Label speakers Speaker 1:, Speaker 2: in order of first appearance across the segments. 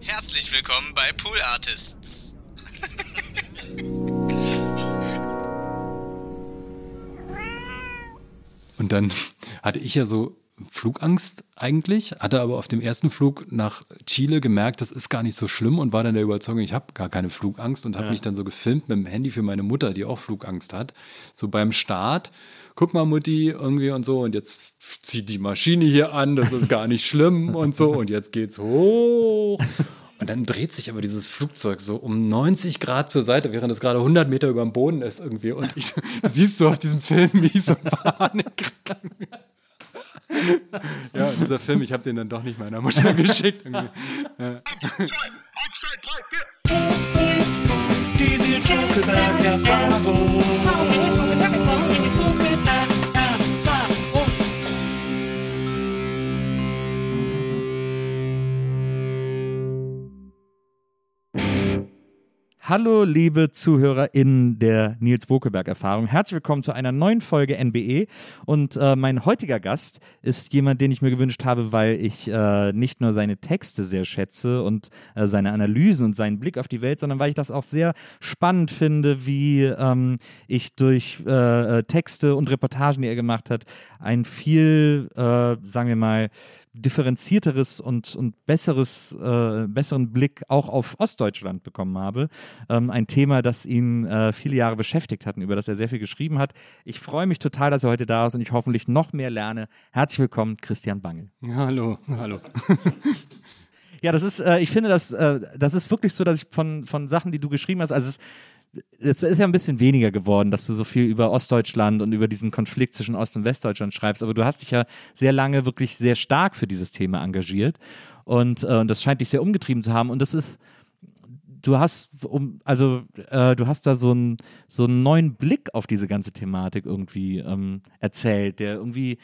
Speaker 1: Herzlich willkommen bei Pool Artists.
Speaker 2: Und dann hatte ich ja so Flugangst eigentlich, hatte aber auf dem ersten Flug nach Chile gemerkt, das ist gar nicht so schlimm und war dann der Überzeugung, ich habe gar keine Flugangst und habe ja. mich dann so gefilmt mit dem Handy für meine Mutter, die auch Flugangst hat. So beim Start, guck mal Mutti irgendwie und so und jetzt zieht die Maschine hier an, das ist gar nicht schlimm und so und jetzt geht's hoch. Und dann dreht sich aber dieses Flugzeug so um 90 Grad zur Seite, während es gerade 100 Meter über dem Boden ist irgendwie. Und ich, siehst du auf diesem Film, wie ich so Panik ja, dieser Film, ich habe den dann doch nicht meiner Mutter geschickt. Ja.
Speaker 3: Hallo, liebe Zuhörer in der Nils Bokeberg-Erfahrung. Herzlich willkommen zu einer neuen Folge NBE. Und äh, mein heutiger Gast ist jemand, den ich mir gewünscht habe, weil ich äh, nicht nur seine Texte sehr schätze und äh, seine Analysen und seinen Blick auf die Welt, sondern weil ich das auch sehr spannend finde, wie ähm, ich durch äh, äh, Texte und Reportagen, die er gemacht hat, ein viel, äh, sagen wir mal, differenzierteres und, und besseres, äh, besseren Blick auch auf Ostdeutschland bekommen habe. Ähm, ein Thema, das ihn äh, viele Jahre beschäftigt hat und über das er sehr viel geschrieben hat. Ich freue mich total, dass er heute da ist und ich hoffentlich noch mehr lerne. Herzlich willkommen, Christian Bangel.
Speaker 2: hallo, hallo.
Speaker 3: Ja, das ist, äh, ich finde, das, äh, das ist wirklich so, dass ich von, von Sachen, die du geschrieben hast, also es es ist ja ein bisschen weniger geworden, dass du so viel über Ostdeutschland und über diesen Konflikt zwischen Ost- und Westdeutschland schreibst, aber du hast dich ja sehr lange wirklich sehr stark für dieses Thema engagiert und, äh, und das scheint dich sehr umgetrieben zu haben und das ist, du hast, um, also äh, du hast da so, ein, so einen neuen Blick auf diese ganze Thematik irgendwie ähm, erzählt, der irgendwie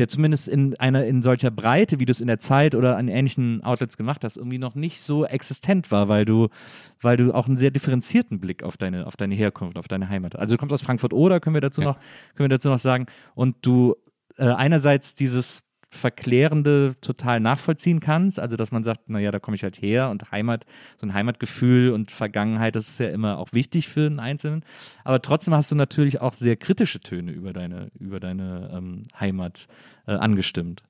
Speaker 3: der zumindest in einer in solcher Breite, wie du es in der Zeit oder an ähnlichen Outlets gemacht hast, irgendwie noch nicht so existent war, weil du, weil du auch einen sehr differenzierten Blick auf deine, auf deine Herkunft, auf deine Heimat. Also du kommst aus Frankfurt oder können wir dazu ja. noch, können wir dazu noch sagen, und du äh, einerseits dieses Verklärende total nachvollziehen kannst. Also, dass man sagt, naja, da komme ich halt her und Heimat, so ein Heimatgefühl und Vergangenheit, das ist ja immer auch wichtig für einen Einzelnen. Aber trotzdem hast du natürlich auch sehr kritische Töne über deine, über deine ähm, Heimat äh, angestimmt.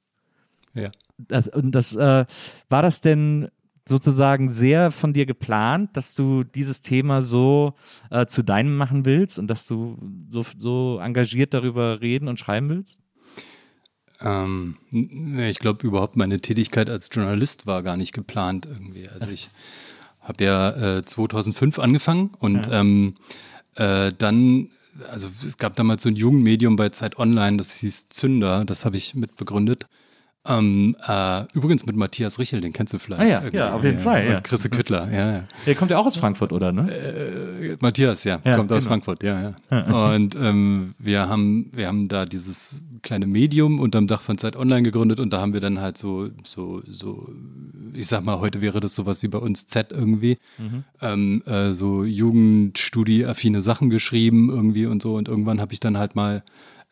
Speaker 2: Ja.
Speaker 3: Das, und das, äh, war das denn sozusagen sehr von dir geplant, dass du dieses Thema so äh, zu deinem machen willst und dass du so, so engagiert darüber reden und schreiben willst?
Speaker 2: Ähm, ich glaube überhaupt meine Tätigkeit als Journalist war gar nicht geplant irgendwie. Also ich habe ja äh, 2005 angefangen und ja. ähm, äh, dann, also es gab damals so ein Jugendmedium bei Zeit Online, das hieß Zünder, das habe ich mitbegründet. Ähm, äh, übrigens mit Matthias Richel, den kennst du vielleicht.
Speaker 3: Ah, ja, ja, auf jeden ja, Fall. Ja.
Speaker 2: Chrisse Küttler, ja, ja.
Speaker 3: Der kommt ja auch aus Frankfurt, oder? Ne?
Speaker 2: Äh, Matthias, ja, kommt genau. aus Frankfurt, ja, ja. und ähm, wir haben, wir haben da dieses kleine Medium unterm Dach von Zeit Online gegründet und da haben wir dann halt so, so, so, ich sag mal, heute wäre das sowas wie bei uns Z irgendwie, mhm. ähm, äh, so Jugendstudie-affine Sachen geschrieben irgendwie und so und irgendwann habe ich dann halt mal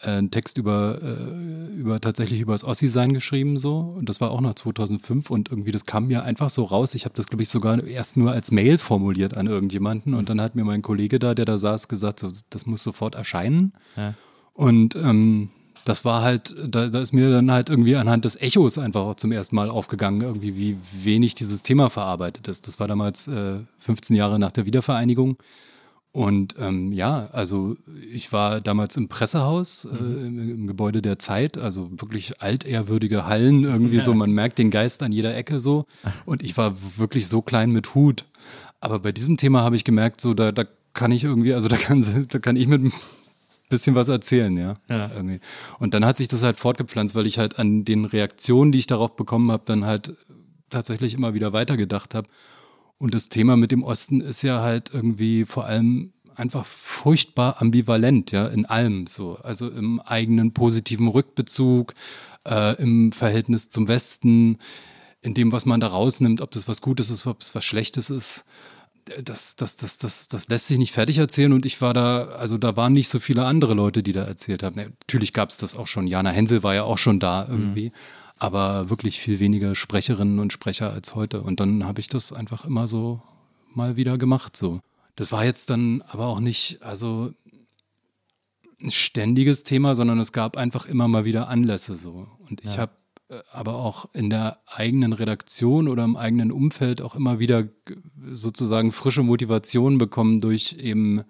Speaker 2: einen Text über, äh, über tatsächlich über das Ossi-Sein geschrieben so und das war auch noch 2005 und irgendwie das kam mir einfach so raus. Ich habe das glaube ich sogar erst nur als Mail formuliert an irgendjemanden und dann hat mir mein Kollege da, der da saß, gesagt, so, das muss sofort erscheinen. Ja. Und ähm, das war halt, da, da, ist mir dann halt irgendwie anhand des Echos einfach auch zum ersten Mal aufgegangen, irgendwie wie wenig dieses Thema verarbeitet ist. Das war damals äh, 15 Jahre nach der Wiedervereinigung. Und ähm, ja, also ich war damals im Pressehaus, äh, mhm. im, im, Gebäude der Zeit, also wirklich altehrwürdige Hallen, irgendwie ja. so, man merkt den Geist an jeder Ecke so. Und ich war wirklich so klein mit Hut. Aber bei diesem Thema habe ich gemerkt, so da, da kann ich irgendwie, also da kann, da kann ich mit ein bisschen was erzählen, ja. ja. Irgendwie. Und dann hat sich das halt fortgepflanzt, weil ich halt an den Reaktionen, die ich darauf bekommen habe, dann halt tatsächlich immer wieder weitergedacht habe. Und das Thema mit dem Osten ist ja halt irgendwie vor allem einfach furchtbar ambivalent, ja, in allem so. Also im eigenen positiven Rückbezug, äh, im Verhältnis zum Westen, in dem, was man da rausnimmt, ob das was Gutes ist, ob es was Schlechtes ist. Das, das, das, das, das lässt sich nicht fertig erzählen und ich war da, also da waren nicht so viele andere Leute, die da erzählt haben. Natürlich gab es das auch schon. Jana Hensel war ja auch schon da irgendwie. Mhm. Aber wirklich viel weniger Sprecherinnen und Sprecher als heute. Und dann habe ich das einfach immer so mal wieder gemacht. So. Das war jetzt dann aber auch nicht, also ein ständiges Thema, sondern es gab einfach immer mal wieder Anlässe so. Und ich ja. habe äh, aber auch in der eigenen Redaktion oder im eigenen Umfeld auch immer wieder sozusagen frische Motivation bekommen durch eben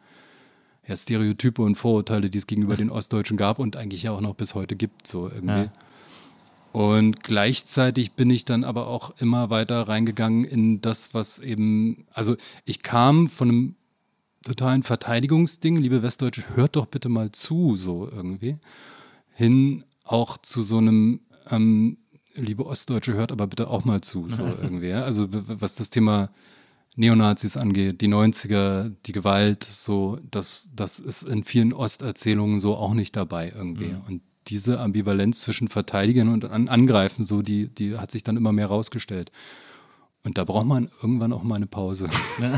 Speaker 2: ja, Stereotype und Vorurteile, die es gegenüber den Ostdeutschen gab und eigentlich ja auch noch bis heute gibt, so irgendwie. Ja. Und gleichzeitig bin ich dann aber auch immer weiter reingegangen in das, was eben, also ich kam von einem totalen Verteidigungsding, liebe Westdeutsche, hört doch bitte mal zu, so irgendwie, hin auch zu so einem, ähm, liebe Ostdeutsche, hört aber bitte auch mal zu, so irgendwie. Also was das Thema Neonazis angeht, die 90er, die Gewalt, so, das, das ist in vielen Osterzählungen so auch nicht dabei irgendwie. Mhm. Und diese Ambivalenz zwischen Verteidigen und Angreifen, so, die, die hat sich dann immer mehr rausgestellt. Und da braucht man irgendwann auch mal eine Pause.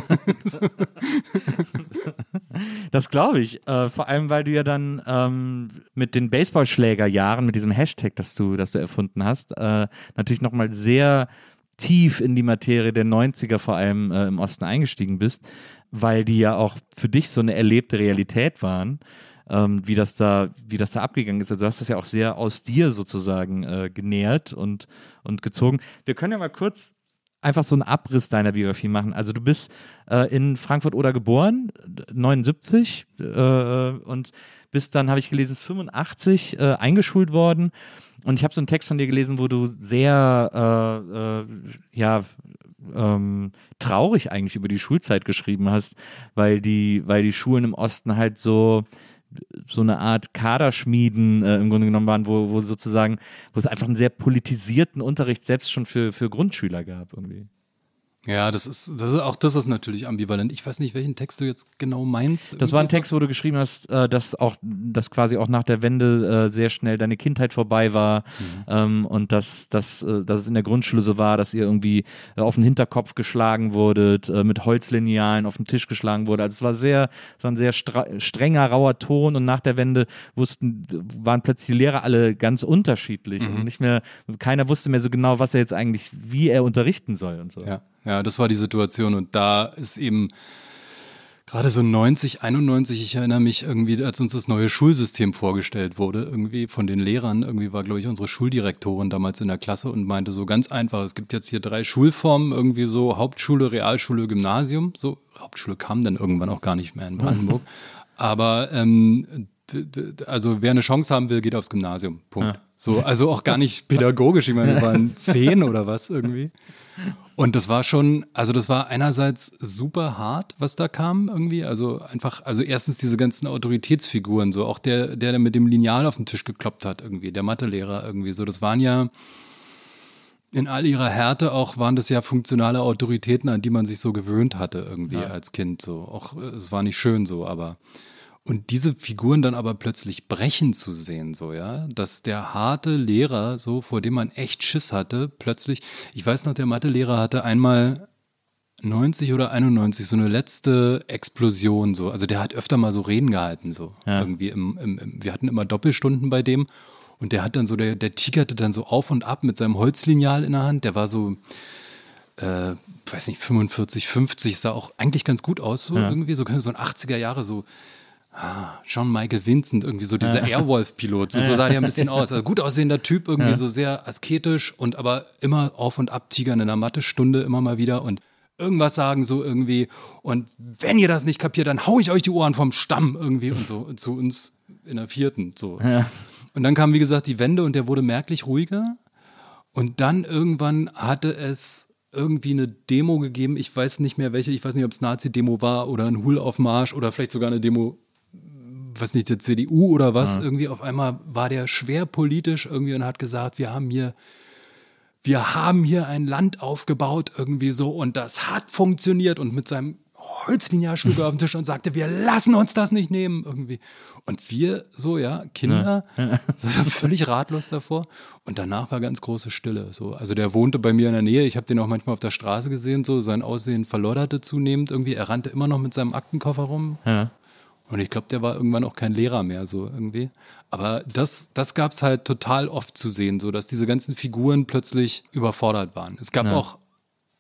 Speaker 3: das glaube ich. Äh, vor allem, weil du ja dann ähm, mit den Baseballschlägerjahren, mit diesem Hashtag, das du, das du erfunden hast, äh, natürlich nochmal sehr tief in die Materie der 90er vor allem äh, im Osten eingestiegen bist, weil die ja auch für dich so eine erlebte Realität waren, ähm, wie, das da, wie das da abgegangen ist. Also du hast das ja auch sehr aus dir sozusagen äh, genährt und, und gezogen. Wir können ja mal kurz einfach so einen Abriss deiner Biografie machen. Also du bist äh, in Frankfurt oder geboren, 79 äh, und bist dann, habe ich gelesen, 85 äh, eingeschult worden. Und ich habe so einen Text von dir gelesen, wo du sehr, äh, äh, ja, ähm, traurig eigentlich über die Schulzeit geschrieben hast, weil die, weil die Schulen im Osten halt so, so eine Art Kaderschmieden äh, im Grunde genommen waren, wo, wo sozusagen, wo es einfach einen sehr politisierten Unterricht selbst schon für, für Grundschüler gab irgendwie.
Speaker 2: Ja, das ist, das ist, auch das ist natürlich ambivalent. Ich weiß nicht, welchen Text du jetzt genau meinst.
Speaker 3: Das war ein Text, wo du geschrieben hast, äh, dass auch, dass quasi auch nach der Wende äh, sehr schnell deine Kindheit vorbei war mhm. ähm, und dass, dass, äh, dass es in der Grundschule so war, dass ihr irgendwie auf den Hinterkopf geschlagen wurdet, mit Holzlinealen auf den Tisch geschlagen wurde. Also es war sehr, es war ein sehr strenger, rauer Ton und nach der Wende wussten, waren plötzlich die Lehrer alle ganz unterschiedlich mhm. und nicht mehr, keiner wusste mehr so genau, was er jetzt eigentlich, wie er unterrichten soll und so.
Speaker 2: Ja. Ja, das war die Situation und da ist eben gerade so 90, 91, ich erinnere mich irgendwie, als uns das neue Schulsystem vorgestellt wurde, irgendwie von den Lehrern, irgendwie war, glaube ich, unsere Schuldirektorin damals in der Klasse und meinte so ganz einfach, es gibt jetzt hier drei Schulformen, irgendwie so Hauptschule, Realschule, Gymnasium, so Hauptschule kam dann irgendwann auch gar nicht mehr in Brandenburg, aber ähm, also wer eine Chance haben will, geht aufs Gymnasium, Punkt. Ja. So, also auch gar nicht pädagogisch, ich meine, wir waren zehn oder was irgendwie. Und das war schon, also das war einerseits super hart, was da kam irgendwie. Also einfach, also erstens diese ganzen Autoritätsfiguren, so auch der, der mit dem Lineal auf den Tisch gekloppt hat irgendwie, der Mathelehrer irgendwie so. Das waren ja in all ihrer Härte auch, waren das ja funktionale Autoritäten, an die man sich so gewöhnt hatte irgendwie ja. als Kind so. Auch, es war nicht schön so, aber und diese Figuren dann aber plötzlich brechen zu sehen, so, ja, dass der harte Lehrer, so, vor dem man echt Schiss hatte, plötzlich, ich weiß noch, der Mathelehrer hatte einmal 90 oder 91 so eine letzte Explosion, so. Also der hat öfter mal so Reden gehalten, so. Ja. Irgendwie im, im, im, wir hatten immer Doppelstunden bei dem und der hat dann so, der, der tigerte dann so auf und ab mit seinem Holzlineal in der Hand. Der war so, äh, weiß nicht, 45, 50, sah auch eigentlich ganz gut aus, so ja. irgendwie, so, so ein 80er Jahre, so Ah, John Michael Vincent, irgendwie so dieser Airwolf-Pilot, so, so, sah der ein bisschen aus. Also gut aussehender Typ, irgendwie so sehr asketisch und aber immer auf und ab tigern in der Mathestunde immer mal wieder und irgendwas sagen so irgendwie. Und wenn ihr das nicht kapiert, dann hau ich euch die Ohren vom Stamm irgendwie und so zu uns in der vierten. So. Und dann kam, wie gesagt, die Wende und der wurde merklich ruhiger. Und dann irgendwann hatte es irgendwie eine Demo gegeben, ich weiß nicht mehr welche, ich weiß nicht, ob es Nazi-Demo war oder ein Hul auf Marsch oder vielleicht sogar eine Demo weiß nicht, der CDU oder was, ja. irgendwie auf einmal war der schwer politisch irgendwie und hat gesagt, wir haben hier, wir haben hier ein Land aufgebaut irgendwie so und das hat funktioniert und mit seinem er auf den Tisch und sagte, wir lassen uns das nicht nehmen irgendwie. Und wir so, ja, Kinder, ja. völlig ratlos davor. Und danach war ganz große Stille. So. Also der wohnte bei mir in der Nähe. Ich habe den auch manchmal auf der Straße gesehen. So sein Aussehen verlodderte zunehmend irgendwie. Er rannte immer noch mit seinem Aktenkoffer rum. Ja. Und ich glaube, der war irgendwann auch kein Lehrer mehr, so irgendwie. Aber das, das gab es halt total oft zu sehen, so dass diese ganzen Figuren plötzlich überfordert waren. Es gab ja. auch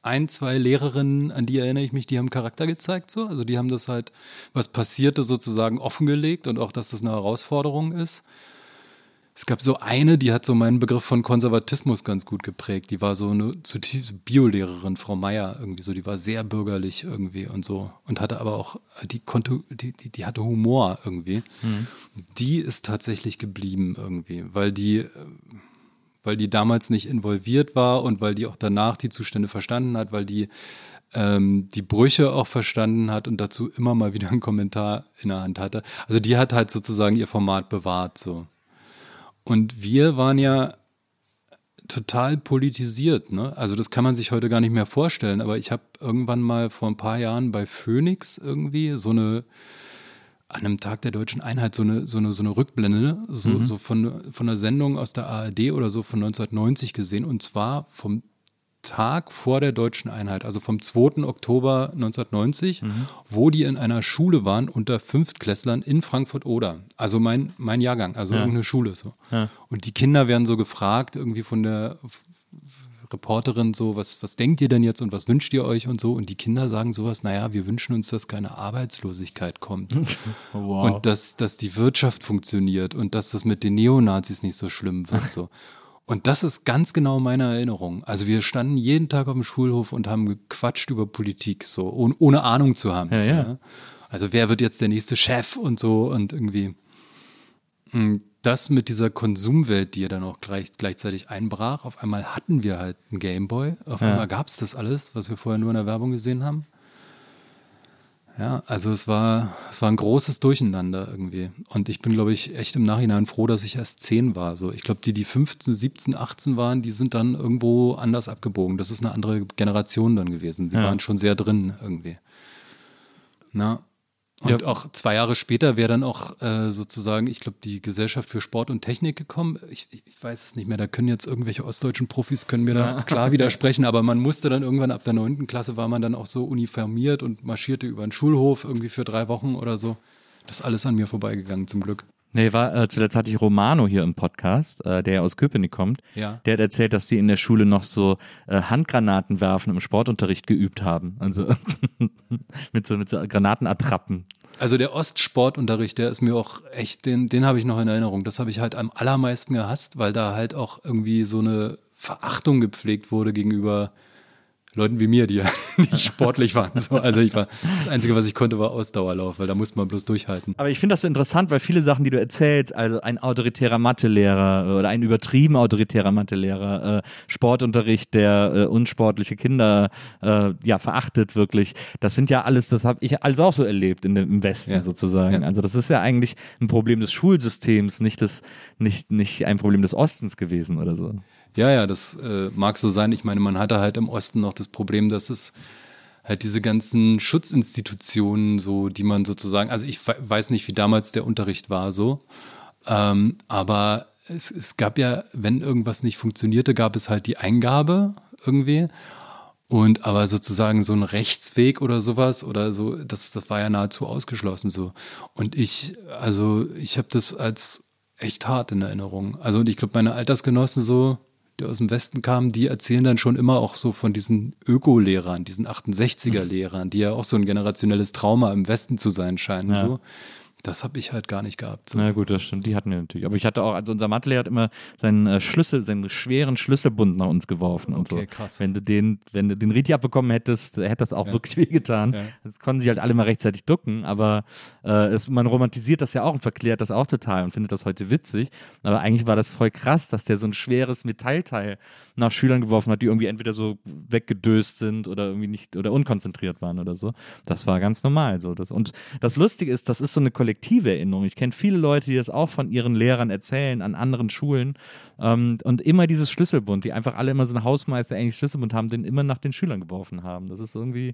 Speaker 2: ein, zwei Lehrerinnen, an die erinnere ich mich, die haben Charakter gezeigt, so. Also die haben das halt, was passierte, sozusagen offengelegt und auch, dass das eine Herausforderung ist. Es gab so eine, die hat so meinen Begriff von Konservatismus ganz gut geprägt. Die war so eine zutiefst Biolehrerin, Frau Meier, irgendwie so. Die war sehr bürgerlich irgendwie und so. Und hatte aber auch, die konnte, die, die, die hatte Humor irgendwie. Mhm. Die ist tatsächlich geblieben irgendwie, weil die, weil die damals nicht involviert war und weil die auch danach die Zustände verstanden hat, weil die ähm, die Brüche auch verstanden hat und dazu immer mal wieder einen Kommentar in der Hand hatte. Also die hat halt sozusagen ihr Format bewahrt so. Und wir waren ja total politisiert. Ne? Also das kann man sich heute gar nicht mehr vorstellen. Aber ich habe irgendwann mal vor ein paar Jahren bei Phoenix irgendwie so eine an einem Tag der deutschen Einheit so eine, so eine, so eine Rückblende, so, mhm. so von, von einer Sendung aus der ARD oder so von 1990 gesehen. Und zwar vom Tag vor der deutschen Einheit, also vom 2. Oktober 1990, mhm. wo die in einer Schule waren unter Fünftklässlern in Frankfurt-Oder. Also mein, mein Jahrgang, also ja. irgendeine Schule so. Ja. Und die Kinder werden so gefragt, irgendwie von der Reporterin so, was, was denkt ihr denn jetzt und was wünscht ihr euch und so? Und die Kinder sagen sowas, naja, wir wünschen uns, dass keine Arbeitslosigkeit kommt. wow. Und dass, dass die Wirtschaft funktioniert und dass das mit den Neonazis nicht so schlimm wird. So. Und das ist ganz genau meine Erinnerung. Also wir standen jeden Tag auf dem Schulhof und haben gequatscht über Politik, so ohne, ohne Ahnung zu haben.
Speaker 3: Ja,
Speaker 2: so,
Speaker 3: ja.
Speaker 2: Also wer wird jetzt der nächste Chef und so und irgendwie. Hm, das mit dieser Konsumwelt, die ja dann auch gleich, gleichzeitig einbrach, auf einmal hatten wir halt einen Gameboy, auf ja. einmal gab es das alles, was wir vorher nur in der Werbung gesehen haben. Ja, also es war, es war ein großes Durcheinander irgendwie. Und ich bin, glaube ich, echt im Nachhinein froh, dass ich erst zehn war. So, ich glaube, die, die 15, 17, 18 waren, die sind dann irgendwo anders abgebogen. Das ist eine andere Generation dann gewesen. Die ja. waren schon sehr drin irgendwie. Na, und ja. auch zwei Jahre später wäre dann auch äh, sozusagen, ich glaube, die Gesellschaft für Sport und Technik gekommen. Ich, ich, weiß es nicht mehr, da können jetzt irgendwelche ostdeutschen Profis, können mir da klar widersprechen, aber man musste dann irgendwann ab der neunten Klasse war man dann auch so uniformiert und marschierte über den Schulhof irgendwie für drei Wochen oder so. Das ist alles an mir vorbeigegangen, zum Glück.
Speaker 3: Nee, war, äh, zuletzt hatte ich Romano hier im Podcast, äh, der aus Köpenick kommt.
Speaker 2: Ja.
Speaker 3: Der hat erzählt, dass sie in der Schule noch so äh, Handgranaten werfen im Sportunterricht geübt haben. Also mit, so, mit so Granatenattrappen.
Speaker 2: Also der Ostsportunterricht, der ist mir auch echt, den, den habe ich noch in Erinnerung. Das habe ich halt am allermeisten gehasst, weil da halt auch irgendwie so eine Verachtung gepflegt wurde gegenüber Leuten wie mir, die ja nicht sportlich waren. So, also ich war, das Einzige, was ich konnte, war Ausdauerlauf, weil da musste man bloß durchhalten.
Speaker 3: Aber ich finde das so interessant, weil viele Sachen, die du erzählst, also ein autoritärer Mathelehrer oder ein übertrieben autoritärer Mathelehrer, äh, Sportunterricht, der äh, unsportliche Kinder äh, ja verachtet wirklich, das sind ja alles, das habe ich alles auch so erlebt in dem, im Westen ja. sozusagen. Ja. Also das ist ja eigentlich ein Problem des Schulsystems, nicht, das, nicht, nicht ein Problem des Ostens gewesen oder so.
Speaker 2: Ja, ja, das äh, mag so sein. Ich meine, man hatte halt im Osten noch das Problem, dass es halt diese ganzen Schutzinstitutionen, so, die man sozusagen, also ich weiß nicht, wie damals der Unterricht war, so, ähm, aber es, es gab ja, wenn irgendwas nicht funktionierte, gab es halt die Eingabe irgendwie. Und aber sozusagen so ein Rechtsweg oder sowas oder so, das, das war ja nahezu ausgeschlossen so. Und ich, also ich habe das als echt hart in Erinnerung. Also und ich glaube, meine Altersgenossen so, die aus dem Westen kamen, die erzählen dann schon immer auch so von diesen Öko-Lehrern, diesen 68er-Lehrern, die ja auch so ein generationelles Trauma im Westen zu sein scheinen. Ja. So. Das habe ich halt gar nicht gehabt.
Speaker 3: So. Na gut, das stimmt. Die hatten wir natürlich. Aber ich hatte auch, also unser Mathelehrer hat immer seinen äh, Schlüssel, seinen schweren Schlüsselbund nach uns geworfen und okay, so.
Speaker 2: krass.
Speaker 3: Wenn du den, wenn du den richtig abbekommen hättest, hätte das auch ja. wirklich wehgetan. Ja. Das konnten sie halt alle mal rechtzeitig ducken, aber äh, es, man romantisiert das ja auch und verklärt das auch total und findet das heute witzig. Aber eigentlich war das voll krass, dass der so ein schweres Metallteil nach Schülern geworfen hat, die irgendwie entweder so weggedöst sind oder irgendwie nicht oder unkonzentriert waren oder so. Das war ganz normal so. Das, und das Lustige ist, das ist so eine kollektive Erinnerung. Ich kenne viele Leute, die das auch von ihren Lehrern erzählen an anderen Schulen ähm, und immer dieses Schlüsselbund, die einfach alle immer so einen Hausmeister eigentlich Schlüsselbund haben, den immer nach den Schülern geworfen haben. Das ist irgendwie,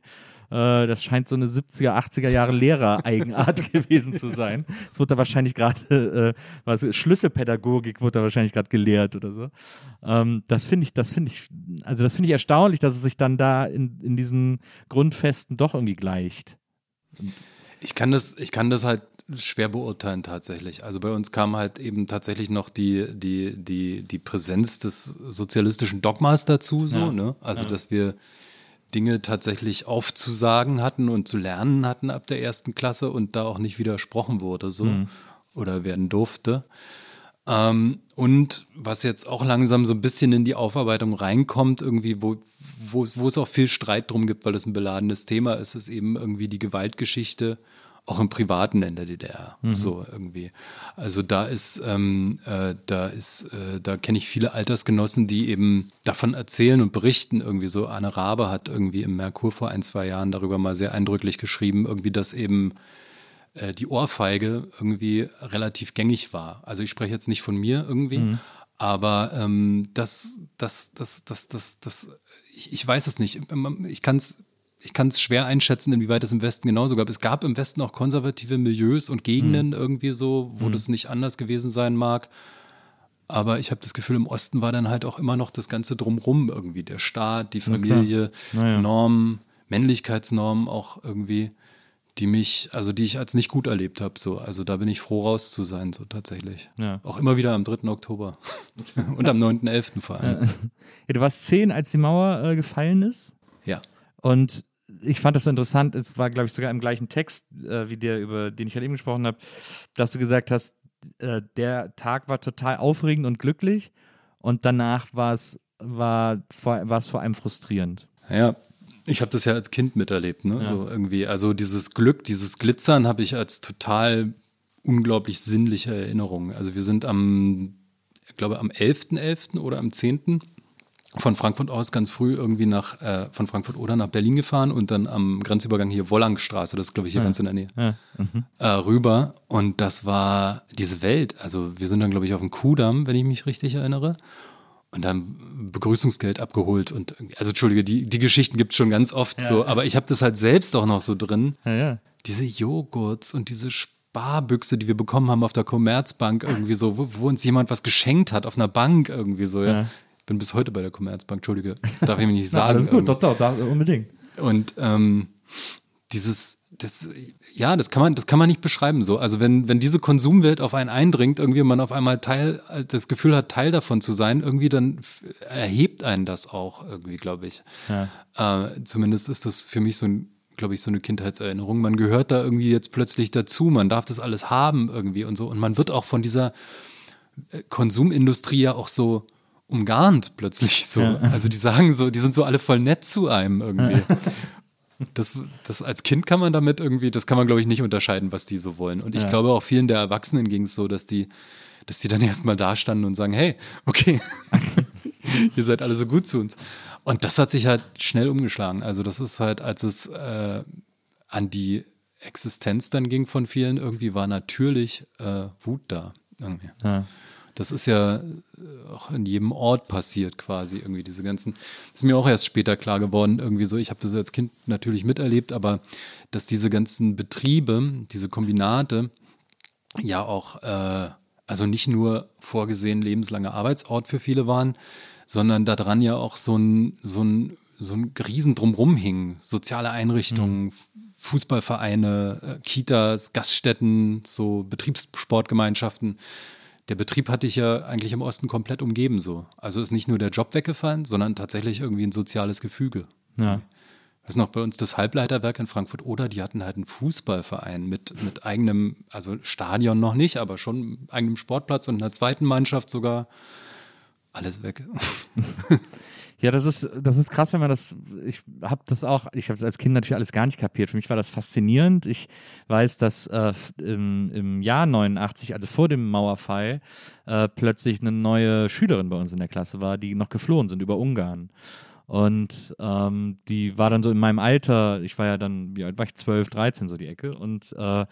Speaker 3: äh, das scheint so eine 70er, 80er Jahre Lehrer-Eigenart gewesen zu sein. Es wurde da wahrscheinlich gerade, äh, was, Schlüsselpädagogik wurde da wahrscheinlich gerade gelehrt oder so. Ähm, das finde ich, das finde ich, also das finde ich erstaunlich, dass es sich dann da in, in diesen Grundfesten doch irgendwie gleicht.
Speaker 2: Und ich kann das, ich kann das halt schwer beurteilen tatsächlich. Also bei uns kam halt eben tatsächlich noch die, die, die, die Präsenz des sozialistischen Dogmas dazu, so, ja. ne? Also ja. dass wir Dinge tatsächlich aufzusagen hatten und zu lernen hatten ab der ersten Klasse und da auch nicht widersprochen wurde, so mhm. oder werden durfte. Ähm, und was jetzt auch langsam so ein bisschen in die Aufarbeitung reinkommt, irgendwie, wo, wo, wo es auch viel Streit drum gibt, weil es ein beladenes Thema ist, ist eben irgendwie die Gewaltgeschichte auch im Privaten in der DDR. Mhm. So irgendwie. Also da ist, ähm, äh, da ist, äh, da kenne ich viele Altersgenossen, die eben davon erzählen und berichten. Irgendwie so, Anne Rabe hat irgendwie im Merkur vor ein, zwei Jahren darüber mal sehr eindrücklich geschrieben, irgendwie, dass eben äh, die Ohrfeige irgendwie relativ gängig war. Also ich spreche jetzt nicht von mir irgendwie, mhm. aber ähm, das, das, das, das, das, das, ich, ich weiß es nicht. Ich kann es ich kann es schwer einschätzen, inwieweit es im Westen genauso gab. Es gab im Westen auch konservative Milieus und Gegenden mhm. irgendwie so, wo mhm. das nicht anders gewesen sein mag. Aber ich habe das Gefühl, im Osten war dann halt auch immer noch das Ganze drumrum irgendwie. Der Staat, die Familie, ja, Normen, Männlichkeitsnormen auch irgendwie, die mich, also die ich als nicht gut erlebt habe. So. Also da bin ich froh raus zu sein, so tatsächlich. Ja. Auch immer wieder am 3. Oktober und am 9.11. vor allem.
Speaker 3: Ja, du warst zehn, als die Mauer äh, gefallen ist.
Speaker 2: Ja.
Speaker 3: Und ich fand das so interessant, es war, glaube ich, sogar im gleichen Text, äh, wie der, über den ich gerade eben gesprochen habe, dass du gesagt hast, äh, der Tag war total aufregend und glücklich und danach war es war, war vor allem frustrierend.
Speaker 2: Ja, ich habe das ja als Kind miterlebt, ne? Ja. So irgendwie. Also dieses Glück, dieses Glitzern habe ich als total unglaublich sinnliche Erinnerung. Also wir sind am, ich glaube, am 11.11. .11. oder am 10 von Frankfurt aus ganz früh irgendwie nach, äh, von Frankfurt oder nach Berlin gefahren und dann am Grenzübergang hier Wollangstraße, das ist glaube ich hier ja. ganz in der Nähe, ja. mhm. äh, rüber. Und das war diese Welt. Also wir sind dann glaube ich auf dem Kudamm, wenn ich mich richtig erinnere. Und dann Begrüßungsgeld abgeholt und also entschuldige, die, die Geschichten gibt es schon ganz oft ja. so, aber ich habe das halt selbst auch noch so drin. Diese Joghurts und diese Sparbüchse, die wir bekommen haben auf der Commerzbank irgendwie so, wo, wo, uns jemand was geschenkt hat auf einer Bank irgendwie so, ja bin bis heute bei der Commerzbank, Entschuldige, darf ich mir nicht sagen.
Speaker 3: alles gut, doch, doch, doch, unbedingt.
Speaker 2: Und ähm, dieses, das, ja, das kann man, das kann man nicht beschreiben so. Also wenn, wenn diese Konsumwelt auf einen eindringt, irgendwie man auf einmal Teil, das Gefühl hat, Teil davon zu sein, irgendwie dann erhebt einen das auch irgendwie, glaube ich. Ja. Äh, zumindest ist das für mich so ein, glaube ich, so eine Kindheitserinnerung. Man gehört da irgendwie jetzt plötzlich dazu, man darf das alles haben irgendwie und so. Und man wird auch von dieser äh, Konsumindustrie ja auch so umgarnt plötzlich so. Ja. Also die sagen so, die sind so alle voll nett zu einem irgendwie. Das, das als Kind kann man damit irgendwie, das kann man glaube ich nicht unterscheiden, was die so wollen. Und ich ja. glaube auch vielen der Erwachsenen ging es so, dass die, dass die dann erstmal da standen und sagen, hey, okay, ihr seid alle so gut zu uns. Und das hat sich halt schnell umgeschlagen. Also das ist halt, als es äh, an die Existenz dann ging von vielen, irgendwie war natürlich äh, Wut da. Irgendwie. Ja. Das ist ja äh, auch in jedem Ort passiert quasi irgendwie diese ganzen. Das ist mir auch erst später klar geworden irgendwie so. Ich habe das als Kind natürlich miterlebt, aber dass diese ganzen Betriebe, diese Kombinate ja auch äh, also nicht nur vorgesehen lebenslanger Arbeitsort für viele waren, sondern daran ja auch so ein so ein so ein Riesen drumrum hing. Soziale Einrichtungen, mhm. Fußballvereine, äh, Kitas, Gaststätten, so Betriebssportgemeinschaften der Betrieb hat dich ja eigentlich im Osten komplett umgeben so. Also ist nicht nur der Job weggefallen, sondern tatsächlich irgendwie ein soziales Gefüge. Ja. Das ist noch bei uns das Halbleiterwerk in Frankfurt oder die hatten halt einen Fußballverein mit, mit eigenem, also Stadion noch nicht, aber schon eigenem Sportplatz und einer zweiten Mannschaft sogar. Alles weg.
Speaker 3: Ja, das ist, das ist krass, wenn man das, ich habe das auch, ich habe es als Kind natürlich alles gar nicht kapiert. Für mich war das faszinierend. Ich weiß, dass äh, im, im Jahr 89, also vor dem Mauerfall, äh, plötzlich eine neue Schülerin bei uns in der Klasse war, die noch geflohen sind über Ungarn. Und ähm, die war dann so in meinem Alter, ich war ja dann, wie alt war ich, 12, 13, so die Ecke. Und äh,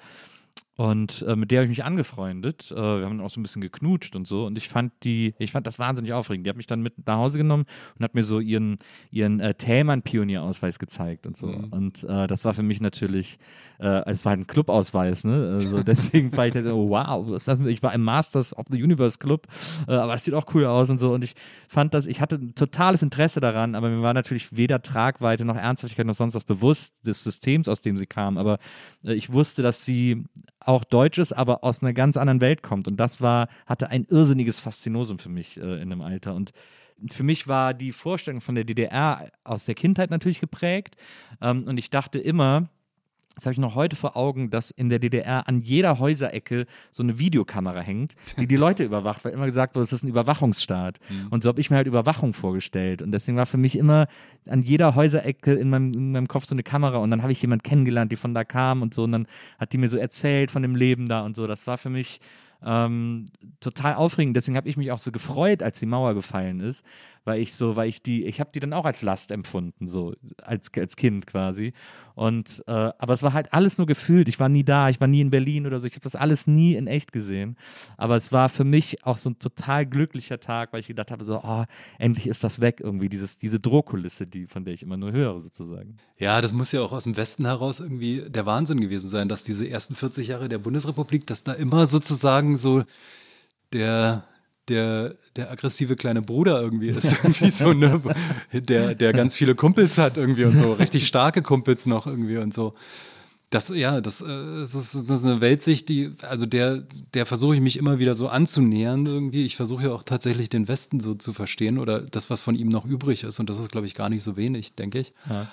Speaker 3: und äh, mit der habe ich mich angefreundet. Äh, wir haben auch so ein bisschen geknutscht und so. Und ich fand die, ich fand das wahnsinnig aufregend. Die hat mich dann mit nach Hause genommen und hat mir so ihren, ihren äh, Thälmann-Pionierausweis gezeigt und so. Mhm. Und äh, das war für mich natürlich, äh, es war ein Clubausweis, ne? Also deswegen war ich so, wow, was das? Ich war im Masters of the Universe Club, äh, aber es sieht auch cool aus und so. Und ich fand das, ich hatte ein totales Interesse daran, aber mir war natürlich weder Tragweite noch Ernsthaftigkeit noch sonst was bewusst des Systems, aus dem sie kam. Aber ich wusste, dass sie auch deutsch ist, aber aus einer ganz anderen Welt kommt. Und das war, hatte ein irrsinniges Faszinosum für mich äh, in dem Alter. Und für mich war die Vorstellung von der DDR aus der Kindheit natürlich geprägt. Ähm, und ich dachte immer, das habe ich noch heute vor Augen, dass in der DDR an jeder Häuserecke so eine Videokamera hängt, die die Leute überwacht, weil immer gesagt wurde, es ist ein Überwachungsstaat. Mhm. Und so habe ich mir halt Überwachung vorgestellt. Und deswegen war für mich immer an jeder Häuserecke in meinem, in meinem Kopf so eine Kamera. Und dann habe ich jemanden kennengelernt, die von da kam und so. Und dann hat die mir so erzählt von dem Leben da und so. Das war für mich ähm, total aufregend. Deswegen habe ich mich auch so gefreut, als die Mauer gefallen ist, weil ich so, weil ich die, ich habe die dann auch als Last empfunden, so als, als Kind quasi. Und äh, aber es war halt alles nur gefühlt. Ich war nie da, ich war nie in Berlin oder so. Ich habe das alles nie in echt gesehen. Aber es war für mich auch so ein total glücklicher Tag, weil ich gedacht habe, so, oh, endlich ist das weg irgendwie, dieses, diese Drohkulisse, die, von der ich immer nur höre, sozusagen.
Speaker 2: Ja, das muss ja auch aus dem Westen heraus irgendwie der Wahnsinn gewesen sein, dass diese ersten 40 Jahre der Bundesrepublik, dass da immer sozusagen so der der, der aggressive kleine Bruder irgendwie ist. irgendwie so, ne? der, der ganz viele Kumpels hat irgendwie und so, richtig starke Kumpels noch irgendwie und so. Das, ja, das, äh, das, ist, eine Weltsicht, die, also der, der versuche ich mich immer wieder so anzunähern irgendwie. Ich versuche ja auch tatsächlich den Westen so zu verstehen oder das, was von ihm noch übrig ist. Und das ist, glaube ich, gar nicht so wenig, denke ich. Ja.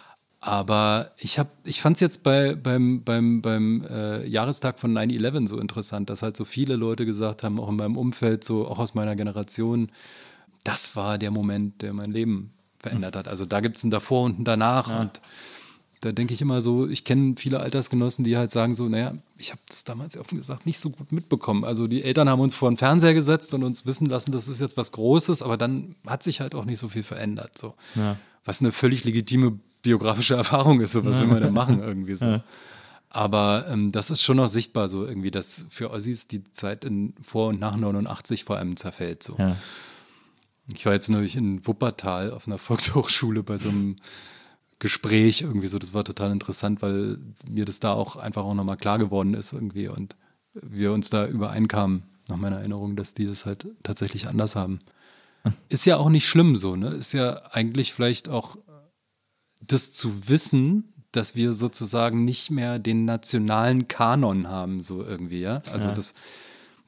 Speaker 2: Aber ich habe, ich fand es jetzt bei, beim, beim, beim äh, Jahrestag von 9-11 so interessant, dass halt so viele Leute gesagt haben, auch in meinem Umfeld, so auch aus meiner Generation, das war der Moment, der mein Leben verändert hat. Also da gibt es ein davor und ein danach. Ja. Und da denke ich immer so, ich kenne viele Altersgenossen, die halt sagen so, naja, ich habe das damals offen gesagt nicht so gut mitbekommen. Also die Eltern haben uns vor den Fernseher gesetzt und uns wissen lassen, das ist jetzt was Großes, aber dann hat sich halt auch nicht so viel verändert. So. Ja. Was eine völlig legitime biografische Erfahrung ist, so was will man da machen irgendwie so. Ja. Aber ähm, das ist schon noch sichtbar, so irgendwie, dass für Ossis die Zeit in vor und nach 89 vor allem zerfällt. So. Ja. Ich war jetzt neulich in Wuppertal auf einer Volkshochschule bei so einem Gespräch irgendwie so. Das war total interessant, weil mir das da auch einfach auch nochmal klar geworden ist irgendwie und wir uns da übereinkamen, nach meiner Erinnerung, dass die das halt tatsächlich anders haben. Ist ja auch nicht schlimm so, ne? Ist ja eigentlich vielleicht auch das zu wissen, dass wir sozusagen nicht mehr den nationalen Kanon haben, so irgendwie, ja. Also ja. das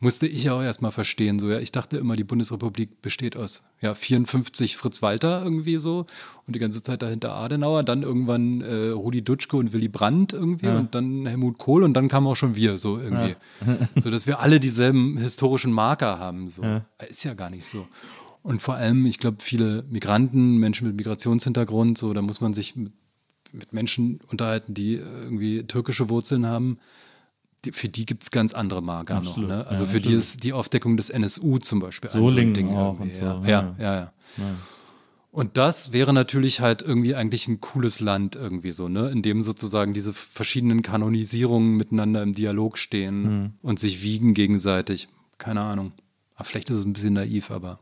Speaker 2: musste ich auch erstmal verstehen. So, ja, ich dachte immer, die Bundesrepublik besteht aus ja, 54 Fritz Walter irgendwie so und die ganze Zeit dahinter Adenauer, dann irgendwann äh, Rudi Dutschke und Willy Brandt irgendwie ja. und dann Helmut Kohl und dann kamen auch schon wir so irgendwie. Ja. so dass wir alle dieselben historischen Marker haben. So. Ist ja gar nicht so. Und vor allem, ich glaube, viele Migranten, Menschen mit Migrationshintergrund, so, da muss man sich mit, mit Menschen unterhalten, die irgendwie türkische Wurzeln haben. Die, für die gibt es ganz andere Marker Absolut. noch. Ne? Also ja, für die ist die Aufdeckung des NSU zum Beispiel
Speaker 3: ein so ein Ding. Auch und so.
Speaker 2: ja. Ja, ja, ja. Und das wäre natürlich halt irgendwie eigentlich ein cooles Land irgendwie so, ne? In dem sozusagen diese verschiedenen Kanonisierungen miteinander im Dialog stehen mhm. und sich wiegen gegenseitig. Keine Ahnung. Aber vielleicht ist es ein bisschen naiv, aber.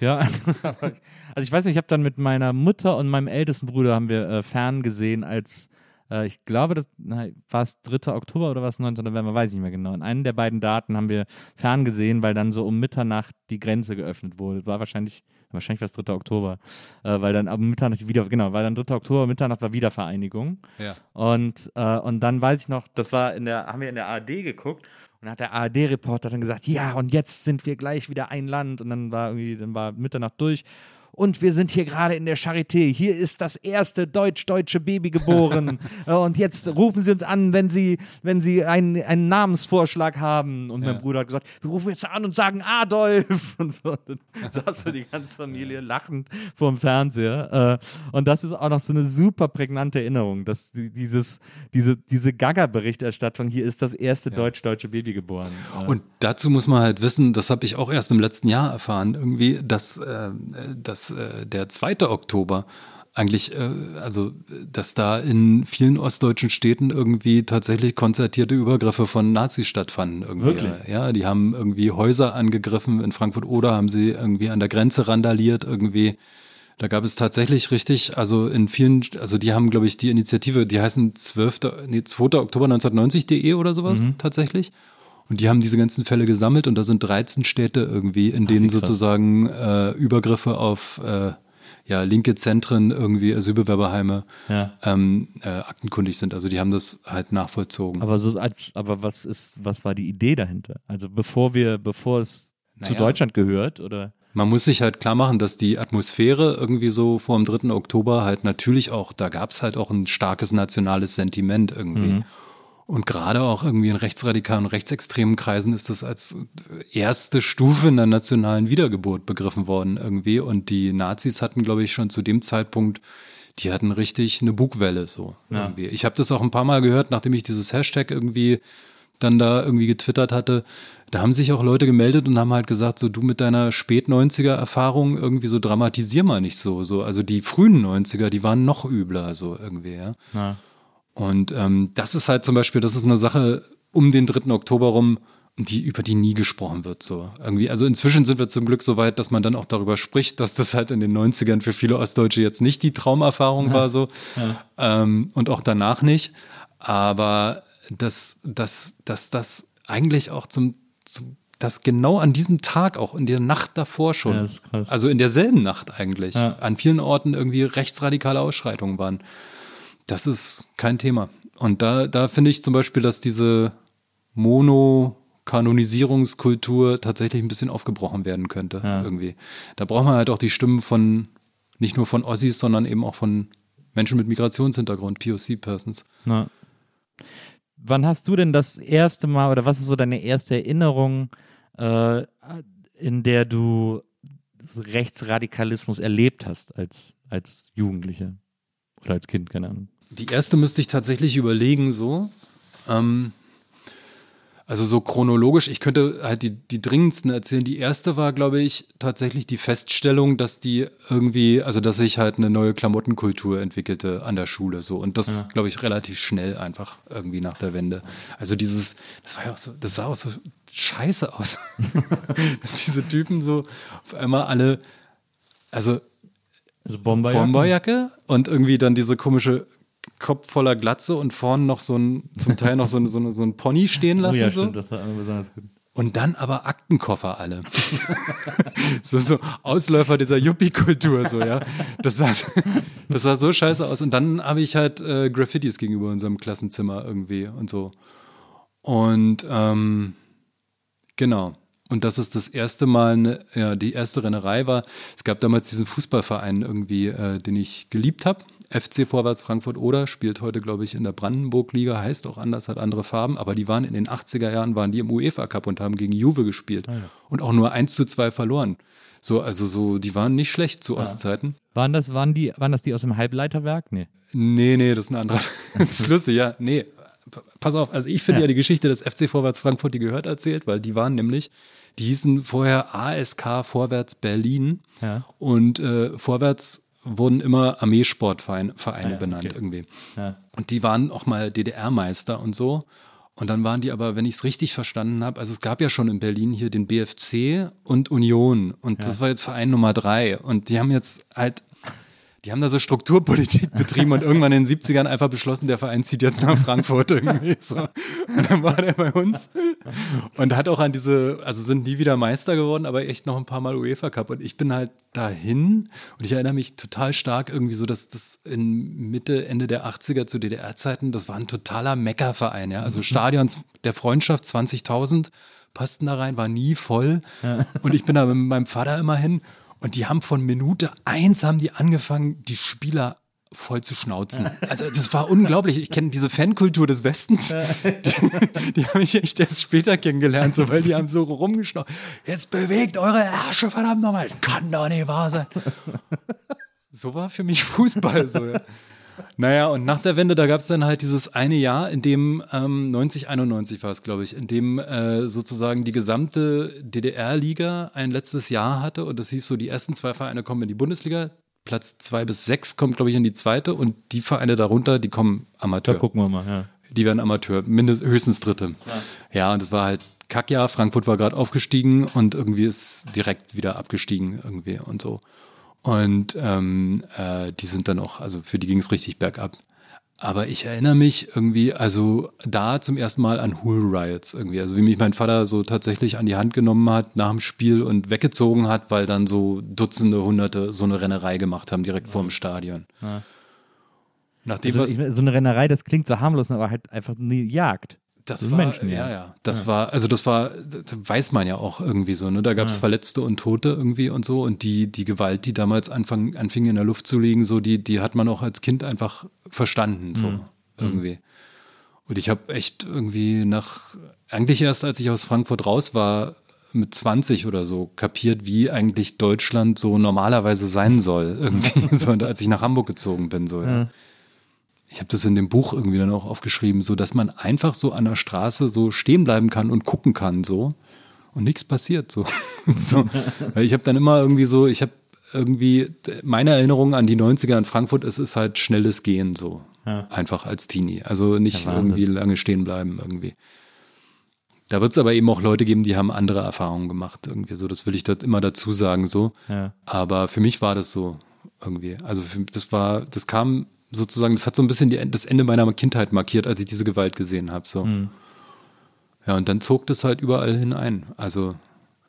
Speaker 3: Ja, also ich weiß nicht, ich habe dann mit meiner Mutter und meinem ältesten Bruder haben wir äh, fern gesehen, als äh, ich glaube, das war es 3. Oktober oder was 9. November, weiß ich nicht mehr genau. In einem der beiden Daten haben wir fern gesehen, weil dann so um Mitternacht die Grenze geöffnet wurde. War wahrscheinlich wahrscheinlich war es 3. Oktober, äh, weil dann ab Mitternacht wieder, genau, weil dann 3. Oktober, Mitternacht war Wiedervereinigung. Ja. Und, äh, und dann weiß ich noch, das war in der, haben wir in der ARD geguckt und dann hat der ARD-Reporter dann gesagt, ja, und jetzt sind wir gleich wieder ein Land. Und dann war irgendwie, dann war Mitternacht durch und wir sind hier gerade in der Charité. Hier ist das erste deutsch-deutsche Baby geboren. und jetzt rufen Sie uns an, wenn Sie, wenn Sie einen, einen Namensvorschlag haben. Und ja. mein Bruder hat gesagt, wir rufen jetzt an und sagen Adolf. Und so, dann saß so die ganze Familie lachend vor dem Fernseher. Äh, und das ist auch noch so eine super prägnante Erinnerung, dass dieses, diese, diese Gaga-Berichterstattung, hier ist das erste ja. deutsch-deutsche Baby geboren.
Speaker 2: Äh. Und dazu muss man halt wissen, das habe ich auch erst im letzten Jahr erfahren, irgendwie, dass, äh, dass dass äh, der 2. Oktober eigentlich, äh, also dass da in vielen ostdeutschen Städten irgendwie tatsächlich konzertierte Übergriffe von Nazis stattfanden. Irgendwie.
Speaker 3: Wirklich?
Speaker 2: Ja, die haben irgendwie Häuser angegriffen. In Frankfurt oder haben sie irgendwie an der Grenze randaliert irgendwie. Da gab es tatsächlich richtig, also in vielen, also die haben, glaube ich, die Initiative, die heißen 12. Nee, 2. Oktober 1990.de oder sowas mhm. tatsächlich. Und die haben diese ganzen Fälle gesammelt und da sind 13 Städte irgendwie, in denen Ach, sozusagen äh, Übergriffe auf äh, ja linke Zentren irgendwie, Asylbewerberheime ja. ähm, äh, aktenkundig sind. Also die haben das halt nachvollzogen.
Speaker 3: Aber so als, aber was ist, was war die Idee dahinter? Also bevor wir, bevor es naja. zu Deutschland gehört, oder?
Speaker 2: Man muss sich halt klar machen, dass die Atmosphäre irgendwie so vor dem 3. Oktober halt natürlich auch, da gab es halt auch ein starkes nationales Sentiment irgendwie. Mhm. Und gerade auch irgendwie in rechtsradikalen und rechtsextremen Kreisen ist das als erste Stufe in der nationalen Wiedergeburt begriffen worden irgendwie. Und die Nazis hatten, glaube ich, schon zu dem Zeitpunkt, die hatten richtig eine Bugwelle so ja. irgendwie. Ich habe das auch ein paar Mal gehört, nachdem ich dieses Hashtag irgendwie dann da irgendwie getwittert hatte. Da haben sich auch Leute gemeldet und haben halt gesagt, so du mit deiner Spät-90er Erfahrung irgendwie so dramatisier mal nicht so. so. Also die frühen 90er, die waren noch übler so irgendwie, ja. ja. Und ähm, das ist halt zum Beispiel, das ist eine Sache um den 3. Oktober rum, die, über die nie gesprochen wird. So irgendwie. Also inzwischen sind wir zum Glück so weit, dass man dann auch darüber spricht, dass das halt in den 90ern für viele Ostdeutsche jetzt nicht die Traumerfahrung ja. war so. Ja. Ähm, und auch danach nicht. Aber dass, dass, dass das eigentlich auch zum, zum dass genau an diesem Tag, auch in der Nacht davor schon, ja, also in derselben Nacht eigentlich, an vielen Orten irgendwie rechtsradikale Ausschreitungen waren. Das ist kein Thema. Und da, da finde ich zum Beispiel, dass diese Mono-Kanonisierungskultur tatsächlich ein bisschen aufgebrochen werden könnte. Ja. Irgendwie. Da braucht man halt auch die Stimmen von, nicht nur von Ossis, sondern eben auch von Menschen mit Migrationshintergrund, POC-Persons.
Speaker 3: Wann hast du denn das erste Mal oder was ist so deine erste Erinnerung, äh, in der du Rechtsradikalismus erlebt hast als, als Jugendlicher oder als Kind, keine Ahnung?
Speaker 2: Die erste müsste ich tatsächlich überlegen, so. Ähm, also so chronologisch, ich könnte halt die, die dringendsten erzählen. Die erste war, glaube ich, tatsächlich die Feststellung, dass die irgendwie, also dass sich halt eine neue Klamottenkultur entwickelte an der Schule so. Und das, ja. glaube ich, relativ schnell einfach irgendwie nach der Wende. Also dieses, das war ja auch so, das sah auch so scheiße aus. dass diese Typen so auf einmal alle, also
Speaker 3: also Bomberjacke.
Speaker 2: Bomberjacke und irgendwie dann diese komische Kopf voller Glatze und vorne noch so ein, zum Teil noch so ein, so, ein, so ein Pony stehen lassen. Oh ja, so. stimmt, das war besonders gut. Und dann aber Aktenkoffer alle. so, so Ausläufer dieser Yuppie-Kultur, so, ja. Das sah, das sah so scheiße aus. Und dann habe ich halt äh, Graffitis gegenüber unserem Klassenzimmer irgendwie und so. Und ähm, genau. Und das ist das erste Mal, eine, ja, die erste Rennerei war. Es gab damals diesen Fußballverein irgendwie, äh, den ich geliebt habe. FC Vorwärts Frankfurt Oder spielt heute, glaube ich, in der Brandenburg-Liga, heißt auch anders, hat andere Farben, aber die waren in den 80er Jahren, waren die im UEFA Cup und haben gegen Juve gespielt ah, ja. und auch nur 1 zu 2 verloren. So, also so, die waren nicht schlecht zu ja. Ostzeiten.
Speaker 3: Waren das, waren die, waren das die aus dem Halbleiterwerk? Nee.
Speaker 2: Nee, nee, das ist ein anderer. das ist lustig, ja. Nee, pass auf, also ich finde ja. ja die Geschichte des FC Vorwärts Frankfurt, die gehört erzählt, weil die waren nämlich die hießen vorher ASK Vorwärts Berlin ja. und äh, Vorwärts wurden immer Armeesportvereine ah, ja, benannt okay. irgendwie. Ja. Und die waren auch mal DDR-Meister und so. Und dann waren die aber, wenn ich es richtig verstanden habe, also es gab ja schon in Berlin hier den BFC und Union. Und ja. das war jetzt Verein Nummer drei. Und die haben jetzt halt die haben da so Strukturpolitik betrieben und irgendwann in den 70ern einfach beschlossen, der Verein zieht jetzt nach Frankfurt irgendwie. So. Und dann war der bei uns und hat auch an diese, also sind nie wieder Meister geworden, aber echt noch ein paar Mal UEFA Cup. Und ich bin halt dahin und ich erinnere mich total stark irgendwie so, dass das in Mitte, Ende der 80er zu DDR-Zeiten, das war ein totaler Meckerverein, ja. Also mhm. Stadions der Freundschaft 20.000 passten da rein, war nie voll. Ja. Und ich bin da mit meinem Vater immer hin und die haben von Minute eins haben die angefangen, die Spieler voll zu schnauzen. Also das war unglaublich. Ich kenne diese Fankultur des Westens. Die, die habe ich echt erst später kennengelernt, so, weil die haben so rumgeschnauzt. Jetzt bewegt eure Ärsche, verdammt nochmal. Kann doch nicht wahr sein. So war für mich Fußball. So, ja. Naja, und nach der Wende, da gab es dann halt dieses eine Jahr, in dem ähm, 90, 91 war es, glaube ich, in dem äh, sozusagen die gesamte DDR-Liga ein letztes Jahr hatte und das hieß so, die ersten zwei Vereine kommen in die Bundesliga, Platz zwei bis sechs kommt, glaube ich, in die zweite und die Vereine darunter, die kommen Amateur.
Speaker 3: Da gucken wir mal, ja.
Speaker 2: Die werden Amateur, mindestens höchstens Dritte. Ja, ja und es war halt Kackjahr, Frankfurt war gerade aufgestiegen und irgendwie ist direkt wieder abgestiegen irgendwie und so. Und ähm, äh, die sind dann auch, also für die ging es richtig bergab. aber ich erinnere mich irgendwie, also da zum ersten Mal an Hool Riots irgendwie. Also wie mich mein Vater so tatsächlich an die Hand genommen hat nach dem Spiel und weggezogen hat, weil dann so Dutzende, Hunderte so eine Rennerei gemacht haben direkt ja. vor dem Stadion. Ja.
Speaker 3: Nachdem also, ich, so eine Rennerei, das klingt so harmlos, aber halt einfach eine Jagd.
Speaker 2: Das war, Menschen, ja, ja. Das ja. war, also das war, das weiß man ja auch irgendwie so, ne? Da gab es ja. Verletzte und Tote irgendwie und so. Und die, die Gewalt, die damals anfang, anfing in der Luft zu liegen, so, die, die hat man auch als Kind einfach verstanden, so mhm. irgendwie. Und ich habe echt irgendwie nach, eigentlich erst als ich aus Frankfurt raus war, mit 20 oder so kapiert, wie eigentlich Deutschland so normalerweise sein soll, irgendwie, so, als ich nach Hamburg gezogen bin, so, ja ich habe das in dem Buch irgendwie dann auch aufgeschrieben, so dass man einfach so an der Straße so stehen bleiben kann und gucken kann, so und nichts passiert, so. so. Ich habe dann immer irgendwie so, ich habe irgendwie meine Erinnerung an die 90er in Frankfurt, es ist halt schnelles Gehen, so ja. einfach als Teenie, also nicht ja, irgendwie lange stehen bleiben irgendwie. Da wird es aber eben auch Leute geben, die haben andere Erfahrungen gemacht, irgendwie so. Das will ich dort immer dazu sagen, so. Ja. Aber für mich war das so irgendwie. Also das war, das kam sozusagen, das hat so ein bisschen die, das Ende meiner Kindheit markiert, als ich diese Gewalt gesehen habe. So. Mhm. Ja, und dann zog das halt überall hinein. Also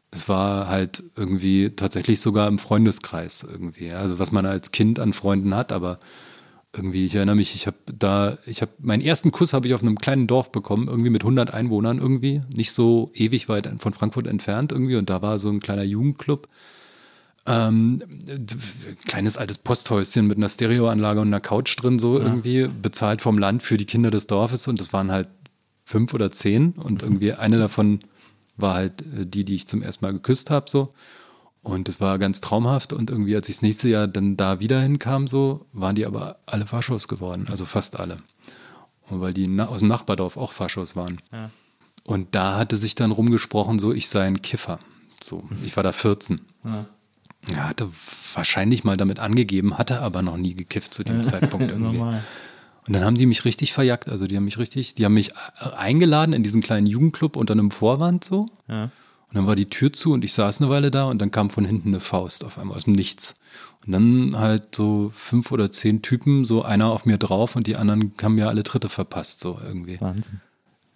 Speaker 2: es war halt irgendwie tatsächlich sogar im Freundeskreis irgendwie. Also was man als Kind an Freunden hat, aber irgendwie, ich erinnere mich, ich habe da, ich habe meinen ersten Kuss habe ich auf einem kleinen Dorf bekommen, irgendwie mit 100 Einwohnern irgendwie, nicht so ewig weit von Frankfurt entfernt irgendwie und da war so ein kleiner Jugendclub ähm, kleines altes Posthäuschen mit einer Stereoanlage und einer Couch drin, so ja. irgendwie, bezahlt vom Land für die Kinder des Dorfes und das waren halt fünf oder zehn und irgendwie eine davon war halt äh, die, die ich zum ersten Mal geküsst habe, so. Und das war ganz traumhaft und irgendwie, als ich das nächste Jahr dann da wieder hinkam, so, waren die aber alle Faschos geworden, also fast alle. Und weil die aus dem Nachbardorf auch Faschos waren. Ja. Und da hatte sich dann rumgesprochen, so, ich sei ein Kiffer. So, ich war da 14. Ja. Er hatte wahrscheinlich mal damit angegeben, hatte aber noch nie gekifft zu dem Zeitpunkt irgendwie. Normal. Und dann haben die mich richtig verjagt. Also die haben mich richtig, die haben mich eingeladen in diesen kleinen Jugendclub unter einem Vorwand so. Ja. Und dann war die Tür zu und ich saß eine Weile da und dann kam von hinten eine Faust auf einmal aus dem Nichts. Und dann halt so fünf oder zehn Typen, so einer auf mir drauf und die anderen haben mir alle Tritte verpasst, so irgendwie. Wahnsinn.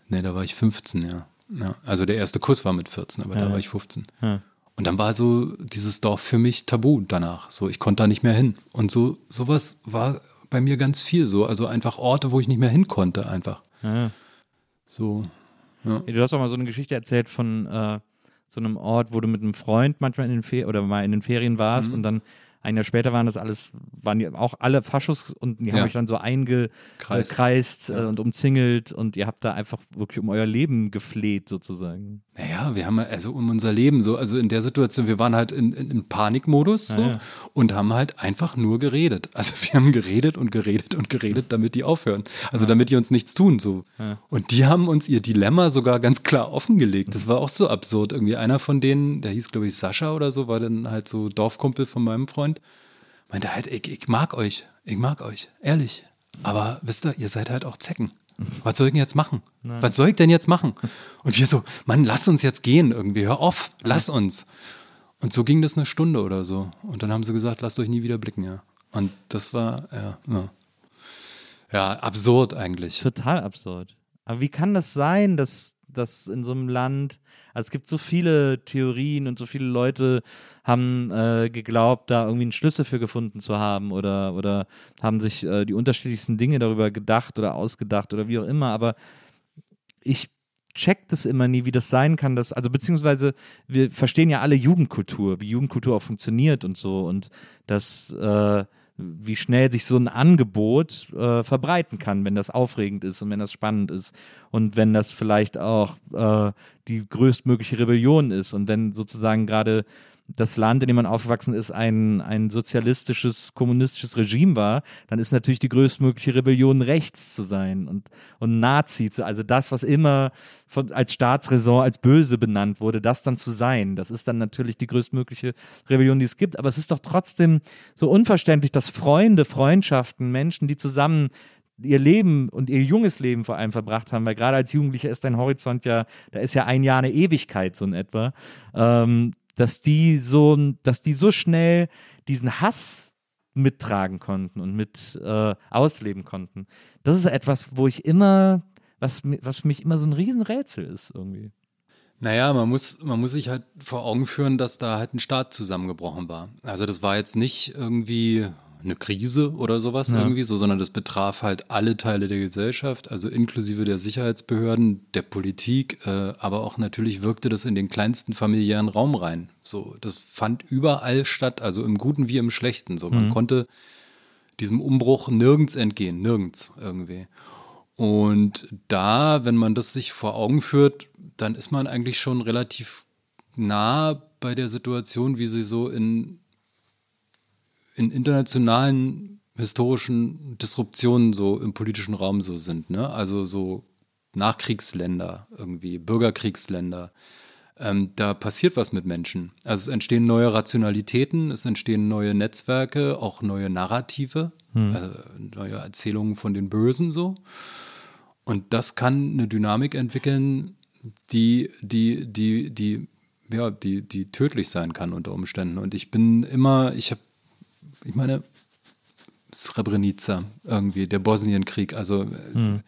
Speaker 2: Nee, da war ich 15, ja. ja. Also der erste Kuss war mit 14, aber ja. da war ich 15. Ja. Und dann war so dieses Dorf für mich tabu danach. So, ich konnte da nicht mehr hin. Und so, sowas war bei mir ganz viel so. Also einfach Orte, wo ich nicht mehr hin konnte, einfach. Ja.
Speaker 3: So. Ja. Du hast auch mal so eine Geschichte erzählt von äh, so einem Ort, wo du mit einem Freund manchmal in den Ferien oder mal in den Ferien warst mhm. und dann ein Jahr später waren das alles, waren die auch alle Faschos und die ja. haben euch dann so eingekreist äh, ja. und umzingelt und ihr habt da einfach wirklich um euer Leben gefleht sozusagen.
Speaker 2: Naja, wir haben also um unser Leben so, also in der Situation, wir waren halt in, in, in Panikmodus so, ja, und haben halt einfach nur geredet. Also wir haben geredet und geredet und geredet, damit die aufhören. Also damit die uns nichts tun so. Und die haben uns ihr Dilemma sogar ganz klar offengelegt. Das war auch so absurd. Irgendwie einer von denen, der hieß glaube ich Sascha oder so, war dann halt so Dorfkumpel von meinem Freund meinte halt, ich, ich mag euch, ich mag euch, ehrlich. Aber wisst ihr, ihr seid halt auch Zecken. Was soll ich denn jetzt machen? Nein. Was soll ich denn jetzt machen? Und wir so, Mann, lass uns jetzt gehen irgendwie, hör auf, lass uns. Und so ging das eine Stunde oder so. Und dann haben sie gesagt, lasst euch nie wieder blicken, ja. Und das war, ja, ja. Ja, absurd eigentlich.
Speaker 3: Total absurd. Aber wie kann das sein, dass, dass in so einem Land also es gibt so viele Theorien und so viele Leute haben äh, geglaubt, da irgendwie einen Schlüssel für gefunden zu haben oder, oder haben sich äh, die unterschiedlichsten Dinge darüber gedacht oder ausgedacht oder wie auch immer. Aber ich check das immer nie, wie das sein kann, dass, also beziehungsweise wir verstehen ja alle Jugendkultur, wie Jugendkultur auch funktioniert und so und dass äh, wie schnell sich so ein Angebot äh, verbreiten kann, wenn das aufregend ist und wenn das spannend ist und wenn das vielleicht auch äh, die größtmögliche Rebellion ist und wenn sozusagen gerade das Land, in dem man aufgewachsen ist, ein, ein sozialistisches, kommunistisches Regime war, dann ist natürlich die größtmögliche Rebellion rechts zu sein und, und Nazi zu, also das, was immer von, als Staatsräson als böse benannt wurde, das dann zu sein. Das ist dann natürlich die größtmögliche Rebellion, die es gibt. Aber es ist doch trotzdem so unverständlich, dass Freunde, Freundschaften, Menschen, die zusammen ihr Leben und ihr junges Leben vor allem verbracht haben, weil gerade als Jugendlicher ist dein Horizont ja, da ist ja ein Jahr eine Ewigkeit so in etwa. Ähm, dass die so, dass die so schnell diesen Hass mittragen konnten und mit äh, ausleben konnten. Das ist etwas, wo ich immer, was, was für mich immer so ein Riesenrätsel ist irgendwie.
Speaker 2: Naja, man muss, man muss sich halt vor Augen führen, dass da halt ein Staat zusammengebrochen war. Also das war jetzt nicht irgendwie eine Krise oder sowas ja. irgendwie, so, sondern das betraf halt alle Teile der Gesellschaft, also inklusive der Sicherheitsbehörden, der Politik, äh, aber auch natürlich wirkte das in den kleinsten familiären Raum rein. So, das fand überall statt, also im Guten wie im Schlechten. So, man mhm. konnte diesem Umbruch nirgends entgehen, nirgends irgendwie. Und da, wenn man das sich vor Augen führt, dann ist man eigentlich schon relativ nah bei der Situation, wie sie so in in internationalen historischen Disruptionen so im politischen Raum so sind. Ne? Also so Nachkriegsländer irgendwie, Bürgerkriegsländer. Ähm, da passiert was mit Menschen. Also es entstehen neue Rationalitäten, es entstehen neue Netzwerke, auch neue Narrative, hm. äh, neue Erzählungen von den Bösen so. Und das kann eine Dynamik entwickeln, die, die, die, die, ja, die, die tödlich sein kann unter Umständen. Und ich bin immer, ich habe ich meine, Srebrenica irgendwie, der Bosnienkrieg, also mhm.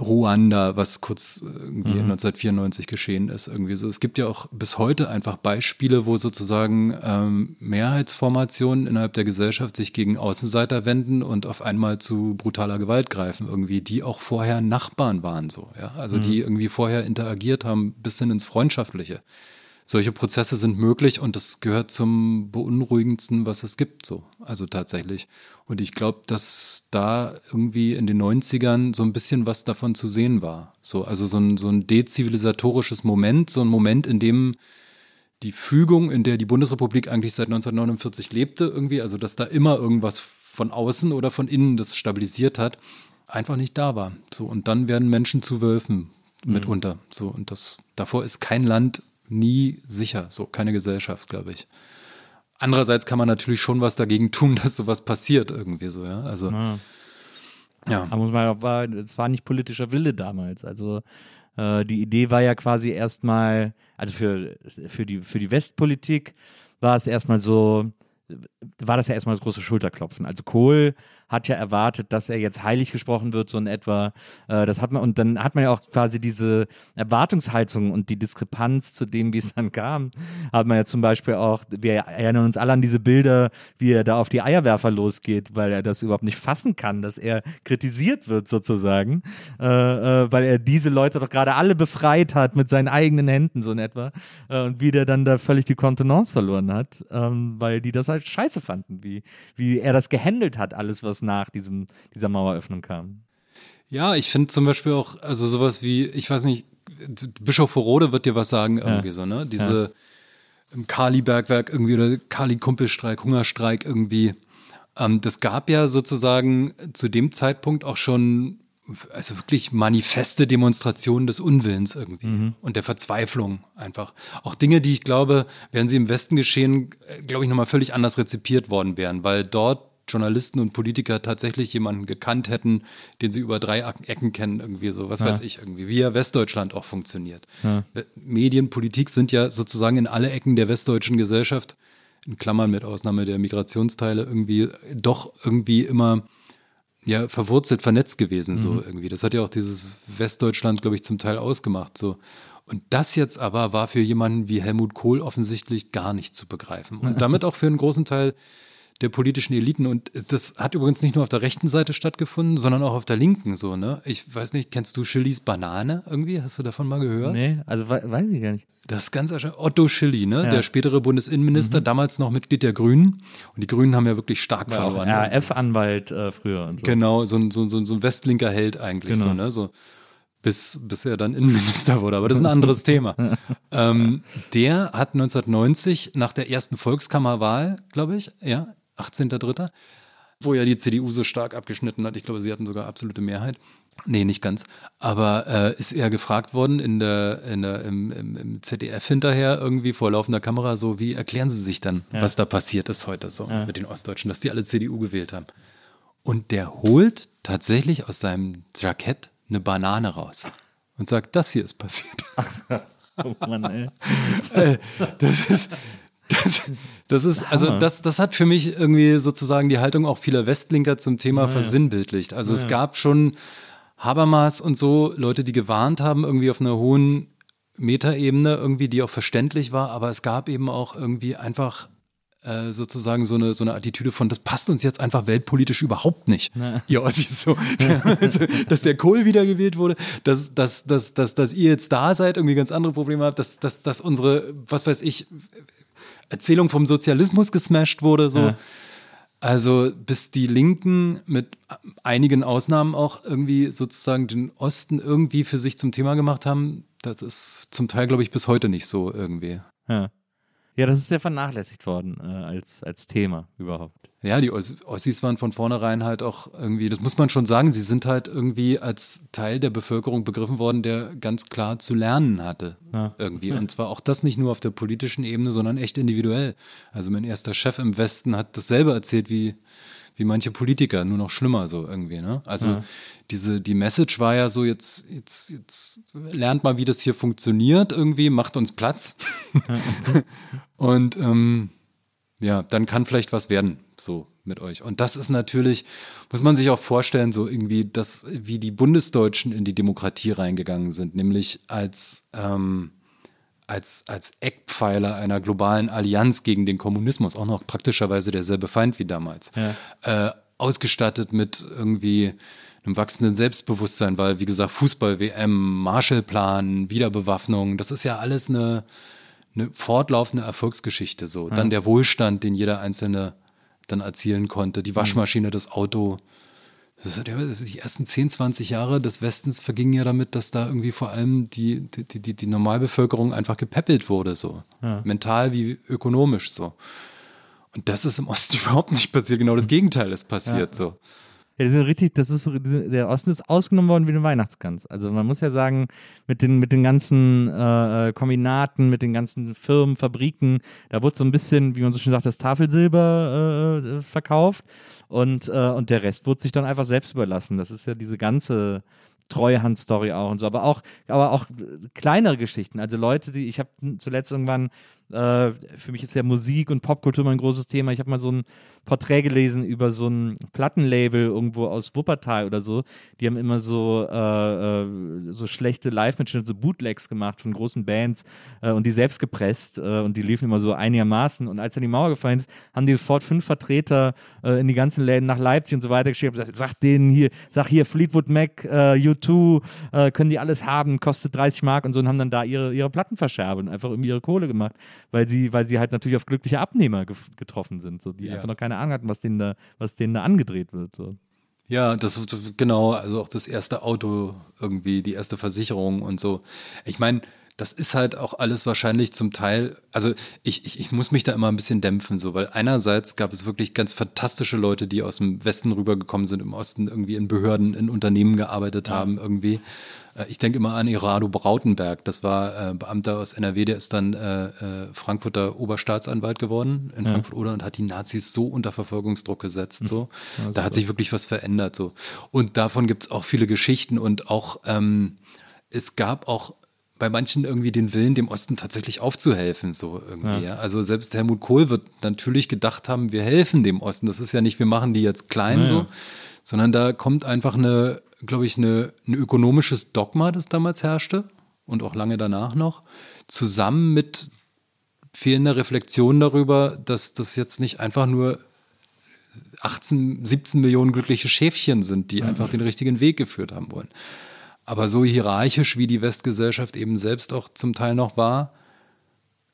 Speaker 2: Ruanda, was kurz irgendwie mhm. 1994 geschehen ist, irgendwie so. Es gibt ja auch bis heute einfach Beispiele, wo sozusagen ähm, Mehrheitsformationen innerhalb der Gesellschaft sich gegen Außenseiter wenden und auf einmal zu brutaler Gewalt greifen, irgendwie, die auch vorher Nachbarn waren, so, ja. Also mhm. die irgendwie vorher interagiert haben, bis hin ins Freundschaftliche solche Prozesse sind möglich und das gehört zum beunruhigendsten, was es gibt, so. Also tatsächlich. Und ich glaube, dass da irgendwie in den 90ern so ein bisschen was davon zu sehen war. So, also so ein, so ein dezivilisatorisches Moment, so ein Moment, in dem die Fügung, in der die Bundesrepublik eigentlich seit 1949 lebte, irgendwie, also dass da immer irgendwas von außen oder von innen das stabilisiert hat, einfach nicht da war. So, und dann werden Menschen zu Wölfen mitunter. Mhm. So, und das davor ist kein Land nie sicher, so keine Gesellschaft, glaube ich. Andererseits kann man natürlich schon was dagegen tun, dass sowas passiert irgendwie so, ja. Also ja.
Speaker 3: ja. Aber muss man war, es war nicht politischer Wille damals. Also äh, die Idee war ja quasi erstmal, also für, für, die, für die Westpolitik war es erstmal so, war das ja erstmal das große Schulterklopfen. Also Kohl hat ja erwartet, dass er jetzt heilig gesprochen wird, so in etwa. Äh, das hat man, und dann hat man ja auch quasi diese Erwartungshaltung und die Diskrepanz zu dem, wie es dann kam, hat man ja zum Beispiel auch, wir erinnern uns alle an diese Bilder, wie er da auf die Eierwerfer losgeht, weil er das überhaupt nicht fassen kann, dass er kritisiert wird sozusagen, äh, äh, weil er diese Leute doch gerade alle befreit hat mit seinen eigenen Händen, so in etwa. Äh, und wie der dann da völlig die Kontenance verloren hat, ähm, weil die das halt scheiße fanden, wie, wie er das gehandelt hat, alles, was nach diesem, dieser Maueröffnung kam.
Speaker 2: Ja, ich finde zum Beispiel auch, also sowas wie, ich weiß nicht, Bischof Rode wird dir was sagen, irgendwie ja. so, ne? Diese ja. Kali-Bergwerk irgendwie oder Kali-Kumpelstreik, Hungerstreik irgendwie. Ähm, das gab ja sozusagen zu dem Zeitpunkt auch schon also wirklich manifeste Demonstrationen des Unwillens irgendwie mhm. und der Verzweiflung einfach. Auch Dinge, die ich glaube, wären sie im Westen geschehen, äh, glaube ich, nochmal völlig anders rezipiert worden wären, weil dort Journalisten und Politiker tatsächlich jemanden gekannt hätten, den sie über drei Ecken kennen, irgendwie so, was ja. weiß ich, irgendwie, wie ja Westdeutschland auch funktioniert. Ja. Medien, Politik sind ja sozusagen in alle Ecken der westdeutschen Gesellschaft, in Klammern mit Ausnahme der Migrationsteile, irgendwie doch irgendwie immer ja, verwurzelt, vernetzt gewesen, so mhm. irgendwie. Das hat ja auch dieses Westdeutschland, glaube ich, zum Teil ausgemacht, so. Und das jetzt aber war für jemanden wie Helmut Kohl offensichtlich gar nicht zu begreifen. Und damit auch für einen großen Teil der politischen Eliten. Und das hat übrigens nicht nur auf der rechten Seite stattgefunden, sondern auch auf der linken so, ne? Ich weiß nicht, kennst du Chilis Banane irgendwie? Hast du davon mal gehört?
Speaker 3: Nee, also weiß ich gar nicht.
Speaker 2: Das ist ganz erscheinend. Otto Schilly, ne? Ja. Der spätere Bundesinnenminister, mhm. damals noch Mitglied der Grünen. Und die Grünen haben ja wirklich stark War verloren.
Speaker 3: Ja, RAF-Anwalt äh, früher und so.
Speaker 2: Genau, so ein, so, so, so ein westlinker Held eigentlich, genau. so, ne? So bis, bis er dann Innenminister wurde. Aber das ist ein anderes Thema. ähm, der hat 1990 nach der ersten Volkskammerwahl, glaube ich, ja, 18.3., wo ja die CDU so stark abgeschnitten hat. Ich glaube, sie hatten sogar absolute Mehrheit. Nee, nicht ganz. Aber äh, ist er gefragt worden in der, in der, im, im, im, ZDF hinterher irgendwie vor laufender Kamera, so wie erklären Sie sich dann, ja. was da passiert ist heute so ja. mit den Ostdeutschen, dass die alle CDU gewählt haben. Und der holt tatsächlich aus seinem Jackett eine Banane raus und sagt, das hier ist passiert. oh Mann, ey. Äh, das ist, Das, das ist, also das, das hat für mich irgendwie sozusagen die Haltung auch vieler Westlinker zum Thema ja, versinnbildlicht. Also ja. es gab schon Habermas und so Leute, die gewarnt haben, irgendwie auf einer hohen Metaebene, irgendwie, die auch verständlich war, aber es gab eben auch irgendwie einfach äh, sozusagen so eine, so eine Attitüde von, das passt uns jetzt einfach weltpolitisch überhaupt nicht. Ja, ihr Ossis so. dass der Kohl wiedergewählt wurde, dass, dass, dass, dass, dass ihr jetzt da seid, irgendwie ganz andere Probleme habt, dass, dass, dass unsere, was weiß ich, Erzählung vom Sozialismus gesmashed wurde, so. Ja. Also bis die Linken mit einigen Ausnahmen auch irgendwie sozusagen den Osten irgendwie für sich zum Thema gemacht haben, das ist zum Teil, glaube ich, bis heute nicht so irgendwie.
Speaker 3: Ja. Ja, das ist ja vernachlässigt worden äh, als, als Thema überhaupt.
Speaker 2: Ja, die Ossis waren von vornherein halt auch irgendwie, das muss man schon sagen, sie sind halt irgendwie als Teil der Bevölkerung begriffen worden, der ganz klar zu lernen hatte. Ja. Irgendwie. Ja. Und zwar auch das nicht nur auf der politischen Ebene, sondern echt individuell. Also mein erster Chef im Westen hat dasselbe erzählt wie wie manche Politiker, nur noch schlimmer so irgendwie. Ne? Also ja. diese, die Message war ja so, jetzt, jetzt, jetzt lernt mal, wie das hier funktioniert irgendwie, macht uns Platz. und ähm, ja, dann kann vielleicht was werden, so mit euch. Und das ist natürlich, muss man sich auch vorstellen, so irgendwie, dass, wie die Bundesdeutschen in die Demokratie reingegangen sind, nämlich als ähm, als, als Eckpfeiler einer globalen Allianz gegen den Kommunismus, auch noch praktischerweise derselbe Feind wie damals, ja. äh, ausgestattet mit irgendwie einem wachsenden Selbstbewusstsein, weil, wie gesagt, Fußball-WM, Marshallplan, Wiederbewaffnung, das ist ja alles eine, eine fortlaufende Erfolgsgeschichte. So. Ja. Dann der Wohlstand, den jeder Einzelne dann erzielen konnte, die Waschmaschine, das Auto, die ersten 10, 20 Jahre des Westens vergingen ja damit, dass da irgendwie vor allem die, die, die, die Normalbevölkerung einfach gepäppelt wurde, so. Ja. Mental wie ökonomisch, so. Und das ist im Osten überhaupt nicht passiert. Genau das Gegenteil ist passiert, ja. so.
Speaker 3: Ja, die sind richtig, das ist, der Osten ist ausgenommen worden wie eine Weihnachtsgans. Also man muss ja sagen, mit den, mit den ganzen äh, äh, Kombinaten, mit den ganzen Firmen, Fabriken, da wurde so ein bisschen, wie man so schön sagt, das Tafelsilber äh, verkauft und, äh, und der Rest wurde sich dann einfach selbst überlassen. Das ist ja diese ganze Treuhand-Story auch und so, aber auch, aber auch kleinere Geschichten. Also Leute, die, ich habe zuletzt irgendwann äh, für mich ist ja Musik und Popkultur mal ein großes Thema. Ich habe mal so ein Porträt gelesen über so ein Plattenlabel irgendwo aus Wuppertal oder so. Die haben immer so, äh, äh, so schlechte Live-Mitschnitte, so Bootlegs gemacht von großen Bands äh, und die selbst gepresst und die liefen immer so einigermaßen. Und als dann die Mauer gefallen ist, haben die sofort fünf Vertreter in die ganzen Läden nach Leipzig und so weiter geschickt und gesagt, sag denen hier, sag hier Fleetwood Mac, U2, können die alles haben, kostet 30 Mark und so und haben dann da ihre, ihre Platten verscherbelt und einfach irgendwie ihre Kohle gemacht weil sie, weil sie halt natürlich auf glückliche Abnehmer getroffen sind, so die ja. einfach noch keine Ahnung hatten, was denen da, was denen da angedreht wird. So.
Speaker 2: Ja, das genau, also auch das erste Auto irgendwie, die erste Versicherung und so. Ich meine, das ist halt auch alles wahrscheinlich zum Teil, also ich, ich, ich muss mich da immer ein bisschen dämpfen, so, weil einerseits gab es wirklich ganz fantastische Leute, die aus dem Westen rübergekommen sind, im Osten irgendwie in Behörden, in Unternehmen gearbeitet ja. haben irgendwie. Äh, ich denke immer an Irado Brautenberg, das war äh, Beamter aus NRW, der ist dann äh, äh, Frankfurter Oberstaatsanwalt geworden in ja. Frankfurt-Oder und hat die Nazis so unter Verfolgungsdruck gesetzt. So. Ja, da hat sich wirklich was verändert. So. Und davon gibt es auch viele Geschichten und auch ähm, es gab auch bei manchen irgendwie den Willen, dem Osten tatsächlich aufzuhelfen, so irgendwie. Ja. Also selbst Helmut Kohl wird natürlich gedacht haben, wir helfen dem Osten. Das ist ja nicht, wir machen die jetzt klein so, sondern da kommt einfach eine glaube ich, eine, ein ökonomisches Dogma, das damals herrschte und auch lange danach noch, zusammen mit fehlender Reflexion darüber, dass das jetzt nicht einfach nur 18, 17 Millionen glückliche Schäfchen sind, die einfach den richtigen Weg geführt haben wollen. Aber so hierarchisch, wie die Westgesellschaft eben selbst auch zum Teil noch war,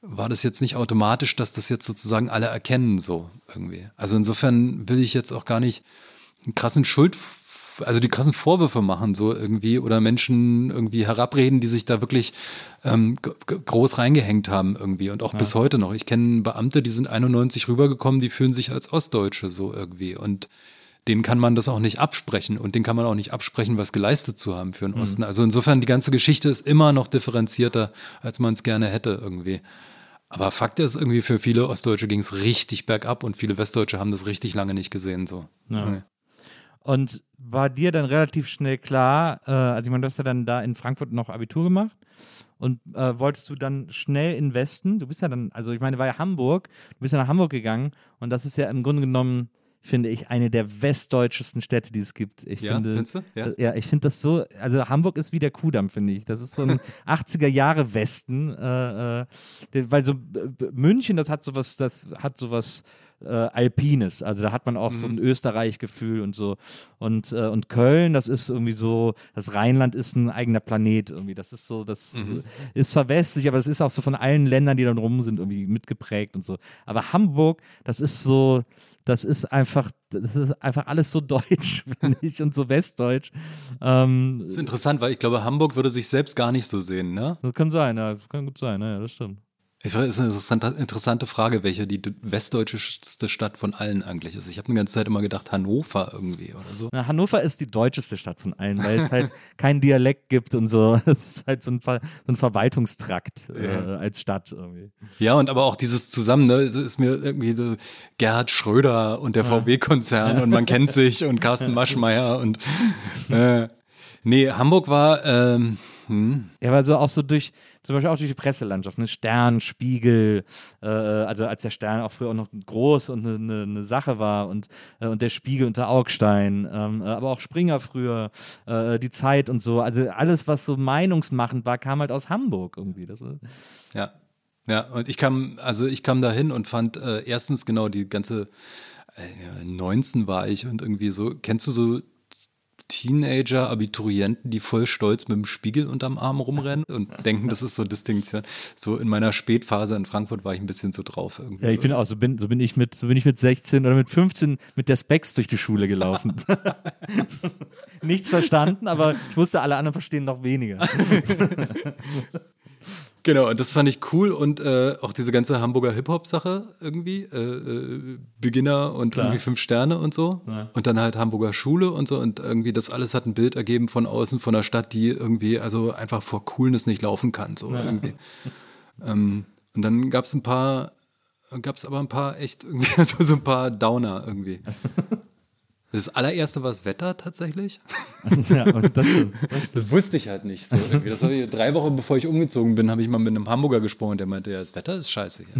Speaker 2: war das jetzt nicht automatisch, dass das jetzt sozusagen alle erkennen, so irgendwie. Also insofern will ich jetzt auch gar nicht einen krassen Schuld also die krassen Vorwürfe machen, so irgendwie, oder Menschen irgendwie herabreden, die sich da wirklich ähm, groß reingehängt haben irgendwie und auch ja. bis heute noch. Ich kenne Beamte, die sind 91 rübergekommen, die fühlen sich als Ostdeutsche so irgendwie und denen kann man das auch nicht absprechen und denen kann man auch nicht absprechen, was geleistet zu haben für den mhm. Osten. Also insofern, die ganze Geschichte ist immer noch differenzierter, als man es gerne hätte irgendwie. Aber Fakt ist, irgendwie für viele Ostdeutsche ging es richtig bergab und viele Westdeutsche haben das richtig lange nicht gesehen. So. Ja. Okay.
Speaker 3: Und war dir dann relativ schnell klar, äh, also ich meine, du hast ja dann da in Frankfurt noch Abitur gemacht und äh, wolltest du dann schnell in Westen? Du bist ja dann, also ich meine, war ja Hamburg, du bist ja nach Hamburg gegangen und das ist ja im Grunde genommen finde ich, eine der westdeutschesten Städte, die es gibt. Ich
Speaker 2: ja,
Speaker 3: finde?
Speaker 2: Ja,
Speaker 3: äh, ja ich finde das so, also Hamburg ist wie der Kudamm, finde ich. Das ist so ein 80er-Jahre-Westen, äh, äh, weil so München, das hat sowas, das hat sowas äh, Alpines. Also da hat man auch mhm. so ein Österreich-Gefühl und so. Und, äh, und Köln, das ist irgendwie so, das Rheinland ist ein eigener Planet irgendwie. Das ist so, das mhm. ist zwar westlich, aber es ist auch so von allen Ländern, die da rum sind, irgendwie mitgeprägt und so. Aber Hamburg, das ist so, das ist einfach, das ist einfach alles so deutsch, finde ich, und so westdeutsch.
Speaker 2: Ähm, das ist interessant, weil ich glaube, Hamburg würde sich selbst gar nicht so sehen, ne?
Speaker 3: Das kann sein, ja, das kann gut sein, ja, das stimmt.
Speaker 2: Ich weiß, ist eine interessante, Frage, welche die westdeutscheste Stadt von allen eigentlich ist. Ich habe eine ganze Zeit immer gedacht, Hannover irgendwie oder so.
Speaker 3: Na, Hannover ist die deutscheste Stadt von allen, weil es halt keinen Dialekt gibt und so. Es ist halt so ein, Ver so ein Verwaltungstrakt äh, ja. als Stadt irgendwie.
Speaker 2: Ja, und aber auch dieses zusammen, ne, ist mir irgendwie so Gerhard Schröder und der ja. VW-Konzern und man kennt sich und Carsten Maschmeyer und äh, nee, Hamburg war ähm, hm.
Speaker 3: Ja, weil so auch so durch, zum Beispiel auch durch die Presselandschaft, ne? Stern, Spiegel, äh, also als der Stern auch früher auch noch groß und eine, eine, eine Sache war und, äh, und der Spiegel unter Augstein, ähm, äh, aber auch Springer früher, äh, die Zeit und so, also alles, was so meinungsmachend war, kam halt aus Hamburg irgendwie. Das,
Speaker 2: ja, ja, und ich kam, also ich kam da hin und fand äh, erstens genau die ganze, 19 äh, war ich und irgendwie so, kennst du so Teenager, Abiturienten, die voll stolz mit dem Spiegel unterm Arm rumrennen und denken, das ist so Distinktion. So in meiner Spätphase in Frankfurt war ich ein bisschen so drauf irgendwie.
Speaker 3: Ja, ich bin auch, so bin, so bin ich mit, so bin ich mit 16 oder mit 15 mit der Specs durch die Schule gelaufen. Nichts verstanden, aber ich wusste, alle anderen verstehen noch weniger.
Speaker 2: Genau, und das fand ich cool und äh, auch diese ganze Hamburger Hip-Hop-Sache irgendwie, äh, äh, Beginner und Klar. irgendwie fünf Sterne und so. Ja. Und dann halt Hamburger Schule und so und irgendwie das alles hat ein Bild ergeben von außen, von einer Stadt, die irgendwie also einfach vor Coolness nicht laufen kann, so ja. irgendwie. ähm, und dann gab es ein paar, gab es aber ein paar echt irgendwie, so, so ein paar Downer irgendwie. Das allererste war das Wetter tatsächlich. Ja, das, das, das, wusste ich halt nicht. So. Das ich drei Wochen bevor ich umgezogen bin, habe ich mal mit einem Hamburger gesprochen, der meinte, ja, das Wetter ist scheiße.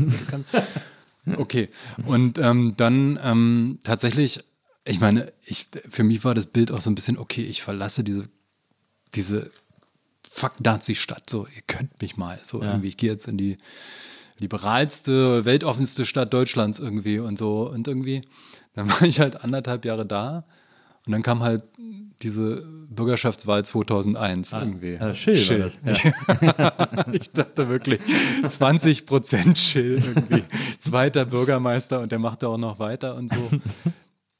Speaker 2: Okay. Und ähm, dann ähm, tatsächlich, ich meine, ich, für mich war das Bild auch so ein bisschen, okay, ich verlasse diese, diese Fuck-Nazi-Stadt. So, ihr könnt mich mal. So ja. irgendwie, ich gehe jetzt in die liberalste, weltoffenste Stadt Deutschlands irgendwie und so. Und irgendwie dann war ich halt anderthalb Jahre da und dann kam halt diese Bürgerschaftswahl 2001 ah, irgendwie.
Speaker 3: Äh, Schill, Schill. Das,
Speaker 2: ja. ich dachte wirklich 20 Prozent Schill irgendwie. Zweiter Bürgermeister und der machte auch noch weiter und so.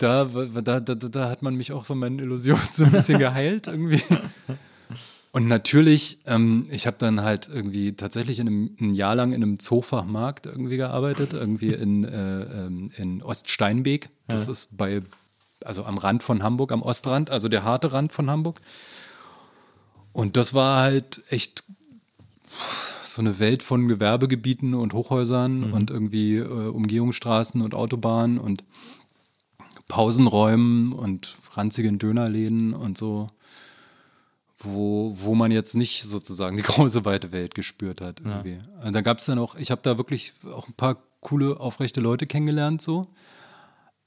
Speaker 2: Da, da, da, da hat man mich auch von meinen Illusionen so ein bisschen geheilt irgendwie. Und natürlich, ähm, ich habe dann halt irgendwie tatsächlich in einem, ein Jahr lang in einem Zoofachmarkt irgendwie gearbeitet, irgendwie in, äh, ähm, in Oststeinbeek. Das ja. ist bei, also am Rand von Hamburg, am Ostrand, also der harte Rand von Hamburg. Und das war halt echt so eine Welt von Gewerbegebieten und Hochhäusern mhm. und irgendwie äh, Umgehungsstraßen und Autobahnen und Pausenräumen und ranzigen Dönerläden und so wo, wo man jetzt nicht sozusagen die große weite Welt gespürt hat. Irgendwie. Ja. Da gab es dann auch, ich habe da wirklich auch ein paar coole, aufrechte Leute kennengelernt, so.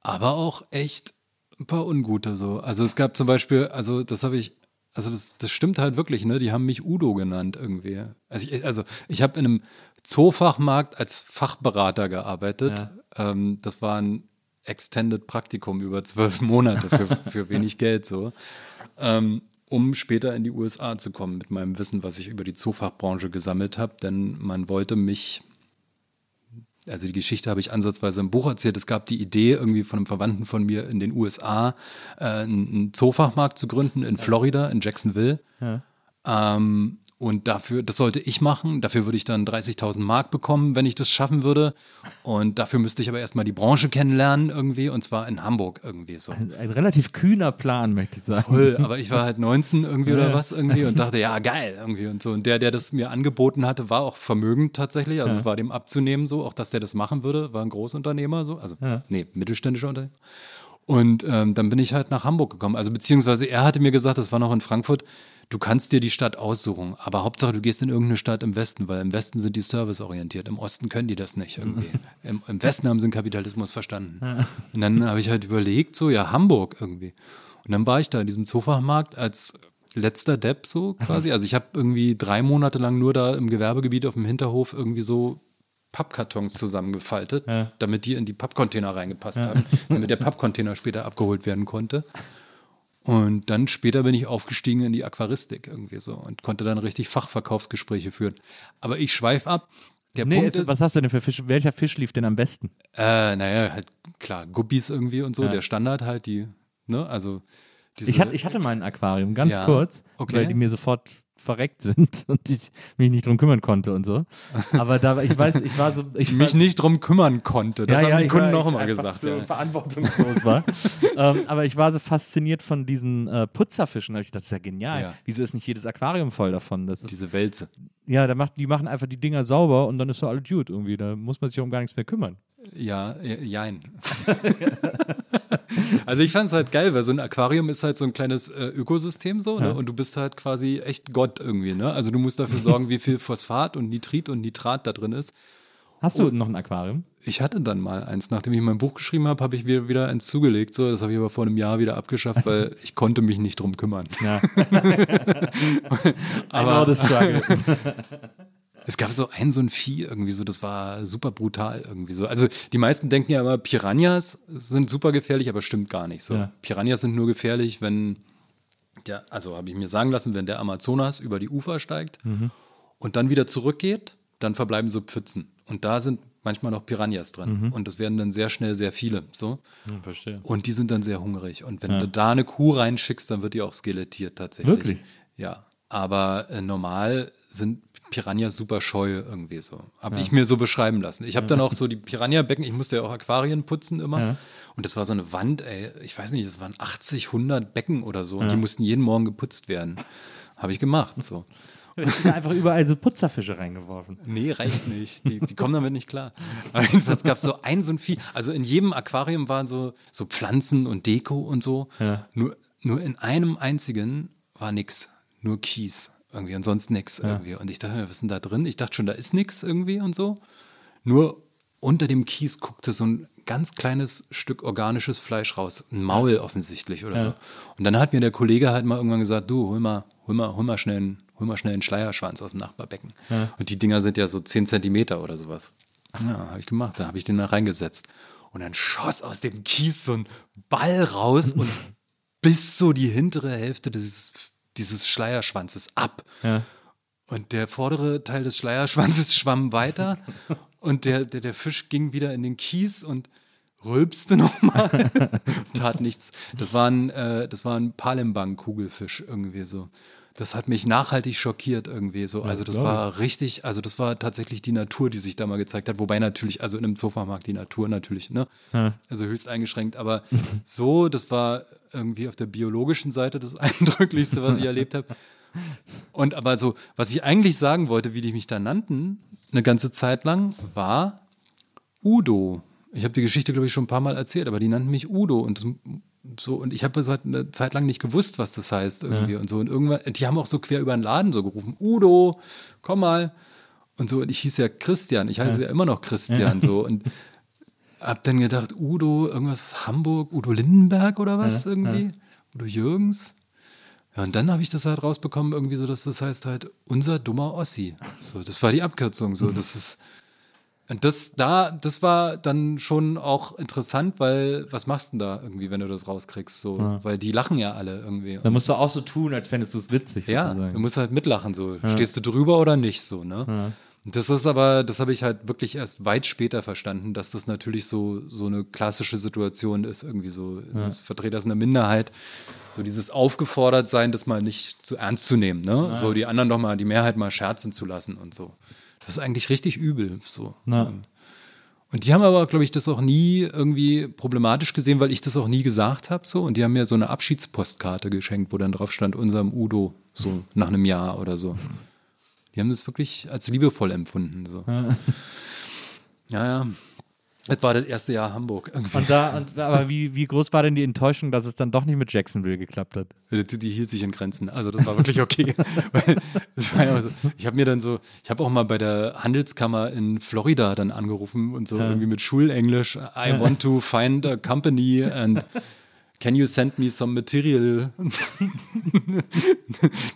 Speaker 2: Aber auch echt ein paar ungute so. Also es gab zum Beispiel, also das habe ich, also das, das stimmt halt wirklich, ne? Die haben mich Udo genannt irgendwie. Also ich, also ich habe in einem Zoofachmarkt als Fachberater gearbeitet. Ja. Ähm, das war ein Extended Praktikum über zwölf Monate für, für wenig Geld so. Ähm, um später in die USA zu kommen mit meinem Wissen, was ich über die Zoofachbranche gesammelt habe. Denn man wollte mich, also die Geschichte habe ich ansatzweise im Buch erzählt. Es gab die Idee irgendwie von einem Verwandten von mir in den USA, äh, einen Zoofachmarkt zu gründen in Florida, in Jacksonville. Ja. Ähm, und dafür, das sollte ich machen. Dafür würde ich dann 30.000 Mark bekommen, wenn ich das schaffen würde. Und dafür müsste ich aber erstmal die Branche kennenlernen irgendwie. Und zwar in Hamburg irgendwie so.
Speaker 3: Ein, ein relativ kühner Plan, möchte ich sagen.
Speaker 2: Voll, aber ich war halt 19 irgendwie ja. oder was irgendwie und dachte, ja, geil irgendwie und so. Und der, der das mir angeboten hatte, war auch vermögend tatsächlich. Also ja. es war dem abzunehmen so, auch dass der das machen würde. War ein Großunternehmer so. Also, ja. nee, mittelständischer Unternehmer. Und ähm, dann bin ich halt nach Hamburg gekommen. Also beziehungsweise er hatte mir gesagt, das war noch in Frankfurt, du kannst dir die Stadt aussuchen, aber Hauptsache du gehst in irgendeine Stadt im Westen, weil im Westen sind die serviceorientiert, im Osten können die das nicht irgendwie. Im, Im, Westen haben sie den Kapitalismus verstanden. Und dann habe ich halt überlegt, so ja, Hamburg irgendwie. Und dann war ich da in diesem Zoofachmarkt als letzter Depp so quasi. Also ich habe irgendwie drei Monate lang nur da im Gewerbegebiet auf dem Hinterhof irgendwie so Pappkartons zusammengefaltet, ja. damit die in die Pappcontainer reingepasst ja. haben, damit der Pappcontainer später abgeholt werden konnte. Und dann später bin ich aufgestiegen in die Aquaristik irgendwie so und konnte dann richtig Fachverkaufsgespräche führen. Aber ich schweife ab.
Speaker 3: Der nee, Punkt ist, was hast du denn für Fisch? Welcher Fisch lief denn am besten?
Speaker 2: Äh, naja, halt klar, Guppies irgendwie und so, ja. der Standard halt, die, ne, also.
Speaker 3: Diese, ich, hatte, ich hatte mal ein Aquarium, ganz ja, kurz, okay. weil die mir sofort verreckt sind und ich mich nicht drum kümmern konnte und so. Aber da, ich weiß, ich war so. Ich
Speaker 2: mich war, nicht drum kümmern konnte. Das ja, haben ja, die Kunden auch immer gesagt.
Speaker 3: So ja. verantwortungslos war. ähm, aber ich war so fasziniert von diesen äh, Putzerfischen. Ich, das ist ja genial. Ja. Wieso ist nicht jedes Aquarium voll davon? Das ist,
Speaker 2: Diese Wälze.
Speaker 3: Ja, da macht, die machen einfach die Dinger sauber und dann ist so alles gut irgendwie. Da muss man sich um gar nichts mehr kümmern.
Speaker 2: Ja, jein. also ich fand es halt geil, weil so ein Aquarium ist halt so ein kleines äh, Ökosystem so, ne? ja. Und du bist halt quasi echt Gott irgendwie, ne? Also du musst dafür sorgen, wie viel Phosphat und Nitrit und Nitrat da drin ist.
Speaker 3: Hast du und noch ein Aquarium?
Speaker 2: Ich hatte dann mal eins. Nachdem ich mein Buch geschrieben habe, habe ich wieder, wieder eins zugelegt. So, das habe ich aber vor einem Jahr wieder abgeschafft, weil ich konnte mich nicht drum kümmern. Ja. aber, I know Es gab so ein, so ein Vieh irgendwie so, das war super brutal irgendwie so. Also die meisten denken ja immer, Piranhas sind super gefährlich, aber stimmt gar nicht so. Ja. Piranhas sind nur gefährlich, wenn der, also habe ich mir sagen lassen, wenn der Amazonas über die Ufer steigt mhm. und dann wieder zurückgeht, dann verbleiben so Pfützen. Und da sind manchmal noch Piranhas drin. Mhm. Und das werden dann sehr schnell sehr viele. So.
Speaker 3: Ja, verstehe.
Speaker 2: Und die sind dann sehr hungrig. Und wenn ja. du da eine Kuh reinschickst, dann wird die auch skelettiert tatsächlich.
Speaker 3: Wirklich?
Speaker 2: Ja. Aber äh, normal sind Piranhas super scheu irgendwie so. Habe ja. ich mir so beschreiben lassen. Ich habe dann auch so die Piranha-Becken, ich musste ja auch Aquarien putzen immer. Ja. Und das war so eine Wand, ey, ich weiß nicht, das waren 80, 100 Becken oder so. Und die mussten jeden Morgen geputzt werden. Habe ich gemacht, so.
Speaker 3: einfach überall so Putzerfische reingeworfen.
Speaker 2: Nee, reicht nicht. Die, die kommen damit nicht klar. Aber jedenfalls gab es so ein, so ein Vieh. Also in jedem Aquarium waren so, so Pflanzen und Deko und so. Ja. Nur, nur in einem einzigen war nichts. Nur Kies irgendwie und sonst nichts ja. irgendwie. Und ich dachte, was ist denn da drin? Ich dachte schon, da ist nichts irgendwie und so. Nur unter dem Kies guckte so ein ganz kleines Stück organisches Fleisch raus. Ein Maul offensichtlich oder ja. so. Und dann hat mir der Kollege halt mal irgendwann gesagt, du, hol mal, hol mal, hol mal schnell einen, hol mal schnell einen Schleierschwanz aus dem Nachbarbecken. Ja. Und die Dinger sind ja so 10 Zentimeter oder sowas. Ja, habe ich gemacht. Da habe ich den da reingesetzt. Und dann schoss aus dem Kies so ein Ball raus und bis so die hintere Hälfte dieses dieses Schleierschwanzes ab. Ja. Und der vordere Teil des Schleierschwanzes schwamm weiter und der, der, der Fisch ging wieder in den Kies und rülpste nochmal. Tat nichts. Das war ein, äh, das war ein Palembang-Kugelfisch irgendwie so. Das hat mich nachhaltig schockiert irgendwie so. Also das war richtig, also das war tatsächlich die Natur, die sich da mal gezeigt hat. Wobei natürlich, also in einem Zoofachmarkt die Natur natürlich, ne? Ja. Also höchst eingeschränkt. Aber so, das war irgendwie auf der biologischen Seite das Eindrücklichste, was ich erlebt habe. Und aber so, was ich eigentlich sagen wollte, wie die mich da nannten, eine ganze Zeit lang, war Udo. Ich habe die Geschichte, glaube ich, schon ein paar Mal erzählt, aber die nannten mich Udo und das, so und ich habe es halt eine Zeit lang nicht gewusst, was das heißt irgendwie ja. und so und irgendwann, die haben auch so quer über den Laden so gerufen, Udo, komm mal und so und ich hieß ja Christian, ich heiße ja, ja immer noch Christian ja. so und hab dann gedacht, Udo, irgendwas Hamburg, Udo Lindenberg oder was irgendwie? Udo Jürgens. Ja, und dann habe ich das halt rausbekommen, irgendwie so, dass das heißt halt unser dummer Ossi. So, das war die Abkürzung. So, das ist. Und das da, das war dann schon auch interessant, weil was machst du denn da irgendwie, wenn du das rauskriegst? So, ja. weil die lachen ja alle irgendwie.
Speaker 3: Da musst du auch so tun, als fändest du es witzig.
Speaker 2: Ja, sozusagen. du musst halt mitlachen. So, stehst du drüber oder nicht? So, ne? Das ist aber, das habe ich halt wirklich erst weit später verstanden, dass das natürlich so, so eine klassische Situation ist, irgendwie so, ja. als Vertreter einer Minderheit, so dieses aufgefordert sein, das mal nicht zu ernst zu nehmen, ne? Ja. So die anderen doch mal, die Mehrheit mal scherzen zu lassen und so. Das ist eigentlich richtig übel, so. Ja. Und die haben aber, glaube ich, das auch nie irgendwie problematisch gesehen, weil ich das auch nie gesagt habe, so. Und die haben mir so eine Abschiedspostkarte geschenkt, wo dann drauf stand, unserem Udo, so nach einem Jahr oder so. Die haben das wirklich als liebevoll empfunden. So. Ja, ja. Das war das erste Jahr Hamburg.
Speaker 3: Irgendwie. Und da, und, aber wie, wie groß war denn die Enttäuschung, dass es dann doch nicht mit Jacksonville geklappt hat?
Speaker 2: Die, die hielt sich in Grenzen. Also das war wirklich okay. war so, ich habe mir dann so, ich habe auch mal bei der Handelskammer in Florida dann angerufen und so ja. irgendwie mit Schulenglisch. I want to find a company and Can you send me some material?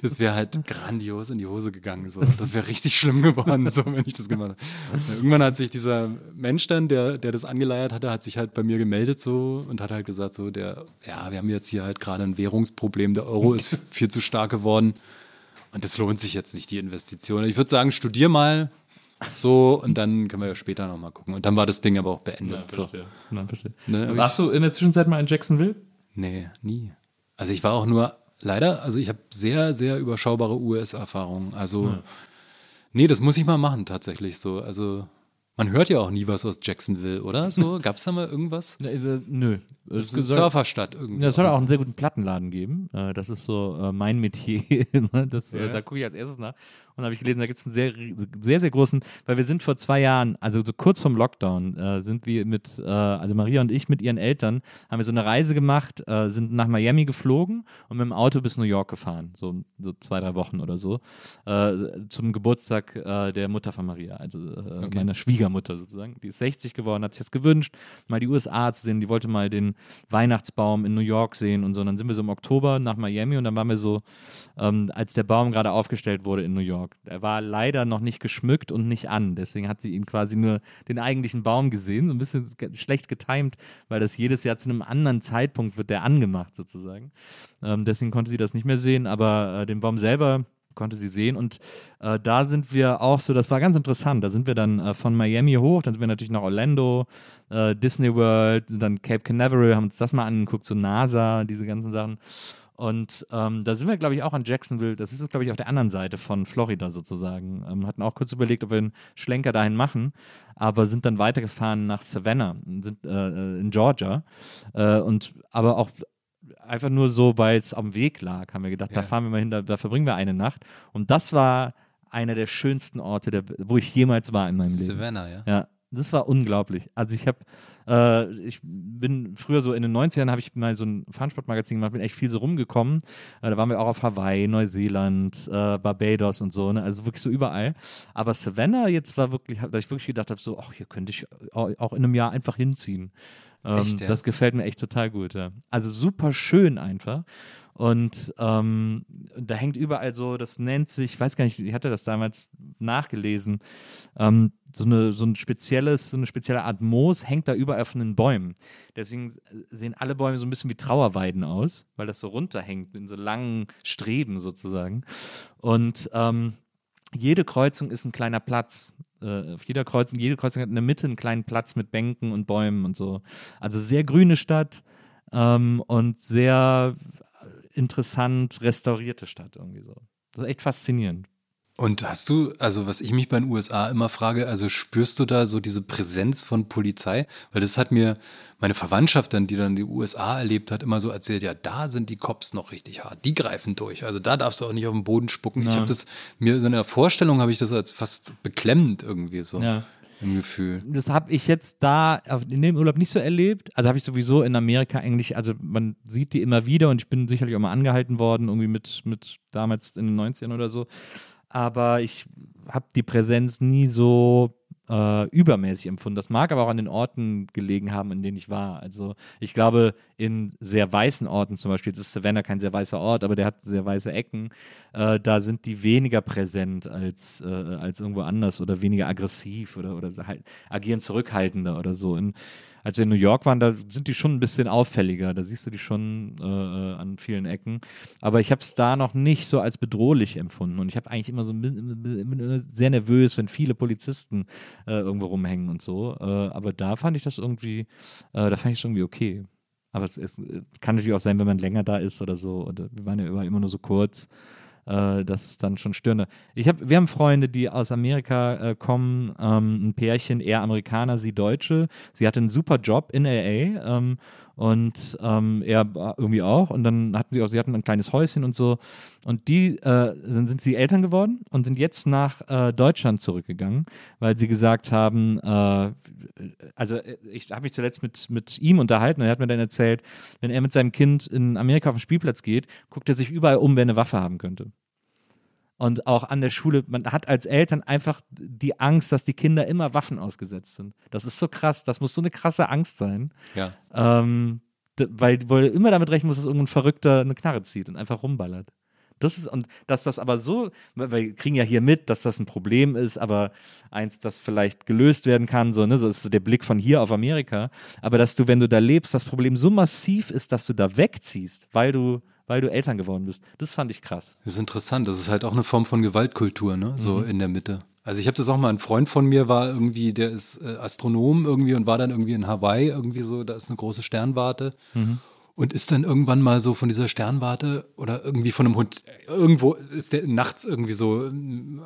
Speaker 2: das wäre halt grandios in die Hose gegangen. So. Das wäre richtig schlimm geworden, so, wenn ich das gemacht hätte. Irgendwann hat sich dieser Mensch dann, der, der das angeleiert hatte, hat sich halt bei mir gemeldet so und hat halt gesagt, so, der, ja, wir haben jetzt hier halt gerade ein Währungsproblem, der Euro ist viel zu stark geworden und das lohnt sich jetzt nicht, die Investition. Ich würde sagen, studier mal, so, und dann können wir ja später nochmal gucken. Und dann war das Ding aber auch beendet. Ja, so.
Speaker 3: ja, ne, Warst du in der Zwischenzeit mal in Jacksonville?
Speaker 2: Nee, nie. Also ich war auch nur, leider, also ich habe sehr, sehr überschaubare US-Erfahrungen. Also, ja. nee, das muss ich mal machen tatsächlich so. Also man hört ja auch nie was aus Jacksonville, oder? So, gab es da mal irgendwas?
Speaker 3: Äh, nö.
Speaker 2: Das ist eine Surferstadt irgendwie.
Speaker 3: Es soll auch einen sehr guten Plattenladen geben. Äh, das ist so äh, mein Metier. das, ja. Da gucke ich als erstes nach. Und da habe ich gelesen, da gibt es einen sehr, sehr, sehr großen, weil wir sind vor zwei Jahren, also so kurz vom Lockdown, äh, sind wir mit, äh, also Maria und ich mit ihren Eltern, haben wir so eine Reise gemacht, äh, sind nach Miami geflogen und mit dem Auto bis New York gefahren, so, so zwei, drei Wochen oder so, äh, zum Geburtstag äh, der Mutter von Maria, also äh, okay. meiner Schwiegermutter sozusagen. Die ist 60 geworden, hat sich jetzt gewünscht, mal die USA zu sehen, die wollte mal den Weihnachtsbaum in New York sehen und so. Und dann sind wir so im Oktober nach Miami und dann waren wir so, ähm, als der Baum gerade aufgestellt wurde in New York. York. Er war leider noch nicht geschmückt und nicht an. Deswegen hat sie ihn quasi nur den eigentlichen Baum gesehen. So ein bisschen schlecht getimt, weil das jedes Jahr zu einem anderen Zeitpunkt wird der angemacht sozusagen. Ähm, deswegen konnte sie das nicht mehr sehen, aber äh, den Baum selber konnte sie sehen. Und äh, da sind wir auch so, das war ganz interessant. Da sind wir dann äh, von Miami hoch, dann sind wir natürlich nach Orlando, äh, Disney World, dann Cape Canaveral, haben uns das mal angeguckt, so NASA, diese ganzen Sachen. Und ähm, da sind wir, glaube ich, auch an Jacksonville. Das ist, glaube ich, auf der anderen Seite von Florida sozusagen. Ähm, hatten auch kurz überlegt, ob wir einen Schlenker dahin machen, aber sind dann weitergefahren nach Savannah, sind äh, äh, in Georgia. Äh, und aber auch einfach nur so, weil es am Weg lag, haben wir gedacht, ja. da fahren wir mal hin, da, da, verbringen wir eine Nacht. Und das war einer der schönsten Orte, der, wo ich jemals war in meinem Leben.
Speaker 2: Savannah, ja.
Speaker 3: Ja, das war unglaublich. Also ich habe, äh, ich bin früher so in den 90ern habe ich mal so ein Fernsportmagazin gemacht, bin echt viel so rumgekommen. Äh, da waren wir auch auf Hawaii, Neuseeland, äh, Barbados und so, ne? also wirklich so überall. Aber Savannah jetzt war wirklich, dass ich wirklich gedacht habe, so, ach, hier könnte ich auch in einem Jahr einfach hinziehen. Ähm, echt, ja? Das gefällt mir echt total gut. Ja. Also super schön einfach. Und ähm, da hängt überall so, das nennt sich, ich weiß gar nicht, ich hatte das damals nachgelesen, ähm, so, eine, so ein spezielles, so eine spezielle Art Moos hängt da überall von den Bäumen. Deswegen sehen alle Bäume so ein bisschen wie Trauerweiden aus, weil das so runterhängt in so langen Streben sozusagen. Und ähm, jede Kreuzung ist ein kleiner Platz. Äh, auf jeder Kreuzung, jede Kreuzung hat in der Mitte einen kleinen Platz mit Bänken und Bäumen und so. Also sehr grüne Stadt ähm, und sehr interessant restaurierte Stadt irgendwie so. Das ist echt faszinierend.
Speaker 2: Und hast du, also was ich mich bei den USA immer frage, also spürst du da so diese Präsenz von Polizei? Weil das hat mir meine Verwandtschaft dann, die dann die USA erlebt hat, immer so erzählt, ja, da sind die Cops noch richtig hart, die greifen durch. Also da darfst du auch nicht auf den Boden spucken. Ja. Ich habe das, mir so in der Vorstellung habe ich das als fast beklemmend irgendwie so. Ja im Gefühl.
Speaker 3: Das habe ich jetzt da in dem Urlaub nicht so erlebt. Also habe ich sowieso in Amerika eigentlich, also man sieht die immer wieder und ich bin sicherlich auch mal angehalten worden, irgendwie mit, mit damals in den 90ern oder so. Aber ich habe die Präsenz nie so äh, übermäßig empfunden. Das mag aber auch an den Orten gelegen haben, in denen ich war. Also ich glaube, in sehr weißen Orten zum Beispiel, jetzt ist Savannah kein sehr weißer Ort, aber der hat sehr weiße Ecken, äh, da sind die weniger präsent als, äh, als irgendwo anders oder weniger aggressiv oder, oder halt agieren zurückhaltender oder so. In, als wir in New York waren, da sind die schon ein bisschen auffälliger. Da siehst du die schon äh, äh an vielen Ecken. Aber ich habe es da noch nicht so als bedrohlich empfunden. Und ich habe eigentlich immer so sehr nervös, wenn viele Polizisten äh, irgendwo rumhängen und so. Äh, aber da fand ich das irgendwie, äh, da fand ich es irgendwie okay. Aber es, es, kann natürlich auch sein, wenn man länger da ist oder so. Und wir waren ja immer nur so kurz. Äh, das ist dann schon störender. Ich hab, wir haben Freunde, die aus Amerika äh, kommen, ähm, ein Pärchen, er Amerikaner, sie Deutsche. Sie hatte einen super Job in LA ähm, und ähm, er irgendwie auch. Und dann hatten sie auch, sie hatten ein kleines Häuschen und so. Und die, äh, dann sind sie Eltern geworden und sind jetzt nach äh, Deutschland zurückgegangen, weil sie gesagt haben, äh, also äh, ich habe mich zuletzt mit, mit ihm unterhalten und er hat mir dann erzählt, wenn er mit seinem Kind in Amerika auf den Spielplatz geht, guckt er sich überall um, wer eine Waffe haben könnte. Und auch an der Schule, man hat als Eltern einfach die Angst, dass die Kinder immer Waffen ausgesetzt sind. Das ist so krass, das muss so eine krasse Angst sein.
Speaker 2: Ja.
Speaker 3: Ähm, weil, weil immer damit rechnen muss, dass irgendein Verrückter eine Knarre zieht und einfach rumballert. Das ist, und dass das aber so, wir kriegen ja hier mit, dass das ein Problem ist, aber eins, das vielleicht gelöst werden kann, so, ne, so ist so der Blick von hier auf Amerika. Aber dass du, wenn du da lebst, das Problem so massiv ist, dass du da wegziehst, weil du weil du Eltern geworden bist. Das fand ich krass.
Speaker 2: Das ist interessant. Das ist halt auch eine Form von Gewaltkultur, ne? So mhm. in der Mitte. Also ich habe das auch mal, ein Freund von mir war irgendwie, der ist äh, Astronom irgendwie und war dann irgendwie in Hawaii irgendwie so, da ist eine große Sternwarte. Mhm und ist dann irgendwann mal so von dieser Sternwarte oder irgendwie von einem Hund, irgendwo ist der nachts irgendwie so ähm,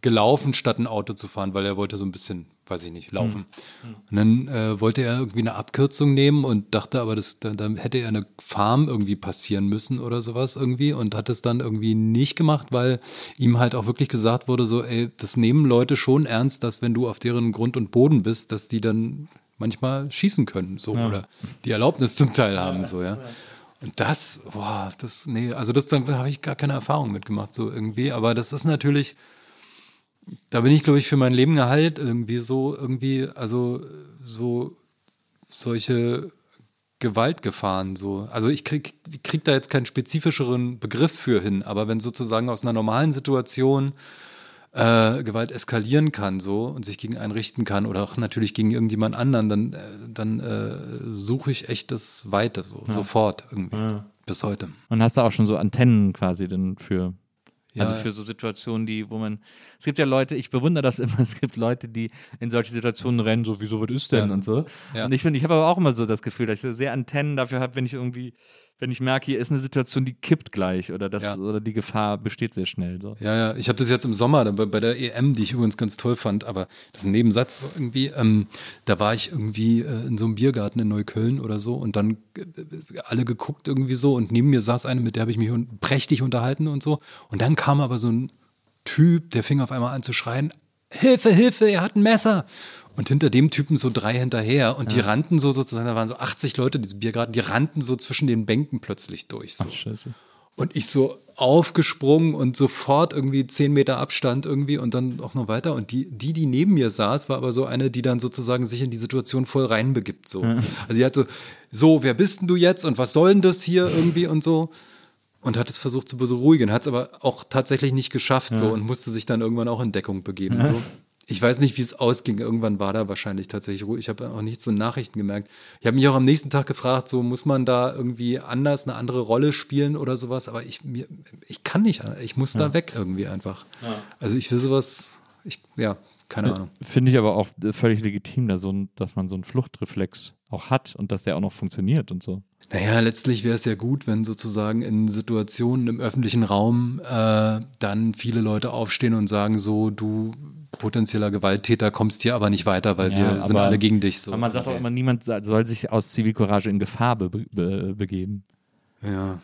Speaker 2: gelaufen, statt ein Auto zu fahren, weil er wollte so ein bisschen, weiß ich nicht, laufen. Mhm. Und dann äh, wollte er irgendwie eine Abkürzung nehmen und dachte aber, das, da, da hätte er eine Farm irgendwie passieren müssen oder sowas irgendwie und hat es dann irgendwie nicht gemacht, weil ihm halt auch wirklich gesagt wurde, so, ey, das nehmen Leute schon ernst, dass wenn du auf deren Grund und Boden bist, dass die dann manchmal schießen können, so ja. oder die Erlaubnis zum Teil haben, ja, so ja. Und das, boah, das, nee, also das, da habe ich gar keine Erfahrung mitgemacht, so irgendwie. Aber das ist natürlich, da bin ich, glaube ich, für mein Leben geheilt, irgendwie so, irgendwie, also so solche Gewaltgefahren, so. Also ich krieg, krieg da jetzt keinen spezifischeren Begriff für hin, aber wenn sozusagen aus einer normalen Situation äh, Gewalt eskalieren kann so und sich gegen einen richten kann oder auch natürlich gegen irgendjemand anderen, dann, äh, dann äh, suche ich echt das Weite so, ja. sofort irgendwie. Ja. Bis heute.
Speaker 3: Und hast du auch schon so Antennen quasi denn für ja. Also für so Situationen, die, wo man, es gibt ja Leute, ich bewundere das immer, es gibt Leute, die in solche Situationen rennen, so, wieso, was ist denn ja. und so. Ja. Und ich finde, ich habe aber auch immer so das Gefühl, dass ich sehr Antennen dafür habe, wenn ich irgendwie wenn ich merke, hier ist eine Situation, die kippt gleich oder, das, ja. oder die Gefahr besteht sehr schnell. So.
Speaker 2: Ja, ja, ich habe das jetzt im Sommer bei, bei, der EM, die ich übrigens ganz toll fand, aber das ist ein Nebensatz so irgendwie. Ähm, da war ich irgendwie äh, in so einem Biergarten in Neukölln oder so und dann äh, alle geguckt irgendwie so und neben mir saß eine, mit der habe ich mich un prächtig unterhalten und so. Und dann kam aber so ein Typ, der fing auf einmal an zu schreien, Hilfe, Hilfe, er hat ein Messer. Und hinter dem Typen so drei hinterher und ja. die rannten so sozusagen, da waren so 80 Leute, diese Biergarten, die rannten so zwischen den Bänken plötzlich durch. So. Ach, scheiße. Und ich so aufgesprungen und sofort irgendwie zehn Meter Abstand irgendwie und dann auch noch weiter. Und die, die, die neben mir saß, war aber so eine, die dann sozusagen sich in die Situation voll reinbegibt. So. Ja. Also sie hat so, so, wer bist denn du jetzt und was soll denn das hier irgendwie und so und hat es versucht zu beruhigen, hat es aber auch tatsächlich nicht geschafft ja. so und musste sich dann irgendwann auch in Deckung begeben. Ja. So. Ich weiß nicht, wie es ausging. Irgendwann war da wahrscheinlich tatsächlich ruhig. Ich habe auch nichts in Nachrichten gemerkt. Ich habe mich auch am nächsten Tag gefragt, so muss man da irgendwie anders eine andere Rolle spielen oder sowas. Aber ich, mir, ich kann nicht. Ich muss ja. da weg irgendwie einfach. Ja. Also ich will sowas, ich, ja, keine Ahnung.
Speaker 3: Finde ich aber auch völlig legitim, so dass man so einen Fluchtreflex auch hat und dass der auch noch funktioniert und so.
Speaker 2: Naja, letztlich wäre es ja gut, wenn sozusagen in Situationen im öffentlichen Raum äh, dann viele Leute aufstehen und sagen so, du potenzieller Gewalttäter kommst hier aber nicht weiter, weil ja, wir sind alle gegen dich. So.
Speaker 3: Aber man sagt okay. auch immer, niemand soll sich aus Zivilcourage in Gefahr be be begeben.
Speaker 2: Ja,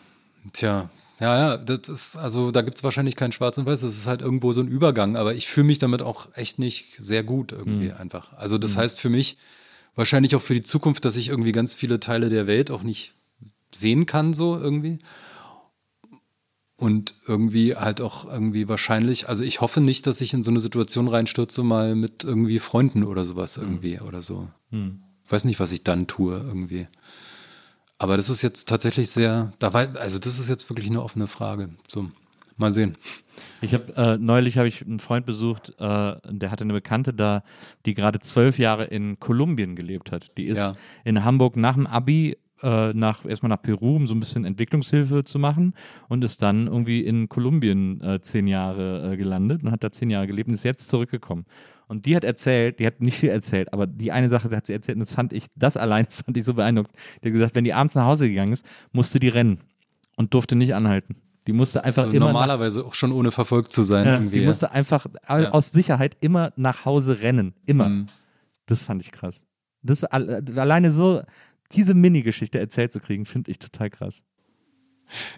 Speaker 2: tja. Ja, ja, das ist, also da gibt es wahrscheinlich kein Schwarz und Weiß, das ist halt irgendwo so ein Übergang, aber ich fühle mich damit auch echt nicht sehr gut irgendwie mhm. einfach. Also das mhm. heißt für mich wahrscheinlich auch für die Zukunft, dass ich irgendwie ganz viele Teile der Welt auch nicht sehen kann, so irgendwie und irgendwie halt auch irgendwie wahrscheinlich, also ich hoffe nicht, dass ich in so eine Situation reinstürze, mal mit irgendwie Freunden oder sowas hm. irgendwie mhm. oder so. Mhm. Weiß nicht, was ich dann tue irgendwie. Aber das ist jetzt tatsächlich sehr, da war, also das ist jetzt wirklich eine offene Frage. So, mal sehen.
Speaker 3: Ich habe äh, neulich habe ich einen Freund besucht, äh, der hatte eine Bekannte da, die gerade zwölf Jahre in Kolumbien gelebt hat. Die ist ja. in Hamburg nach dem Abi äh, nach, erstmal nach Peru, um so ein bisschen Entwicklungshilfe zu machen und ist dann irgendwie in Kolumbien äh, zehn Jahre äh, gelandet und hat da zehn Jahre gelebt und ist jetzt zurückgekommen. Und die hat erzählt, die hat nicht viel erzählt, aber die eine Sache hat sie erzählt und das fand ich, das allein fand ich so beeindruckend. Die hat gesagt, wenn die abends nach Hause gegangen ist, musste die rennen und durfte nicht anhalten. Die musste einfach
Speaker 2: also
Speaker 3: immer.
Speaker 2: Normalerweise auch schon ohne verfolgt zu sein.
Speaker 3: Ja, die musste einfach ja. aus Sicherheit immer nach Hause rennen. Immer. Mhm. Das fand ich krass. Das alleine so, diese Mini-Geschichte erzählt zu kriegen, finde ich total krass.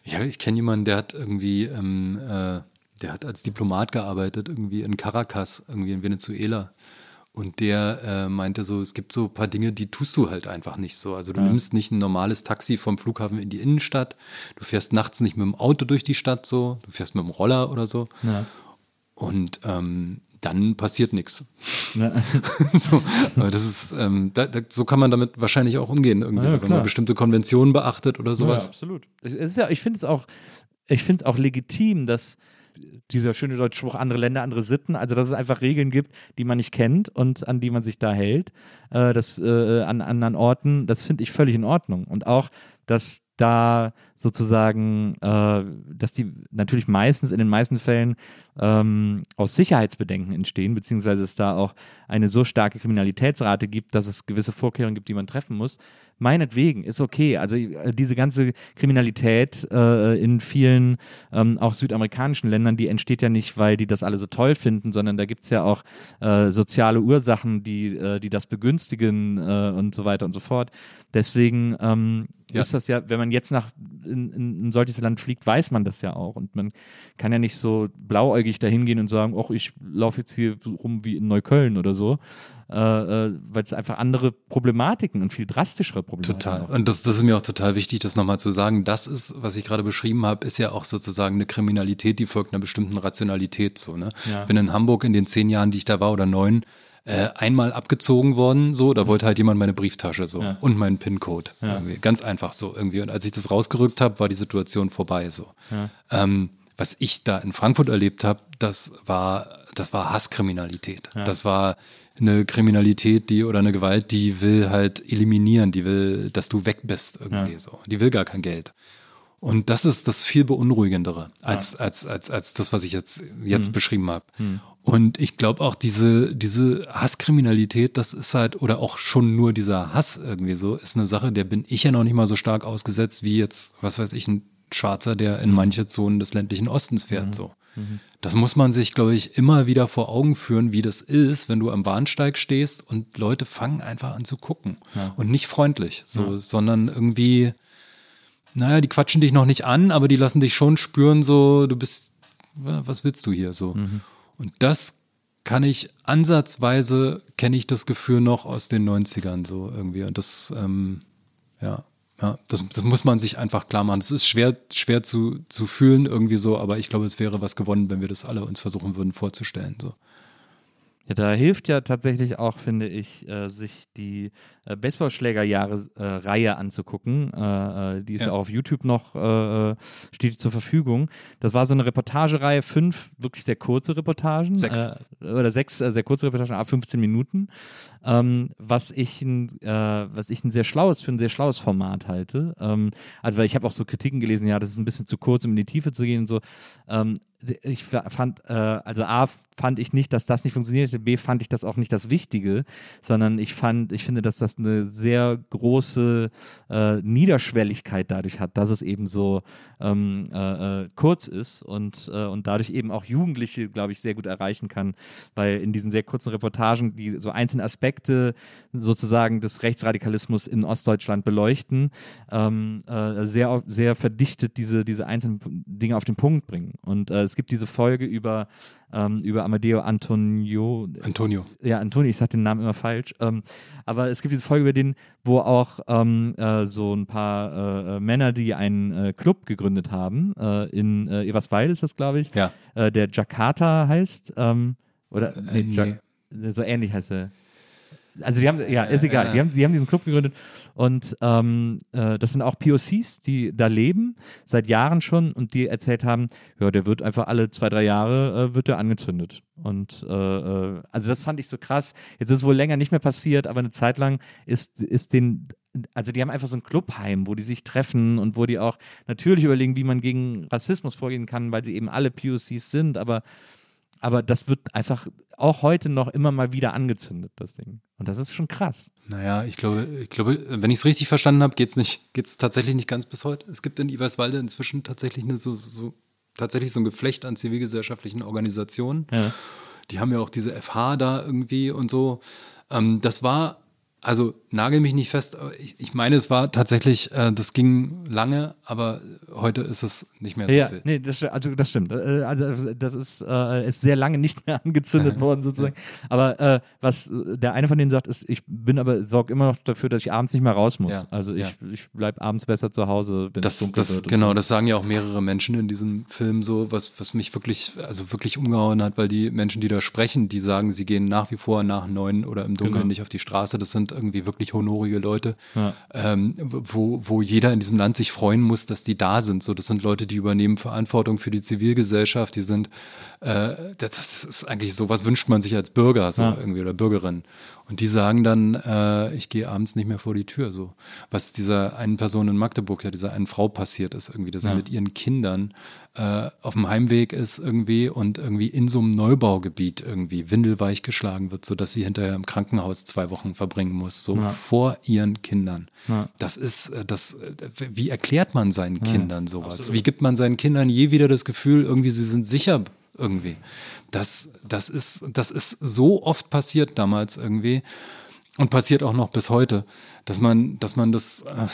Speaker 2: Ja, ich kenne jemanden, der hat irgendwie, ähm, äh, der hat als Diplomat gearbeitet, irgendwie in Caracas, irgendwie in Venezuela. Und der äh, meinte so, es gibt so ein paar Dinge, die tust du halt einfach nicht so. Also du ja. nimmst nicht ein normales Taxi vom Flughafen in die Innenstadt, du fährst nachts nicht mit dem Auto durch die Stadt so, du fährst mit dem Roller oder so. Ja. Und ähm, dann passiert nichts. Ja. so, aber das ist, ähm, da, da, so kann man damit wahrscheinlich auch umgehen, irgendwie, ja, so, wenn man bestimmte Konventionen beachtet oder sowas.
Speaker 3: Ja, absolut. Ich, ich finde es auch, ich finde es auch legitim, dass dieser schöne deutsche Spruch, andere Länder, andere Sitten, also dass es einfach Regeln gibt, die man nicht kennt und an die man sich da hält, äh, das äh, an anderen Orten, das finde ich völlig in Ordnung. Und auch, dass da sozusagen, äh, dass die natürlich meistens in den meisten Fällen ähm, aus Sicherheitsbedenken entstehen, beziehungsweise es da auch eine so starke Kriminalitätsrate gibt, dass es gewisse Vorkehrungen gibt, die man treffen muss. Meinetwegen, ist okay. Also äh, diese ganze Kriminalität äh, in vielen ähm, auch südamerikanischen Ländern, die entsteht ja nicht, weil die das alle so toll finden, sondern da gibt es ja auch äh, soziale Ursachen, die, äh, die das begünstigen äh, und so weiter und so fort. Deswegen ähm, ja. ist das ja, wenn man jetzt nach in, in, ein solches Land fliegt, weiß man das ja auch. Und man kann ja nicht so blauäugig dahin gehen und sagen, ach, ich laufe jetzt hier rum wie in Neukölln oder so. Äh, äh, weil es einfach andere Problematiken und viel drastischere Probleme
Speaker 2: Total. Und das, das ist mir auch total wichtig, das nochmal zu sagen. Das ist, was ich gerade beschrieben habe, ist ja auch sozusagen eine Kriminalität, die folgt einer bestimmten Rationalität. So, ne? Ja. Bin in Hamburg in den zehn Jahren, die ich da war, oder neun, äh, einmal abgezogen worden, so, da wollte halt jemand meine Brieftasche so ja. und meinen PIN-Code. Ja. Ganz einfach so irgendwie. Und als ich das rausgerückt habe, war die Situation vorbei so. Ja. Ähm, was ich da in Frankfurt erlebt habe, das war, das war Hasskriminalität. Das war eine Kriminalität, die oder eine Gewalt, die will halt eliminieren, die will, dass du weg bist irgendwie so. Die will gar kein Geld. Und das ist das viel beunruhigendere als, ja. als, als, als das, was ich jetzt, jetzt mhm. beschrieben habe. Mhm. Und ich glaube auch, diese, diese Hasskriminalität, das ist halt, oder auch schon nur dieser Hass irgendwie so, ist eine Sache, der bin ich ja noch nicht mal so stark ausgesetzt wie jetzt, was weiß ich, ein Schwarzer, der in mhm. manche Zonen des ländlichen Ostens fährt. Mhm. So. Mhm. Das muss man sich, glaube ich, immer wieder vor Augen führen, wie das ist, wenn du am Bahnsteig stehst und Leute fangen einfach an zu gucken. Ja. Und nicht freundlich, so, ja. sondern irgendwie naja, die quatschen dich noch nicht an, aber die lassen dich schon spüren, so, du bist, was willst du hier so? Mhm. Und das kann ich ansatzweise, kenne ich das Gefühl noch aus den 90ern so irgendwie. Und das, ähm, ja, ja, das, das muss man sich einfach klar machen. Es ist schwer, schwer zu, zu fühlen irgendwie so, aber ich glaube, es wäre was gewonnen, wenn wir das alle uns versuchen würden vorzustellen. So.
Speaker 3: Ja, da hilft ja tatsächlich auch, finde ich, äh, sich die äh, Baseballschlägerjahre-Reihe äh, anzugucken. Äh, äh, die ist ja. ja. auch auf YouTube noch, äh, steht zur Verfügung. Das war so eine Reportagereihe, fünf wirklich sehr kurze Reportagen.
Speaker 2: Sechs.
Speaker 3: oder sechs sehr kurze Reportagen, ab 15 Minuten. Ähm, was, ich ein, was ich ein sehr schlaues, für ein sehr schlaues Format halte. Ähm, also, weil ich habe auch so Kritiken gelesen, ja, das ist ein bisschen zu kurz, um in die Tiefe zu gehen und so. Ähm, ich fand, äh, also A, fand ich nicht, dass das nicht funktionierte, B, fand ich das auch nicht das Wichtige, sondern ich fand, ich finde, dass das eine sehr große äh, Niederschwelligkeit dadurch hat, dass es eben so ähm, äh, äh kurz ist und, äh, und dadurch eben auch Jugendliche, glaube ich, sehr gut erreichen kann, weil in diesen sehr kurzen Reportagen, die so einzelne Aspekte sozusagen des Rechtsradikalismus in Ostdeutschland beleuchten, ähm, äh, sehr, sehr verdichtet diese, diese einzelnen Dinge auf den Punkt bringen. Und es gibt diese Folge über, ähm, über Amadeo Antonio.
Speaker 2: Antonio.
Speaker 3: Ja, Antonio, ich sage den Namen immer falsch. Ähm, aber es gibt diese Folge über den, wo auch ähm, äh, so ein paar äh, äh Männer, die einen äh, Club gegründet haben, äh, in äh, Everswalde ist das, glaube ich,
Speaker 2: ja.
Speaker 3: der Jakarta heißt. Ähm, oder nee, nee. so ähnlich heißt er. Also die haben, ja, ist egal. Die, haben, die haben diesen Club gegründet und ähm, äh, das sind auch POCs, die da leben, seit Jahren schon und die erzählt haben, ja, der wird einfach alle zwei, drei Jahre äh, wird der angezündet. Und äh, äh also das fand ich so krass. Jetzt ist es wohl länger nicht mehr passiert, aber eine Zeit lang ist, ist den also die haben einfach so ein Clubheim, wo die sich treffen und wo die auch natürlich überlegen, wie man gegen Rassismus vorgehen kann, weil sie eben alle POCs sind, aber aber das wird einfach auch heute noch immer mal wieder angezündet, das Ding. Und das ist schon krass.
Speaker 2: Naja, ich glaube, ich glaube, wenn ich es richtig verstanden habe, geht es nicht, geht's tatsächlich nicht ganz bis heute. Es gibt in Iwerswalde inzwischen tatsächlich eine so, so tatsächlich so ein Geflecht an zivilgesellschaftlichen Organisationen. Ja. Die haben ja auch diese FH da irgendwie und so. Ähm, das war also nagel mich nicht fest. Ich, ich meine, es war tatsächlich, äh, das ging lange, aber heute ist es nicht mehr so
Speaker 3: ja,
Speaker 2: viel.
Speaker 3: Nee, das, also das stimmt. Äh, also das ist, äh, ist sehr lange nicht mehr angezündet worden sozusagen. Aber äh, was der eine von denen sagt, ist, ich bin aber sorge immer noch dafür, dass ich abends nicht mehr raus muss. Ja, also ich, ja. ich bleibe abends besser zu Hause,
Speaker 2: wenn das, es dunkel das. Genau, so. das sagen ja auch mehrere Menschen in diesem Film so, was, was mich wirklich, also wirklich umgehauen hat, weil die Menschen, die da sprechen, die sagen, sie gehen nach wie vor nach neun oder im Dunkeln genau. nicht auf die Straße. Das sind irgendwie wirklich honorige Leute, ja. ähm, wo, wo jeder in diesem Land sich freuen muss, dass die da sind. So, das sind Leute, die übernehmen Verantwortung für die Zivilgesellschaft, die sind, äh, das ist eigentlich so, was wünscht man sich als Bürger so ja. irgendwie oder Bürgerin. Und die sagen dann, äh, ich gehe abends nicht mehr vor die Tür. So, was dieser einen Person in Magdeburg ja dieser einen Frau passiert ist, irgendwie, dass ja. sie mit ihren Kindern äh, auf dem Heimweg ist irgendwie und irgendwie in so einem Neubaugebiet irgendwie windelweich geschlagen wird, sodass sie hinterher im Krankenhaus zwei Wochen verbringen muss, so ja. vor ihren Kindern. Ja. Das ist, äh, das, äh, wie erklärt man seinen Kindern sowas? Absolut. Wie gibt man seinen Kindern je wieder das Gefühl, irgendwie sie sind sicher irgendwie? Das, das, ist, das ist so oft passiert damals irgendwie und passiert auch noch bis heute, dass man, dass man das, äh,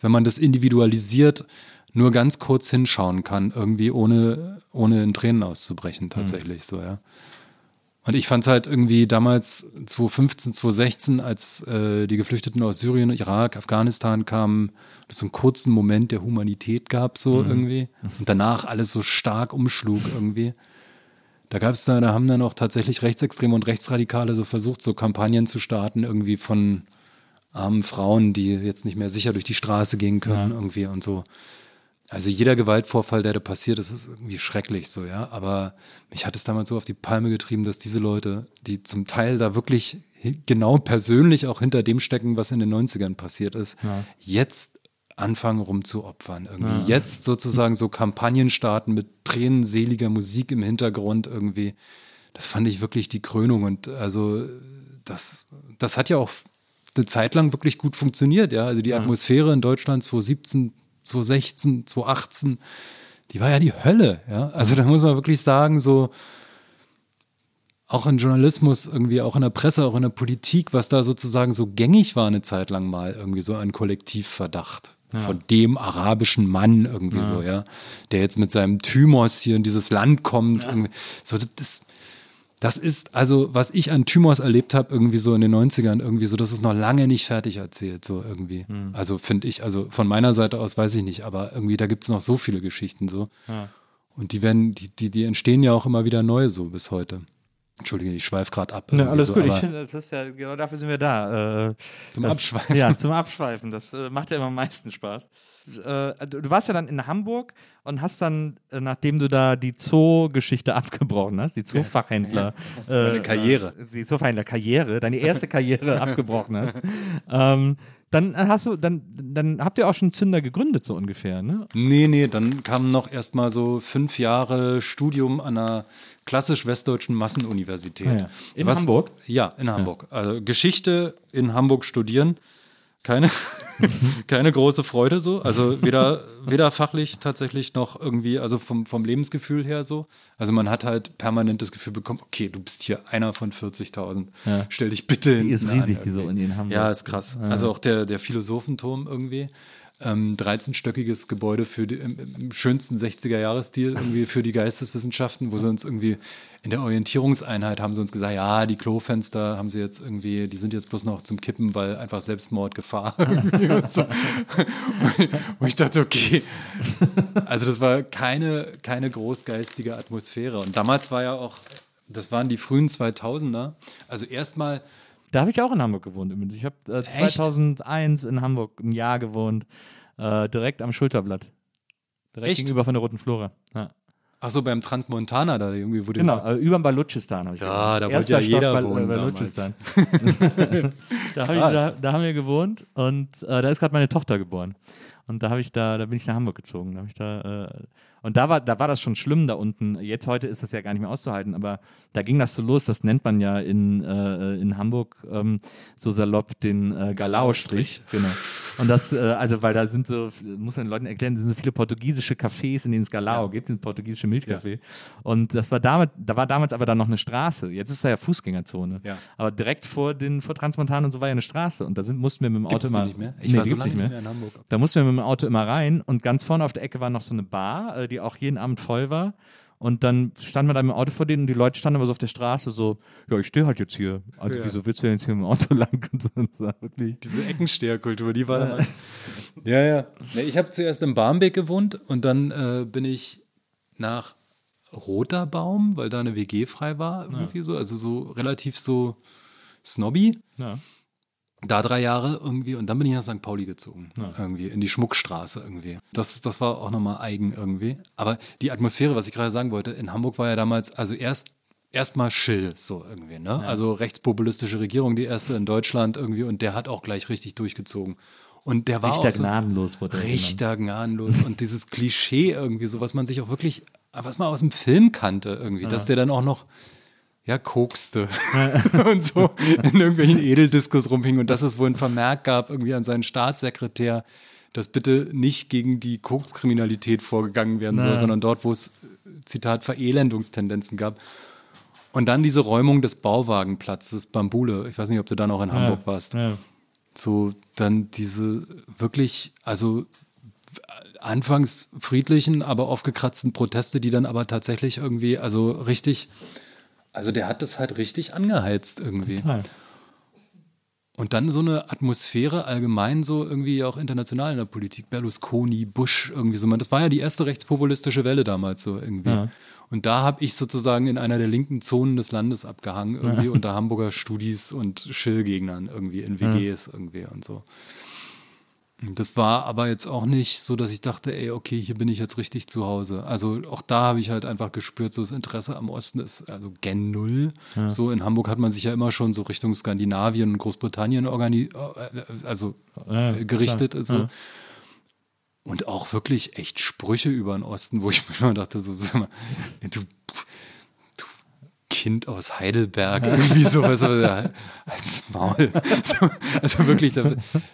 Speaker 2: wenn man das individualisiert, nur ganz kurz hinschauen kann, irgendwie ohne, ohne in Tränen auszubrechen, tatsächlich mhm. so, ja. Und ich fand es halt irgendwie damals 2015, 2016, als äh, die Geflüchteten aus Syrien, Irak, Afghanistan kamen, es so einen kurzen Moment der Humanität gab, so mhm. irgendwie. Und danach alles so stark umschlug irgendwie. Da gab es da, da haben dann auch tatsächlich Rechtsextreme und Rechtsradikale so versucht, so Kampagnen zu starten, irgendwie von armen Frauen, die jetzt nicht mehr sicher durch die Straße gehen können, ja. irgendwie und so. Also jeder Gewaltvorfall, der da passiert, ist, ist irgendwie schrecklich so, ja. Aber mich hat es damals so auf die Palme getrieben, dass diese Leute, die zum Teil da wirklich genau persönlich auch hinter dem stecken, was in den 90ern passiert ist, ja. jetzt anfangen rumzuopfern. Irgendwie ja. jetzt sozusagen so Kampagnen starten mit tränenseliger Musik im Hintergrund irgendwie. Das fand ich wirklich die Krönung. Und also das, das hat ja auch eine Zeit lang wirklich gut funktioniert, ja. Also die ja. Atmosphäre in Deutschland 2017, 2016, 2018, die war ja die Hölle, ja. Also da muss man wirklich sagen, so auch in Journalismus, irgendwie auch in der Presse, auch in der Politik, was da sozusagen so gängig war eine Zeit lang mal, irgendwie so ein Kollektivverdacht ja. von dem arabischen Mann irgendwie ja. so, ja, der jetzt mit seinem Thymos hier in dieses Land kommt. Ja. So, das, das ist, also, was ich an Thymos erlebt habe, irgendwie so in den 90ern, irgendwie so, das ist noch lange nicht fertig erzählt, so irgendwie. Mhm. Also finde ich, also von meiner Seite aus weiß ich nicht, aber irgendwie da gibt es noch so viele Geschichten so. Und die werden, die, die, die entstehen ja auch immer wieder neu so bis heute. Entschuldige, ich schweife gerade ab.
Speaker 3: Ja, alles so, gut, ich finde, das ist ja, genau dafür sind wir da.
Speaker 2: Äh, zum das, Abschweifen.
Speaker 3: Ja, zum Abschweifen. Das äh, macht ja immer am meisten Spaß. Äh, du, du, warst ja dann in Hamburg und hast dann, äh, nachdem du da die Zoo-Geschichte abgebrochen hast, die Zoofachhändler.
Speaker 2: Deine Karriere.
Speaker 3: Äh, die Zoofachhändler-Karriere, deine erste Karriere abgebrochen hast. Ähm, dann hast du, dann, dann habt ihr auch schon Zünder gegründet, so ungefähr, ne?
Speaker 2: Nee, nee, dann kamen noch erstmal so fünf Jahre Studium an einer klassisch westdeutschen Massenuniversität. Ah,
Speaker 3: ja. In Was, Hamburg?
Speaker 2: Ja, in Hamburg. Ja. Also Geschichte in Hamburg studieren. Keine, keine große Freude so. Also weder, weder fachlich tatsächlich noch irgendwie, also vom, vom Lebensgefühl her so. Also man hat halt permanent das Gefühl bekommen, okay, du bist hier einer von 40.000. Ja. Stell dich bitte
Speaker 3: Die ist riesig, an, diese Uni in Hamburg.
Speaker 2: Ja, ist krass. Also auch der, der Philosophenturm irgendwie ähm, 13-stöckiges Gebäude für die, im, im schönsten 60er-Jahres-Stil irgendwie für die Geisteswissenschaften, wo sie uns irgendwie in der Orientierungseinheit haben sie uns gesagt, ja, die Klofenster haben sie jetzt irgendwie, die sind jetzt bloß noch zum Kippen, weil einfach Selbstmordgefahr. und so. Wo ich dachte, okay, also das war keine, keine großgeistige Atmosphäre. Und damals war ja auch, das waren die frühen 2000er, also erstmal
Speaker 3: da habe ich auch in Hamburg gewohnt Ich habe äh, 2001 in Hamburg ein Jahr gewohnt, äh, direkt am Schulterblatt. Direkt Echt? gegenüber von der Roten Flora. Ja.
Speaker 2: Ach so, beim Transmontana da irgendwie wurde
Speaker 3: Genau, äh, über Balutschistan habe ich
Speaker 2: Ja, da wollte ja jeder Bal wohnen Balutschistan.
Speaker 3: da, hab ich, da, da, haben wir gewohnt und äh, da ist gerade meine Tochter geboren. Und da habe ich da, da bin ich nach Hamburg gezogen. Da habe ich da äh, Und da war, da war das schon schlimm da unten. Jetzt heute ist das ja gar nicht mehr auszuhalten, aber da ging das so los, das nennt man ja in, äh, in Hamburg ähm, so salopp den äh, Galao-Strich. Genau. Und das, äh, also weil da sind so, muss man den Leuten erklären, sind so viele portugiesische Cafés, in denen es Galao ja. gibt, den portugiesische Milchkaffee. Ja. Und das war damals, da war damals aber dann noch eine Straße. Jetzt ist da ja Fußgängerzone. Ja. Aber direkt vor den vor Transmontan und so war ja eine Straße. Und da sind, mussten wir mit dem Auto
Speaker 2: gibt's
Speaker 3: immer.
Speaker 2: Nicht mehr? Ich nee, war so lange nicht mehr. mehr in Hamburg.
Speaker 3: Da mussten wir mit dem Auto immer rein und ganz vorne auf der Ecke war noch so eine Bar, äh, die auch jeden Abend voll war. Und dann standen wir da im Auto vor denen und die Leute standen aber so auf der Straße so, ja, ich stehe halt jetzt hier. Also ja. wieso willst du denn jetzt hier im Auto lang? Und so, und so,
Speaker 2: wirklich. Diese Eckensteherkultur, die war damals. ja, ja. Nee, ich habe zuerst im Barmbek gewohnt und dann äh, bin ich nach Roter Baum, weil da eine WG frei war, irgendwie ja. so. Also so relativ so snobby. Ja da drei Jahre irgendwie und dann bin ich nach St. Pauli gezogen. Ja. Irgendwie in die Schmuckstraße irgendwie. Das, das war auch nochmal eigen irgendwie. Aber die Atmosphäre, was ich gerade sagen wollte, in Hamburg war ja damals, also erst erstmal Schill, so irgendwie, ne? Ja. Also rechtspopulistische Regierung, die erste in Deutschland irgendwie und der hat auch gleich richtig durchgezogen. Und der war
Speaker 3: Richter
Speaker 2: auch so
Speaker 3: gnadenlos, wurde
Speaker 2: Richter gnadenlos und dieses Klischee irgendwie, so was man sich auch wirklich, was man aus dem Film kannte irgendwie, ja. dass der dann auch noch ja, kokste und so in irgendwelchen Edeldiskos rumhing und dass es wohl ein Vermerk gab irgendwie an seinen Staatssekretär, dass bitte nicht gegen die Kokskriminalität vorgegangen werden soll, sondern dort, wo es, Zitat, Verelendungstendenzen gab. Und dann diese Räumung des Bauwagenplatzes Bambule. Ich weiß nicht, ob du da noch in ja. Hamburg warst. Ja. So, dann diese wirklich, also anfangs friedlichen, aber aufgekratzten Proteste, die dann aber tatsächlich irgendwie, also richtig also der hat das halt richtig angeheizt irgendwie. Total. Und dann so eine Atmosphäre allgemein so irgendwie auch international in der Politik. Berlusconi, Bush, irgendwie so. Das war ja die erste rechtspopulistische Welle damals so irgendwie. Ja. Und da habe ich sozusagen in einer der linken Zonen des Landes abgehangen, irgendwie ja. unter Hamburger Studis und Schill-Gegnern irgendwie in WGs ja. irgendwie und so. Das war aber jetzt auch nicht so, dass ich dachte, ey, okay, hier bin ich jetzt richtig zu Hause. Also auch da habe ich halt einfach gespürt, so das Interesse am Osten ist also gen Null. Ja. So in Hamburg hat man sich ja immer schon so Richtung Skandinavien und Großbritannien organi äh, also ja, gerichtet. Also. Und auch wirklich echt Sprüche über den Osten, wo ich mir immer dachte, so, sag mal, du Kind aus Heidelberg, irgendwie sowas, als Maul. So, also wirklich,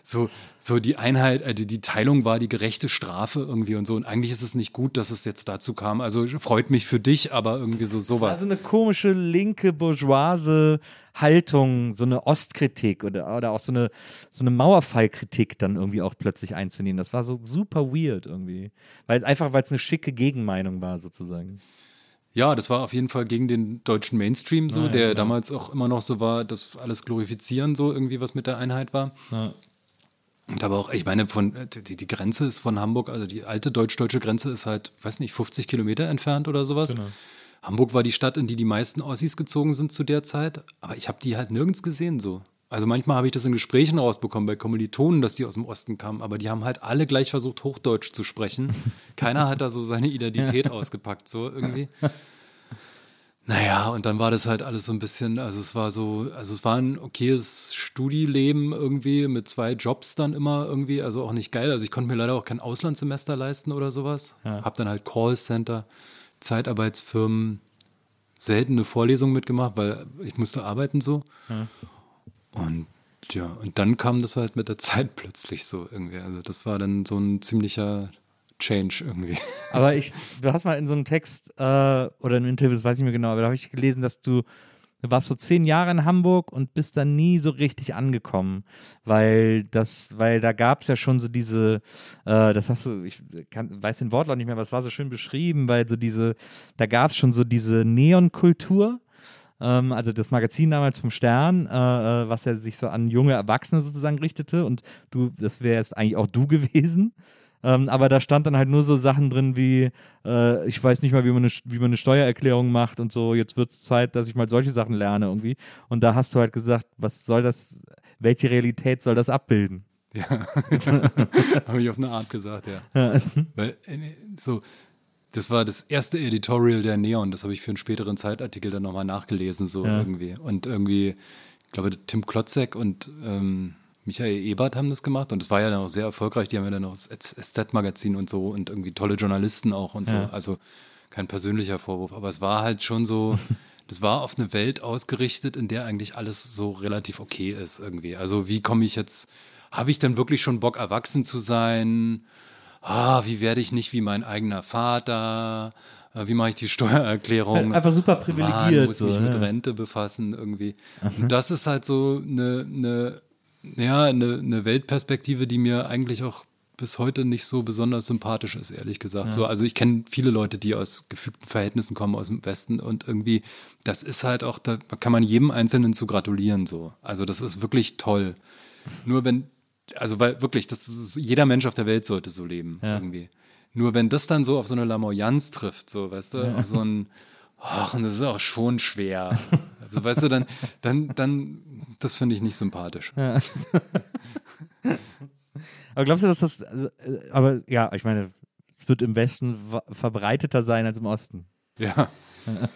Speaker 2: so, so die Einheit, die, die Teilung war die gerechte Strafe irgendwie und so. Und eigentlich ist es nicht gut, dass es jetzt dazu kam. Also freut mich für dich, aber irgendwie so sowas.
Speaker 3: Also eine komische linke bourgeoise Haltung, so eine Ostkritik oder, oder auch so eine, so eine Mauerfallkritik dann irgendwie auch plötzlich einzunehmen. Das war so super weird irgendwie. Weil einfach, weil es eine schicke Gegenmeinung war, sozusagen.
Speaker 2: Ja, das war auf jeden Fall gegen den deutschen Mainstream so, ja, der genau. damals auch immer noch so war, dass alles glorifizieren so irgendwie was mit der Einheit war. Ja. Und aber auch, ich meine, von, die, die Grenze ist von Hamburg, also die alte deutsch-deutsche Grenze ist halt, weiß nicht, 50 Kilometer entfernt oder sowas. Genau. Hamburg war die Stadt, in die die meisten Ossis gezogen sind zu der Zeit, aber ich habe die halt nirgends gesehen so. Also manchmal habe ich das in Gesprächen rausbekommen bei Kommilitonen, dass die aus dem Osten kamen, aber die haben halt alle gleich versucht, Hochdeutsch zu sprechen. Keiner hat da so seine Identität ausgepackt, so irgendwie. Naja, und dann war das halt alles so ein bisschen, also es war so, also es war ein okayes Studieleben irgendwie mit zwei Jobs dann immer irgendwie, also auch nicht geil. Also ich konnte mir leider auch kein Auslandssemester leisten oder sowas. Ja. Hab dann halt Callcenter, Zeitarbeitsfirmen, seltene Vorlesungen mitgemacht, weil ich musste arbeiten so. Ja. Und ja, und dann kam das halt mit der Zeit plötzlich so irgendwie. Also das war dann so ein ziemlicher Change irgendwie.
Speaker 3: Aber ich, du hast mal in so einem Text äh, oder in einem Interview, das weiß ich mehr genau, aber da habe ich gelesen, dass du, du warst so zehn Jahre in Hamburg und bist dann nie so richtig angekommen, weil das, weil da gab es ja schon so diese, äh, das hast du, ich kann, weiß den Wortlaut nicht mehr, aber es war so schön beschrieben, weil so diese, da gab es schon so diese Neonkultur ähm, also das Magazin damals vom Stern, äh, äh, was ja sich so an junge Erwachsene sozusagen richtete und du, das wäre jetzt eigentlich auch du gewesen. Ähm, aber da stand dann halt nur so Sachen drin wie, äh, ich weiß nicht mal, wie man, eine, wie man eine Steuererklärung macht und so, jetzt wird es Zeit, dass ich mal solche Sachen lerne irgendwie. Und da hast du halt gesagt, was soll das, welche Realität soll das abbilden?
Speaker 2: Ja, habe ich auf eine Art gesagt, ja. Weil, äh, so, das war das erste Editorial der Neon. Das habe ich für einen späteren Zeitartikel dann nochmal nachgelesen, so ja. irgendwie. Und irgendwie, ich glaube, Tim Klotzek und ähm, Michael Ebert haben das gemacht und es war ja dann auch sehr erfolgreich. Die haben ja dann auch das SZ-Magazin und so und irgendwie tolle Journalisten auch und ja. so. Also kein persönlicher Vorwurf, aber es war halt schon so, das war auf eine Welt ausgerichtet, in der eigentlich alles so relativ okay ist irgendwie. Also wie komme ich jetzt, habe ich dann wirklich schon Bock, erwachsen zu sein? Ah, wie werde ich nicht wie mein eigener Vater? Äh, wie mache ich die Steuererklärung?
Speaker 3: Einfach super privilegiert. Man
Speaker 2: muss so, mich ja. mit Rente befassen irgendwie. Und das ist halt so eine, eine ja, eine, eine Weltperspektive, die mir eigentlich auch bis heute nicht so besonders sympathisch ist, ehrlich gesagt. Ja. So, also ich kenne viele Leute, die aus gefügten Verhältnissen kommen aus dem Westen und irgendwie, das ist halt auch, da kann man jedem Einzelnen zu gratulieren so. Also das ist wirklich toll. Nur wenn, also weil wirklich, das ist, jeder Mensch auf der Welt sollte so leben ja. irgendwie. Nur wenn das dann so auf so eine Lamoyanz trifft, so, weißt du, ja. auf so ein, ach, und das ist auch schon schwer. Also, weißt du, dann, dann, dann, das finde ich nicht sympathisch. Ja.
Speaker 3: aber glaubst du, dass das, äh, aber ja, ich meine, es wird im Westen verbreiteter sein als im Osten.
Speaker 2: Ja.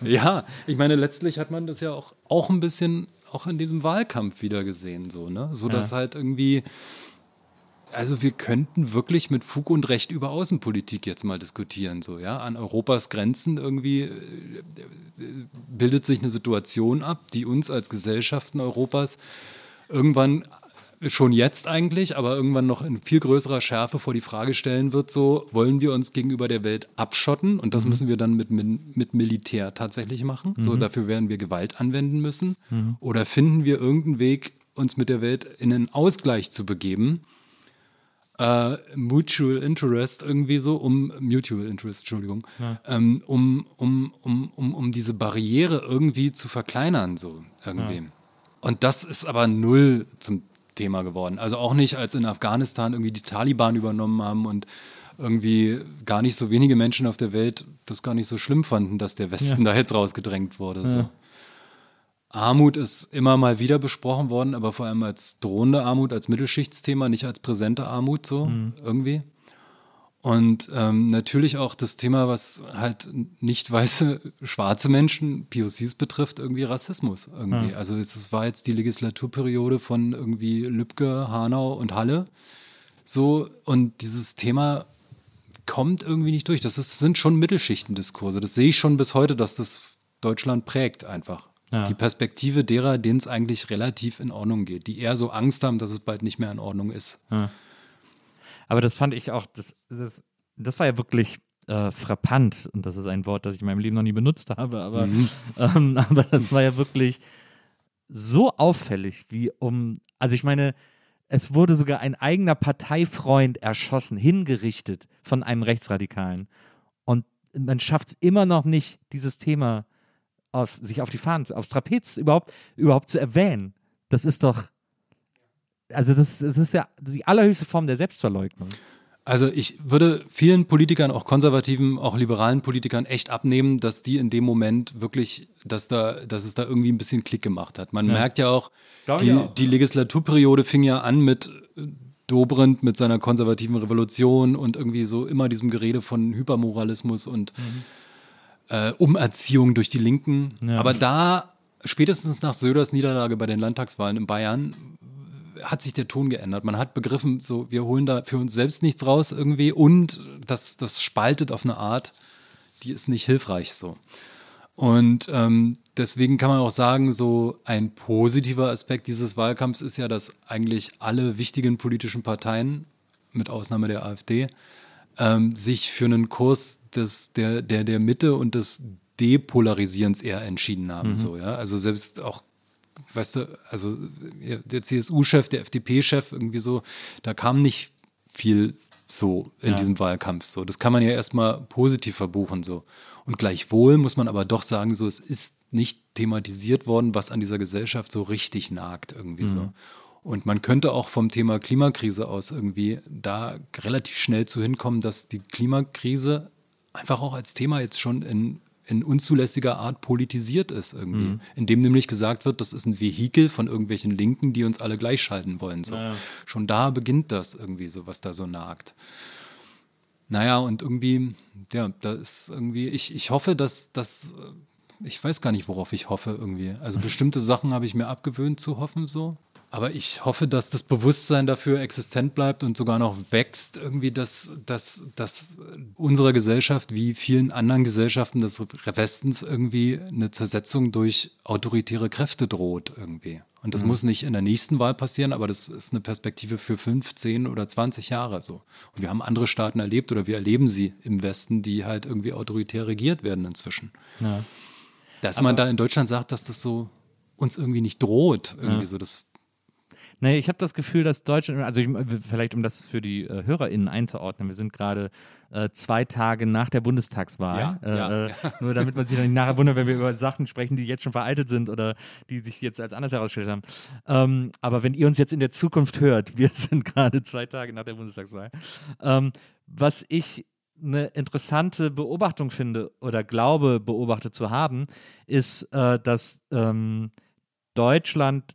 Speaker 2: ja, ich meine, letztlich hat man das ja auch, auch ein bisschen auch in diesem Wahlkampf wieder gesehen, so, ne? So dass ja. halt irgendwie also wir könnten wirklich mit Fug und Recht über Außenpolitik jetzt mal diskutieren. So, ja? An Europas Grenzen irgendwie äh, bildet sich eine Situation ab, die uns als Gesellschaften Europas irgendwann schon jetzt eigentlich, aber irgendwann noch in viel größerer Schärfe vor die Frage stellen wird, so wollen wir uns gegenüber der Welt abschotten und das mhm. müssen wir dann mit, mit, mit, Militär tatsächlich machen. Mhm. So dafür werden wir Gewalt anwenden müssen. Mhm. Oder finden wir irgendeinen Weg, uns mit der Welt in einen Ausgleich zu begeben, äh, Mutual Interest irgendwie so, um Mutual Interest, Entschuldigung, ja. ähm, um, um, um, um, um diese Barriere irgendwie zu verkleinern, so irgendwie. Ja. Und das ist aber null zum Thema geworden. Also auch nicht, als in Afghanistan irgendwie die Taliban übernommen haben und irgendwie gar nicht so wenige Menschen auf der Welt das gar nicht so schlimm fanden, dass der Westen ja. da jetzt rausgedrängt wurde. So. Armut ist immer mal wieder besprochen worden, aber vor allem als drohende Armut, als Mittelschichtsthema, nicht als präsente Armut so mhm. irgendwie. Und ähm, natürlich auch das Thema, was halt nicht weiße, schwarze Menschen, POCs betrifft, irgendwie Rassismus irgendwie. Ja. Also es war jetzt die Legislaturperiode von irgendwie Lübcke, Hanau und Halle. So, und dieses Thema kommt irgendwie nicht durch. Das, ist, das sind schon Mittelschichtendiskurse. Das sehe ich schon bis heute, dass das Deutschland prägt einfach. Ja. Die Perspektive derer, denen es eigentlich relativ in Ordnung geht, die eher so Angst haben, dass es bald nicht mehr in Ordnung ist. Ja.
Speaker 3: Aber das fand ich auch, das, das, das war ja wirklich äh, frappant und das ist ein Wort, das ich in meinem Leben noch nie benutzt habe, aber, mhm. ähm, aber das war ja wirklich so auffällig, wie um, also ich meine, es wurde sogar ein eigener Parteifreund erschossen, hingerichtet von einem Rechtsradikalen. Und man schafft es immer noch nicht, dieses Thema auf, sich auf die Fahnen, aufs Trapez überhaupt, überhaupt zu erwähnen. Das ist doch, also das, das ist ja die allerhöchste Form der Selbstverleugnung.
Speaker 2: Also ich würde vielen Politikern, auch konservativen, auch liberalen Politikern echt abnehmen, dass die in dem Moment wirklich, dass da, dass es da irgendwie ein bisschen Klick gemacht hat. Man ja. merkt ja auch die, auch, die Legislaturperiode fing ja an mit Dobrindt mit seiner konservativen Revolution und irgendwie so immer diesem Gerede von Hypermoralismus und mhm äh, Umerziehung durch die Linken. Ja. Aber da, spätestens nach Söders Niederlage bei den Landtagswahlen in Bayern, hat sich der Ton geändert. Man hat begriffen, so, wir holen da für uns selbst nichts raus irgendwie und das, das spaltet auf eine Art, die ist nicht hilfreich so. Und ähm, deswegen kann man auch sagen, so ein positiver Aspekt dieses Wahlkampfs ist ja, dass eigentlich alle wichtigen politischen Parteien, mit Ausnahme der AfD, ähm, sich für einen Kurs des, der, der, der Mitte und des Depolarisierens eher entschieden haben. Mhm. So, ja? Also selbst auch, weißt du, also der CSU-Chef, der FDP-Chef, irgendwie so, da kam nicht viel so in ja. diesem Wahlkampf. So, das kann man ja erstmal positiv verbuchen. So. Und gleichwohl muss man aber doch sagen, so, es ist nicht thematisiert worden, was an dieser Gesellschaft so richtig nagt, irgendwie mhm. so. Und man könnte auch vom Thema Klimakrise aus irgendwie da relativ schnell zu hinkommen, dass die Klimakrise einfach auch als Thema jetzt schon in, in unzulässiger Art politisiert ist irgendwie. Mhm. Indem nämlich gesagt wird, das ist ein Vehikel von irgendwelchen Linken, die uns alle gleichschalten wollen. So. Naja. Schon da beginnt das irgendwie so, was da so nagt. Naja, und irgendwie, ja, da ist irgendwie, ich, ich hoffe, dass das, ich weiß gar nicht, worauf ich hoffe irgendwie. Also bestimmte Sachen habe ich mir abgewöhnt zu hoffen so. Aber ich hoffe, dass das Bewusstsein dafür existent bleibt und sogar noch wächst, irgendwie, dass, dass, dass unserer Gesellschaft wie vielen anderen Gesellschaften des Westens irgendwie eine Zersetzung durch autoritäre Kräfte droht irgendwie. Und das mhm. muss nicht in der nächsten Wahl passieren, aber das ist eine Perspektive für fünf, zehn oder zwanzig Jahre so. Und wir haben andere Staaten erlebt oder wir erleben sie im Westen, die halt irgendwie autoritär regiert werden inzwischen. Ja. Dass aber man da in Deutschland sagt, dass das so uns irgendwie nicht droht, irgendwie ja. so, das
Speaker 3: Nee, ich habe das Gefühl, dass Deutschland, also ich, vielleicht um das für die äh, HörerInnen einzuordnen, wir sind gerade äh, zwei Tage nach der Bundestagswahl. Ja, äh, ja, ja. Nur damit man sich dann nicht nachher wundert, wenn wir über Sachen sprechen, die jetzt schon veraltet sind oder die sich jetzt als anders herausgestellt haben. Ähm, aber wenn ihr uns jetzt in der Zukunft hört, wir sind gerade zwei Tage nach der Bundestagswahl. Ähm, was ich eine interessante Beobachtung finde oder glaube beobachtet zu haben, ist, äh, dass ähm, Deutschland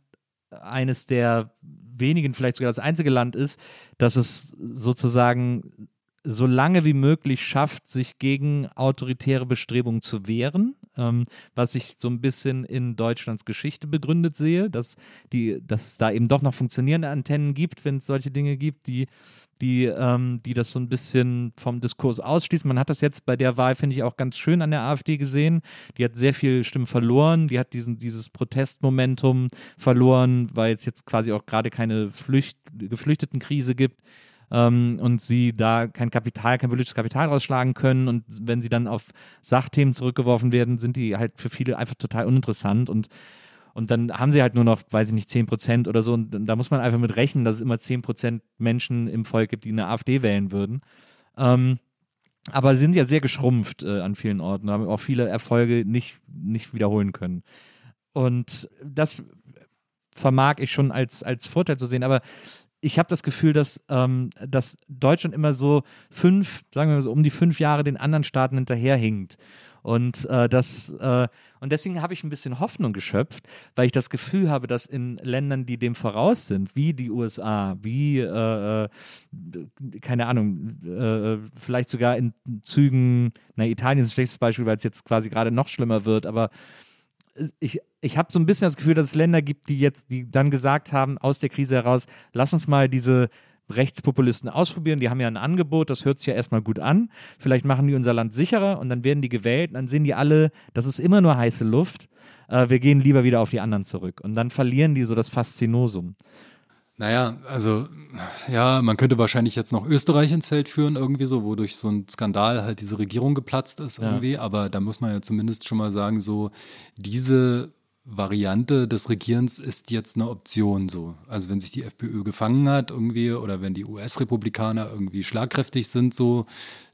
Speaker 3: eines der wenigen, vielleicht sogar das einzige Land ist, das es sozusagen so lange wie möglich schafft, sich gegen autoritäre Bestrebungen zu wehren, ähm, was ich so ein bisschen in Deutschlands Geschichte begründet sehe, dass, die, dass es da eben doch noch funktionierende Antennen gibt, wenn es solche Dinge gibt, die die, ähm, die das so ein bisschen vom Diskurs ausschließen. Man hat das jetzt bei der Wahl, finde ich, auch ganz schön an der AfD gesehen. Die hat sehr viel Stimmen verloren, die hat diesen, dieses Protestmomentum verloren, weil es jetzt quasi auch gerade keine Flücht, Geflüchtetenkrise gibt. Ähm, und sie da kein Kapital, kein politisches Kapital rausschlagen können. Und wenn sie dann auf Sachthemen zurückgeworfen werden, sind die halt für viele einfach total uninteressant. Und und dann haben sie halt nur noch, weiß ich nicht, 10 Prozent oder so. Und da muss man einfach mit rechnen, dass es immer 10 Prozent Menschen im Volk gibt, die eine AfD wählen würden. Ähm, aber sie sind ja sehr geschrumpft äh, an vielen Orten, haben auch viele Erfolge nicht, nicht wiederholen können. Und das vermag ich schon als, als Vorteil zu sehen. Aber ich habe das Gefühl, dass, ähm, dass Deutschland immer so fünf, sagen wir mal so um die fünf Jahre den anderen Staaten hinterherhinkt. Und äh, das äh, und deswegen habe ich ein bisschen Hoffnung geschöpft, weil ich das Gefühl habe, dass in Ländern, die dem voraus sind, wie die USA, wie äh, äh, keine Ahnung, äh, vielleicht sogar in Zügen, na Italien ist ein schlechtes Beispiel, weil es jetzt quasi gerade noch schlimmer wird, aber ich, ich habe so ein bisschen das Gefühl, dass es Länder gibt, die jetzt, die dann gesagt haben, aus der Krise heraus, lass uns mal diese Rechtspopulisten ausprobieren. Die haben ja ein Angebot, das hört sich ja erstmal gut an. Vielleicht machen die unser Land sicherer und dann werden die gewählt und dann sehen die alle, das ist immer nur heiße Luft. Äh, wir gehen lieber wieder auf die anderen zurück. Und dann verlieren die so das Faszinosum.
Speaker 2: Naja, also ja, man könnte wahrscheinlich jetzt noch Österreich ins Feld führen, irgendwie so, wo durch so einen Skandal halt diese Regierung geplatzt ist irgendwie. Ja. Aber da muss man ja zumindest schon mal sagen, so diese Variante des Regierens ist jetzt eine Option so. Also wenn sich die FPÖ gefangen hat irgendwie oder wenn die US-Republikaner irgendwie schlagkräftig sind so,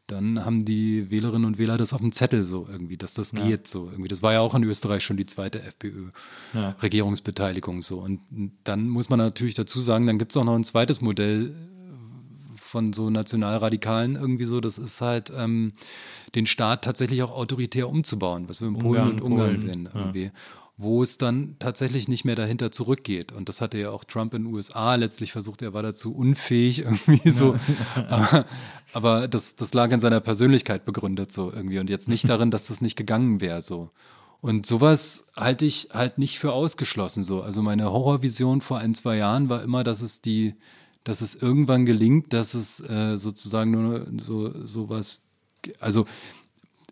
Speaker 2: dann haben die Wählerinnen und Wähler das auf dem Zettel so irgendwie, dass das ja. geht so irgendwie. Das war ja auch in Österreich schon die zweite FPÖ-Regierungsbeteiligung so. Und dann muss man natürlich dazu sagen, dann gibt es auch noch ein zweites Modell von so Nationalradikalen irgendwie so, das ist halt ähm, den Staat tatsächlich auch autoritär umzubauen, was wir in Polen Ungarn, und Ungarn Polen, sehen irgendwie. Ja wo es dann tatsächlich nicht mehr dahinter zurückgeht. Und das hatte ja auch Trump in den USA letztlich versucht, er war dazu unfähig irgendwie so. aber, aber das, das lag in seiner Persönlichkeit begründet so irgendwie und jetzt nicht darin, dass das nicht gegangen wäre so. Und sowas halte ich halt nicht für ausgeschlossen so. Also meine Horrorvision vor ein, zwei Jahren war immer, dass es die, dass es irgendwann gelingt, dass es äh, sozusagen nur so sowas, also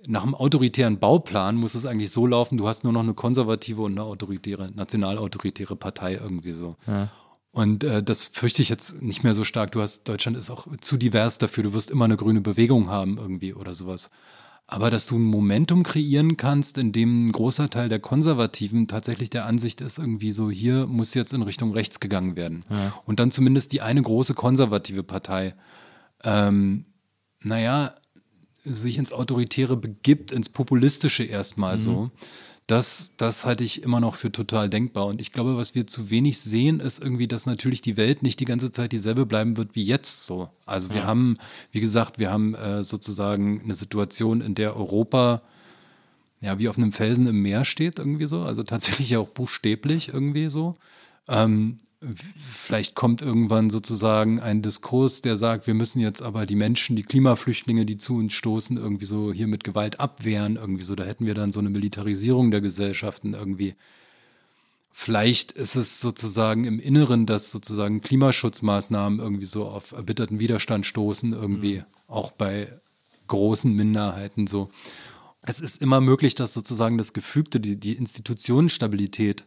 Speaker 2: nach einem autoritären Bauplan muss es eigentlich so laufen, du hast nur noch eine konservative und eine autoritäre, nationalautoritäre Partei irgendwie so. Ja. Und äh, das fürchte ich jetzt nicht mehr so stark. Du hast, Deutschland ist auch zu divers dafür. Du wirst immer eine grüne Bewegung haben irgendwie oder sowas. Aber dass du ein Momentum kreieren kannst, in dem ein großer Teil der Konservativen tatsächlich der Ansicht ist, irgendwie so, hier muss jetzt in Richtung rechts gegangen werden. Ja. Und dann zumindest die eine große konservative Partei, ähm, naja, sich ins Autoritäre begibt, ins Populistische erstmal mhm. so. Das, das halte ich immer noch für total denkbar. Und ich glaube, was wir zu wenig sehen, ist irgendwie, dass natürlich die Welt nicht die ganze Zeit dieselbe bleiben wird wie jetzt so. Also wir ja. haben, wie gesagt, wir haben äh, sozusagen eine Situation, in der Europa ja wie auf einem Felsen im Meer steht, irgendwie so. Also tatsächlich auch buchstäblich irgendwie so. Ähm, vielleicht kommt irgendwann sozusagen ein Diskurs, der sagt, wir müssen jetzt aber die Menschen, die Klimaflüchtlinge, die zu uns stoßen, irgendwie so hier mit Gewalt abwehren, irgendwie so. Da hätten wir dann so eine Militarisierung der Gesellschaften irgendwie. Vielleicht ist es sozusagen im Inneren, dass sozusagen Klimaschutzmaßnahmen irgendwie so auf erbitterten Widerstand stoßen, irgendwie mhm. auch bei großen Minderheiten so. Es ist immer möglich, dass sozusagen das Gefügte, die, die Institutionenstabilität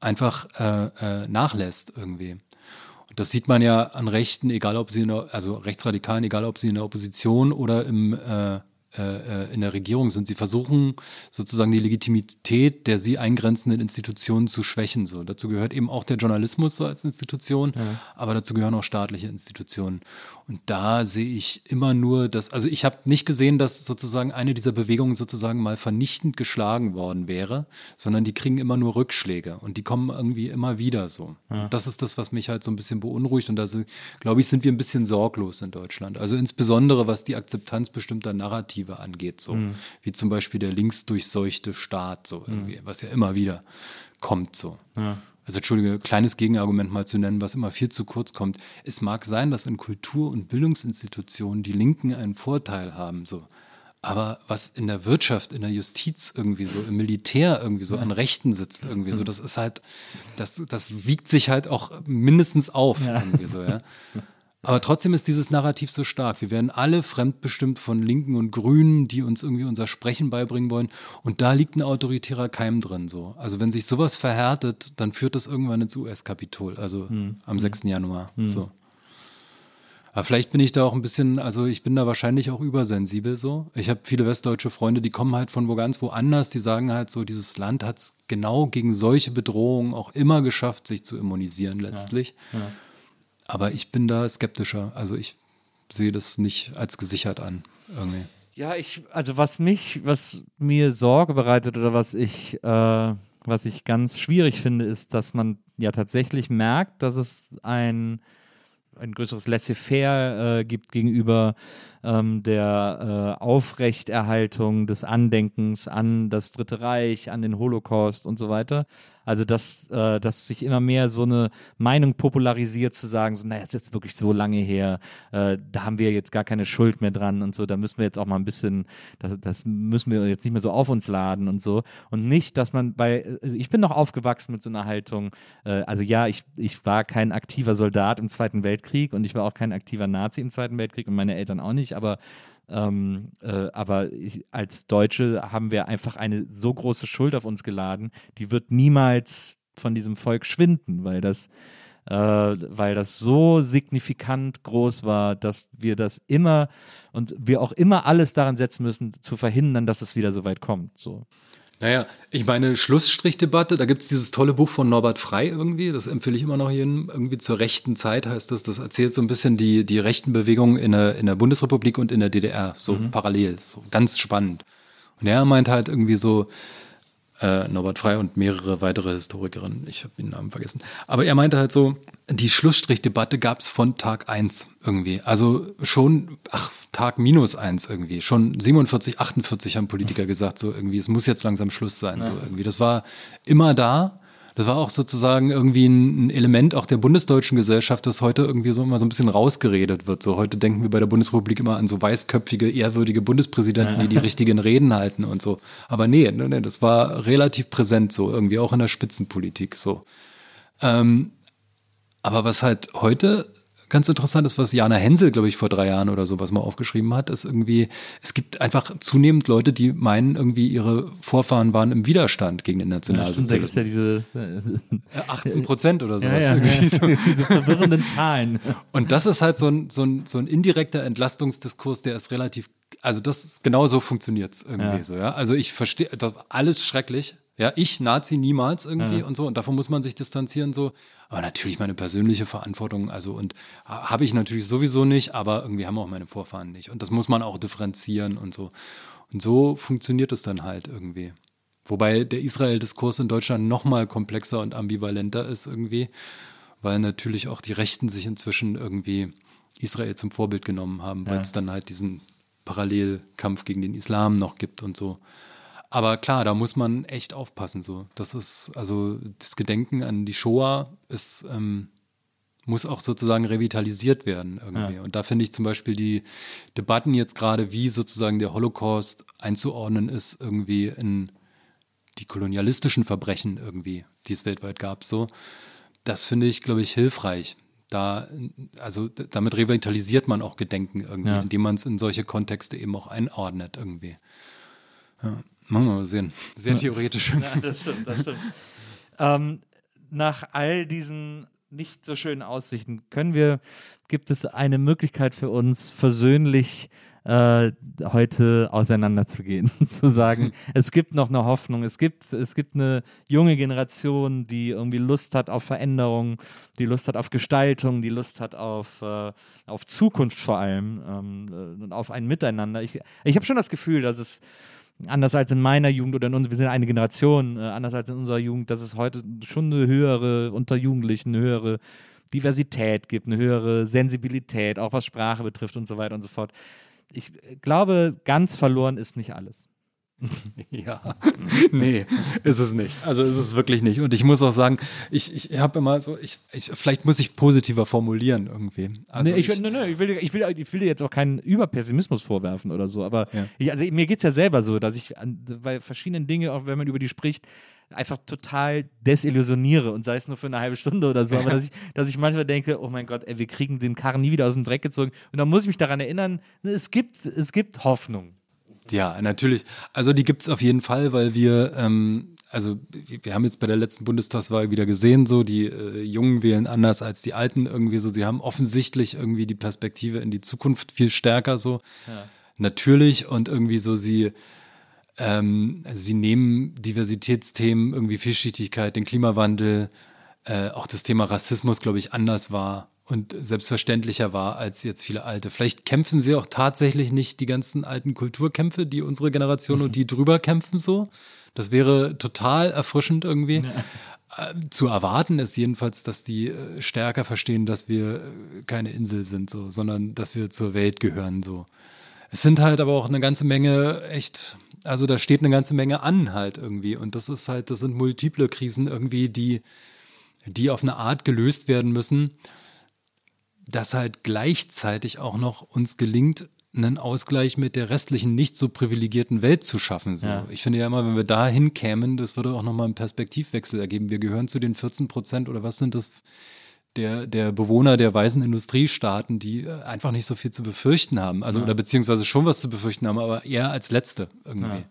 Speaker 2: einfach äh, äh, nachlässt irgendwie. Und das sieht man ja an Rechten, egal ob sie in der, also Rechtsradikalen, egal ob sie in der Opposition oder im äh, äh, äh, in der Regierung sind. Sie versuchen sozusagen die Legitimität der sie eingrenzenden Institutionen zu schwächen. So. Dazu gehört eben auch der Journalismus so als Institution, ja. aber dazu gehören auch staatliche Institutionen. Und da sehe ich immer nur das, also ich habe nicht gesehen, dass sozusagen eine dieser Bewegungen sozusagen mal vernichtend geschlagen worden wäre, sondern die kriegen immer nur Rückschläge und die kommen irgendwie immer wieder so. Ja. Das ist das, was mich halt so ein bisschen beunruhigt und da glaube ich, sind wir ein bisschen sorglos in Deutschland. Also insbesondere was die Akzeptanz bestimmter Narrative angeht, so mhm. wie zum Beispiel der linksdurchseuchte Staat, so irgendwie, mhm. was ja immer wieder kommt so. Ja also Entschuldige, kleines Gegenargument mal zu nennen, was immer viel zu kurz kommt. Es mag sein, dass in Kultur- und Bildungsinstitutionen die Linken einen Vorteil haben, so. Aber was in der Wirtschaft, in der Justiz irgendwie so, im Militär irgendwie so an Rechten sitzt irgendwie so, das ist halt, das, das wiegt sich halt auch mindestens auf ja. irgendwie so, ja. Aber trotzdem ist dieses Narrativ so stark. Wir werden alle fremdbestimmt von Linken und Grünen, die uns irgendwie unser Sprechen beibringen wollen. Und da liegt ein autoritärer Keim drin. So. Also wenn sich sowas verhärtet, dann führt das irgendwann ins US-Kapitol, also hm. am 6. Januar. Hm. So. Aber vielleicht bin ich da auch ein bisschen, also ich bin da wahrscheinlich auch übersensibel so. Ich habe viele westdeutsche Freunde, die kommen halt von wo ganz woanders, die sagen halt so, dieses Land hat es genau gegen solche Bedrohungen auch immer geschafft, sich zu immunisieren letztlich. Ja. Ja. Aber ich bin da skeptischer. Also ich sehe das nicht als gesichert an. Irgendwie.
Speaker 3: Ja, ich, also was mich, was mir Sorge bereitet oder was ich, äh, was ich ganz schwierig finde, ist, dass man ja tatsächlich merkt, dass es ein, ein größeres Laissez-faire äh, gibt gegenüber ähm, der äh, Aufrechterhaltung des Andenkens an das Dritte Reich, an den Holocaust und so weiter. Also, dass, äh, dass sich immer mehr so eine Meinung popularisiert, zu sagen, so, naja, ist jetzt wirklich so lange her, äh, da haben wir jetzt gar keine Schuld mehr dran und so, da müssen wir jetzt auch mal ein bisschen, das, das müssen wir jetzt nicht mehr so auf uns laden und so. Und nicht, dass man bei, äh, ich bin noch aufgewachsen mit so einer Haltung, äh, also ja, ich, ich war kein aktiver Soldat im Zweiten Weltkrieg und ich war auch kein aktiver Nazi im Zweiten Weltkrieg und meine Eltern auch nicht, aber ähm, äh, aber ich, als Deutsche haben wir einfach eine so große Schuld auf uns geladen, die wird niemals von diesem Volk schwinden, weil das, äh, weil das so signifikant groß war, dass wir das immer und wir auch immer alles daran setzen müssen, zu verhindern, dass es wieder so weit kommt. So.
Speaker 2: Naja, ich meine, Schlussstrichdebatte, da gibt es dieses tolle Buch von Norbert Frey irgendwie, das empfehle ich immer noch jedem, irgendwie zur rechten Zeit heißt das, das erzählt so ein bisschen die, die rechten Bewegungen in der, in der Bundesrepublik und in der DDR, so mhm. parallel, so ganz spannend. Und er meint halt irgendwie so, äh, Norbert Frey und mehrere weitere Historikerinnen, ich habe den Namen vergessen, aber er meinte halt so, die Schlussstrichdebatte gab es von Tag 1 irgendwie. Also schon, ach, Tag minus 1 irgendwie. Schon 47, 48 haben Politiker gesagt, so irgendwie, es muss jetzt langsam Schluss sein. Ja. So irgendwie. Das war immer da. Das war auch sozusagen irgendwie ein, Element auch der bundesdeutschen Gesellschaft, das heute irgendwie so immer so ein bisschen rausgeredet wird. So heute denken wir bei der Bundesrepublik immer an so weißköpfige, ehrwürdige Bundespräsidenten, die die richtigen Reden halten und so. Aber nee, nee, nee, das war relativ präsent so, irgendwie auch in der Spitzenpolitik so. Ähm, aber was halt heute ganz interessant ist, was Jana Hensel, glaube ich, vor drei Jahren oder sowas mal aufgeschrieben hat, ist irgendwie, es gibt einfach zunehmend Leute, die meinen, irgendwie ihre Vorfahren waren im Widerstand gegen den Nationalsozialismus. Ja, ja diese 18 Prozent oder sowas. Ja, ja, so. diese verwirrenden Zahlen. Und das ist halt so ein, so ein, so ein indirekter Entlastungsdiskurs, der ist relativ, also das genau so funktioniert es irgendwie so, ja. Also ich verstehe, alles schrecklich, ja, ich Nazi niemals irgendwie ja. und so und davon muss man sich distanzieren so. Aber natürlich meine persönliche Verantwortung, also und habe ich natürlich sowieso nicht, aber irgendwie haben auch meine Vorfahren nicht und das muss man auch differenzieren und so. Und so funktioniert es dann halt irgendwie. Wobei der Israel-Diskurs in Deutschland noch mal komplexer und ambivalenter ist irgendwie, weil natürlich auch die Rechten sich inzwischen irgendwie Israel zum Vorbild genommen haben, weil es dann halt diesen Parallelkampf gegen den Islam noch gibt und so. Aber klar, da muss man echt aufpassen. So, das ist also das Gedenken an die Shoah ist ähm, muss auch sozusagen revitalisiert werden irgendwie. Ja. Und da finde ich zum Beispiel die Debatten jetzt gerade, wie sozusagen der Holocaust einzuordnen ist, irgendwie in die kolonialistischen Verbrechen irgendwie, die es weltweit gab, so. Das finde ich, glaube ich, hilfreich. Da, also damit revitalisiert man auch Gedenken irgendwie, ja. indem man es in solche Kontexte eben auch einordnet irgendwie. Ja, machen wir mal sehen. Sehr theoretisch.
Speaker 3: Ja, das stimmt, das stimmt. ähm, nach all diesen nicht so schönen Aussichten können wir, gibt es eine Möglichkeit für uns, versöhnlich äh, heute auseinanderzugehen, zu sagen, es gibt noch eine Hoffnung, es gibt, es gibt eine junge Generation, die irgendwie Lust hat auf Veränderung, die Lust hat auf Gestaltung, die Lust hat auf, äh, auf Zukunft vor allem ähm, äh, und auf ein Miteinander. Ich, ich habe schon das Gefühl, dass es anders als in meiner Jugend oder in uns, wir sind eine Generation, äh, anders als in unserer Jugend, dass es heute schon eine höhere, unter Jugendlichen, eine höhere Diversität gibt, eine höhere Sensibilität, auch was Sprache betrifft und so weiter und so fort. Ich glaube, ganz verloren ist nicht alles.
Speaker 2: ja, nee, ist es nicht. Also ist es wirklich nicht. Und ich muss auch sagen, ich, ich habe immer so, ich, ich, vielleicht muss ich positiver formulieren irgendwie.
Speaker 3: Also nee, ich, ich, nee, nee, ich, will, ich, will, ich will dir jetzt auch keinen Überpessimismus vorwerfen oder so, aber ja. ich, also mir geht es ja selber so, dass ich an, bei verschiedenen Dingen, auch wenn man über die spricht, einfach total desillusioniere und sei es nur für eine halbe Stunde oder so, aber dass ich, dass ich manchmal denke, oh mein Gott, ey, wir kriegen den Karren nie wieder aus dem Dreck gezogen und dann muss ich mich daran erinnern, ne, es gibt, es gibt Hoffnung.
Speaker 2: Ja, natürlich. Also die gibt es auf jeden Fall, weil wir, ähm, also wir haben jetzt bei der letzten Bundestagswahl wieder gesehen, so die äh, Jungen wählen anders als die Alten irgendwie so. Sie haben offensichtlich irgendwie die Perspektive in die Zukunft viel stärker so. Ja. Natürlich und irgendwie so sie ähm, sie nehmen Diversitätsthemen, irgendwie Vielschichtigkeit, den Klimawandel, äh, auch das Thema Rassismus, glaube ich, anders wahr und selbstverständlicher war als jetzt viele alte. Vielleicht kämpfen sie auch tatsächlich nicht die ganzen alten Kulturkämpfe, die unsere Generation und die drüber kämpfen so. Das wäre total erfrischend irgendwie. Ja. Ähm, zu erwarten ist jedenfalls, dass die äh, stärker verstehen, dass wir äh, keine Insel sind, so, sondern dass wir zur Welt gehören. So. Es sind halt aber auch eine ganze Menge echt, also da steht eine ganze Menge an halt irgendwie. Und das ist halt, das sind multiple Krisen irgendwie, die, die auf eine Art gelöst werden müssen dass halt gleichzeitig auch noch uns gelingt, einen Ausgleich mit der restlichen nicht so privilegierten Welt zu schaffen. So. Ja. Ich finde ja immer, wenn wir da hinkämen, das würde auch nochmal einen Perspektivwechsel ergeben. Wir gehören zu den 14 Prozent oder was sind das der, der Bewohner der weißen Industriestaaten, die äh, einfach nicht so viel zu befürchten haben. Also, ja. oder beziehungsweise schon was zu befürchten haben, aber eher als Letzte irgendwie. Ja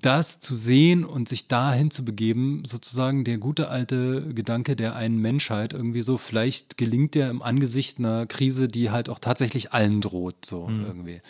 Speaker 2: das zu sehen und sich dahin zu begeben, sozusagen der gute alte Gedanke der einen Menschheit irgendwie so, vielleicht gelingt der im Angesicht einer Krise, die halt auch tatsächlich allen droht, so mhm. irgendwie.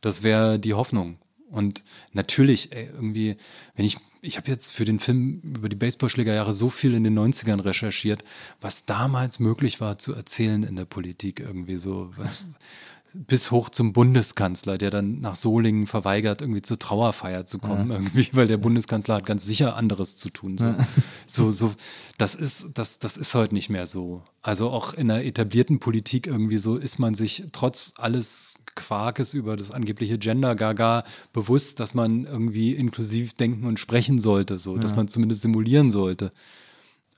Speaker 2: Das wäre die Hoffnung. Und natürlich, ey, irgendwie, wenn ich, ich habe jetzt für den Film über die Baseballschlägerjahre so viel in den 90ern recherchiert, was damals möglich war zu erzählen in der Politik irgendwie so, was, bis hoch zum Bundeskanzler, der dann nach Solingen verweigert, irgendwie zur Trauerfeier zu kommen, ja. irgendwie, weil der Bundeskanzler hat ganz sicher anderes zu tun. So, ja. so, so, das ist, das, das ist heute nicht mehr so. Also auch in der etablierten Politik irgendwie so ist man sich trotz alles Quarkes über das angebliche Gender-Gaga bewusst, dass man irgendwie inklusiv denken und sprechen sollte, so, ja. dass man zumindest simulieren sollte.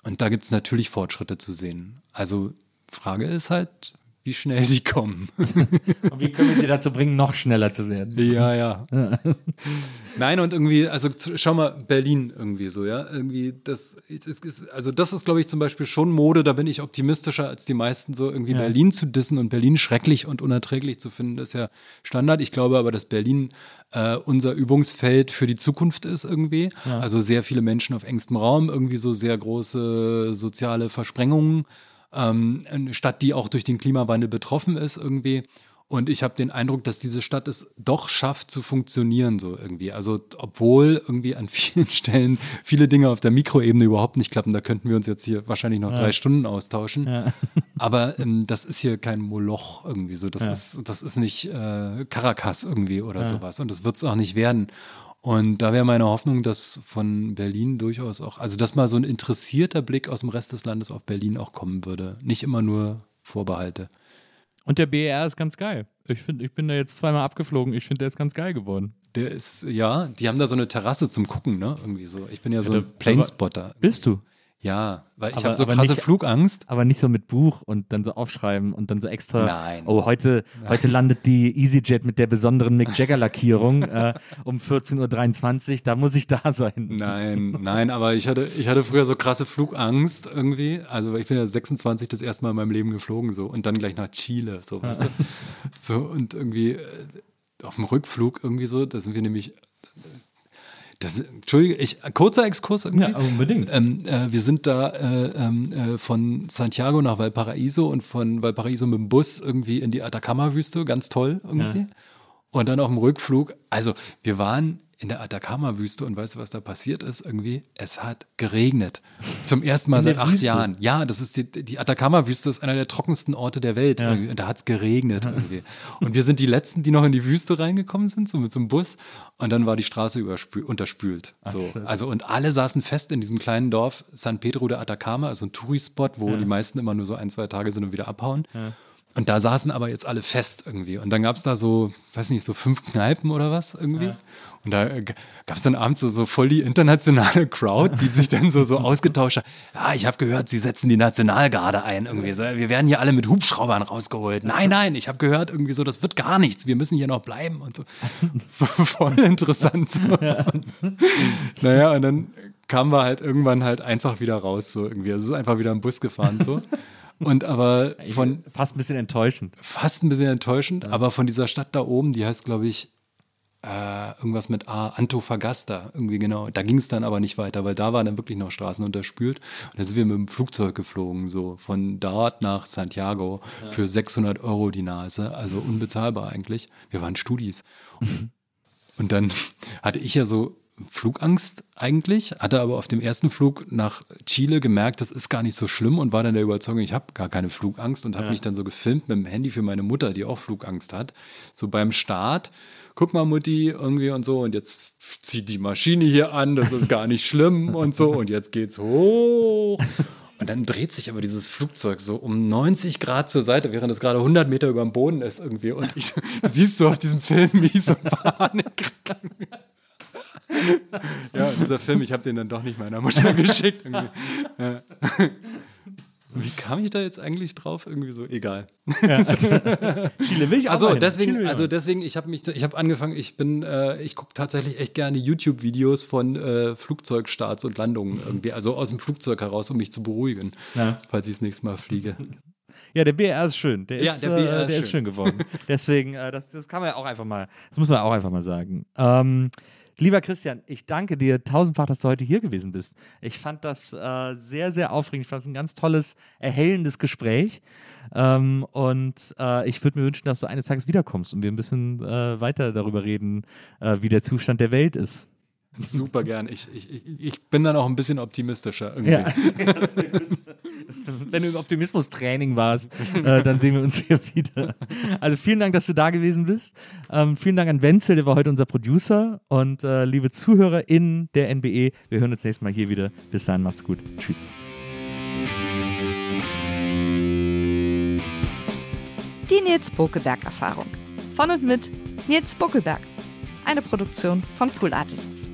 Speaker 2: Und da gibt es natürlich Fortschritte zu sehen. Also Frage ist halt, wie schnell sie kommen.
Speaker 3: und wie können wir sie dazu bringen, noch schneller zu werden?
Speaker 2: Ja, ja. Nein, und irgendwie, also schau mal, Berlin irgendwie so, ja. Irgendwie, das ist, ist also das ist, glaube ich, zum Beispiel schon Mode, da bin ich optimistischer als die meisten, so irgendwie ja. Berlin zu dissen und Berlin schrecklich und unerträglich zu finden, ist ja Standard. Ich glaube aber, dass Berlin äh, unser Übungsfeld für die Zukunft ist irgendwie. Ja. Also sehr viele Menschen auf engstem Raum, irgendwie so sehr große soziale Versprengungen ähm, eine Stadt, die auch durch den Klimawandel betroffen ist irgendwie. Und ich habe den Eindruck, dass diese Stadt es doch schafft zu funktionieren so irgendwie. Also obwohl irgendwie an vielen Stellen viele Dinge auf der Mikroebene überhaupt nicht klappen, da könnten wir uns jetzt hier wahrscheinlich noch ja. drei Stunden austauschen. Ja. Aber ähm, das ist hier kein Moloch irgendwie so. Das ja. ist das ist nicht äh, Caracas irgendwie oder sowas. Und das wird es auch nicht werden. Und da wäre meine Hoffnung, dass von Berlin durchaus auch, also dass mal so ein interessierter Blick aus dem Rest des Landes auf Berlin auch kommen würde. Nicht immer nur Vorbehalte.
Speaker 3: Und der BER ist ganz geil. Ich finde, ich bin da jetzt zweimal abgeflogen. Ich finde, der ist ganz geil geworden.
Speaker 2: Der ist, ja, die haben da so eine Terrasse zum Gucken, ne? Irgendwie so. Ich bin ja so ja, ein Planespotter.
Speaker 3: Bist du?
Speaker 2: Ja, weil ich habe so krasse nicht, Flugangst.
Speaker 3: Aber nicht so mit Buch und dann so aufschreiben und dann so extra.
Speaker 2: Nein.
Speaker 3: Oh, heute, Nein. heute landet die EasyJet mit der besonderen Mick Jagger Lackierung äh, um 14.23 Uhr. Da muss ich da sein.
Speaker 2: Nein, nein, aber ich hatte, ich hatte früher so krasse Flugangst irgendwie. Also ich bin ja 26 das erste Mal in meinem Leben geflogen so und dann gleich nach Chile. So, weißt du? so und irgendwie äh, auf dem Rückflug irgendwie so, da sind wir nämlich das, Entschuldige, ich, kurzer Exkurs irgendwie.
Speaker 3: Ja, unbedingt.
Speaker 2: Ähm, äh, wir sind da äh, ähm, äh, von Santiago nach Valparaiso und von Valparaiso mit dem Bus irgendwie in die Atacama-Wüste, ganz toll irgendwie. Ja. Und dann auf dem Rückflug, also wir waren in der Atacama-Wüste und weißt du, was da passiert ist? Irgendwie, es hat geregnet. Zum ersten Mal seit acht Wüste? Jahren. Ja, das ist die, die Atacama-Wüste ist einer der trockensten Orte der Welt. Ja. Und da hat es geregnet irgendwie. Und wir sind die Letzten, die noch in die Wüste reingekommen sind, so mit so einem Bus. Und dann war die Straße unterspült. So. Ach, also, und alle saßen fest in diesem kleinen Dorf San Pedro de Atacama, also ein Tourispot, wo ja. die meisten immer nur so ein, zwei Tage sind und wieder abhauen. Ja. Und da saßen aber jetzt alle fest irgendwie. Und dann gab es da so, weiß nicht, so fünf Kneipen oder was irgendwie. Ja. Und da äh, gab es dann abends so, so voll die internationale Crowd, die sich dann so, so ausgetauscht hat. Ja, ich habe gehört, sie setzen die Nationalgarde ein irgendwie. So, wir werden hier alle mit Hubschraubern rausgeholt. Nein, nein, ich habe gehört irgendwie so, das wird gar nichts. Wir müssen hier noch bleiben und so. voll interessant. So. Ja. naja, und dann kamen wir halt irgendwann halt einfach wieder raus so irgendwie. Also es ist einfach wieder im Bus gefahren so. Und aber von.
Speaker 3: Fast ein bisschen enttäuschend.
Speaker 2: Fast ein bisschen enttäuschend, ja. aber von dieser Stadt da oben, die heißt, glaube ich, äh, irgendwas mit A, Antofagasta, irgendwie genau. Da ging es dann aber nicht weiter, weil da waren dann wirklich noch Straßen unterspült. Und da sind wir mit dem Flugzeug geflogen, so von dort nach Santiago ja. für 600 Euro die Nase, also unbezahlbar eigentlich. Wir waren Studis. Und, und dann hatte ich ja so Flugangst eigentlich, hatte aber auf dem ersten Flug nach Chile gemerkt, das ist gar nicht so schlimm und war dann der Überzeugung, ich habe gar keine Flugangst und habe ja. mich dann so gefilmt mit dem Handy für meine Mutter, die auch Flugangst hat. So beim Start, guck mal Mutti irgendwie und so und jetzt zieht die Maschine hier an, das ist gar nicht schlimm und so und jetzt geht's hoch. Und dann dreht sich aber dieses Flugzeug so um 90 Grad zur Seite, während es gerade 100 Meter über dem Boden ist irgendwie. Und ich, siehst du auf diesem Film, wie ich so Panik ja, dieser Film, ich habe den dann doch nicht meiner Mutter geschickt. Ja. Wie kam ich da jetzt eigentlich drauf? Irgendwie so, egal. Ja, also,
Speaker 3: Chile will ich auch
Speaker 2: also deswegen, also deswegen, ich habe mich, ich habe angefangen, ich bin, äh, ich gucke tatsächlich echt gerne YouTube-Videos von äh, Flugzeugstarts und Landungen irgendwie, also aus dem Flugzeug heraus, um mich zu beruhigen, ja. falls ich das nächste Mal fliege.
Speaker 3: Ja, der BR ist schön. Der,
Speaker 2: ja,
Speaker 3: ist,
Speaker 2: der, BR
Speaker 3: äh, der
Speaker 2: ist,
Speaker 3: ist schön geworden. Deswegen, äh, das, das kann man ja auch einfach mal, das muss man auch einfach mal sagen. Ähm, Lieber Christian, ich danke dir tausendfach, dass du heute hier gewesen bist. Ich fand das äh, sehr, sehr aufregend. Ich fand es ein ganz tolles, erhellendes Gespräch. Ähm, und äh, ich würde mir wünschen, dass du eines Tages wiederkommst und wir ein bisschen äh, weiter darüber reden, äh, wie der Zustand der Welt ist.
Speaker 2: Super gern. Ich, ich, ich bin dann auch ein bisschen optimistischer irgendwie. Ja.
Speaker 3: Wenn du im Optimismus-Training warst, äh, dann sehen wir uns hier wieder. Also vielen Dank, dass du da gewesen bist. Ähm, vielen Dank an Wenzel, der war heute unser Producer. Und äh, liebe ZuhörerInnen der NBE, wir hören uns nächstes Mal hier wieder. Bis dahin, macht's gut. Tschüss.
Speaker 4: Die Nils Bokeberg-Erfahrung. Von und mit Nils Buckelberg. Eine Produktion von Pool Artists.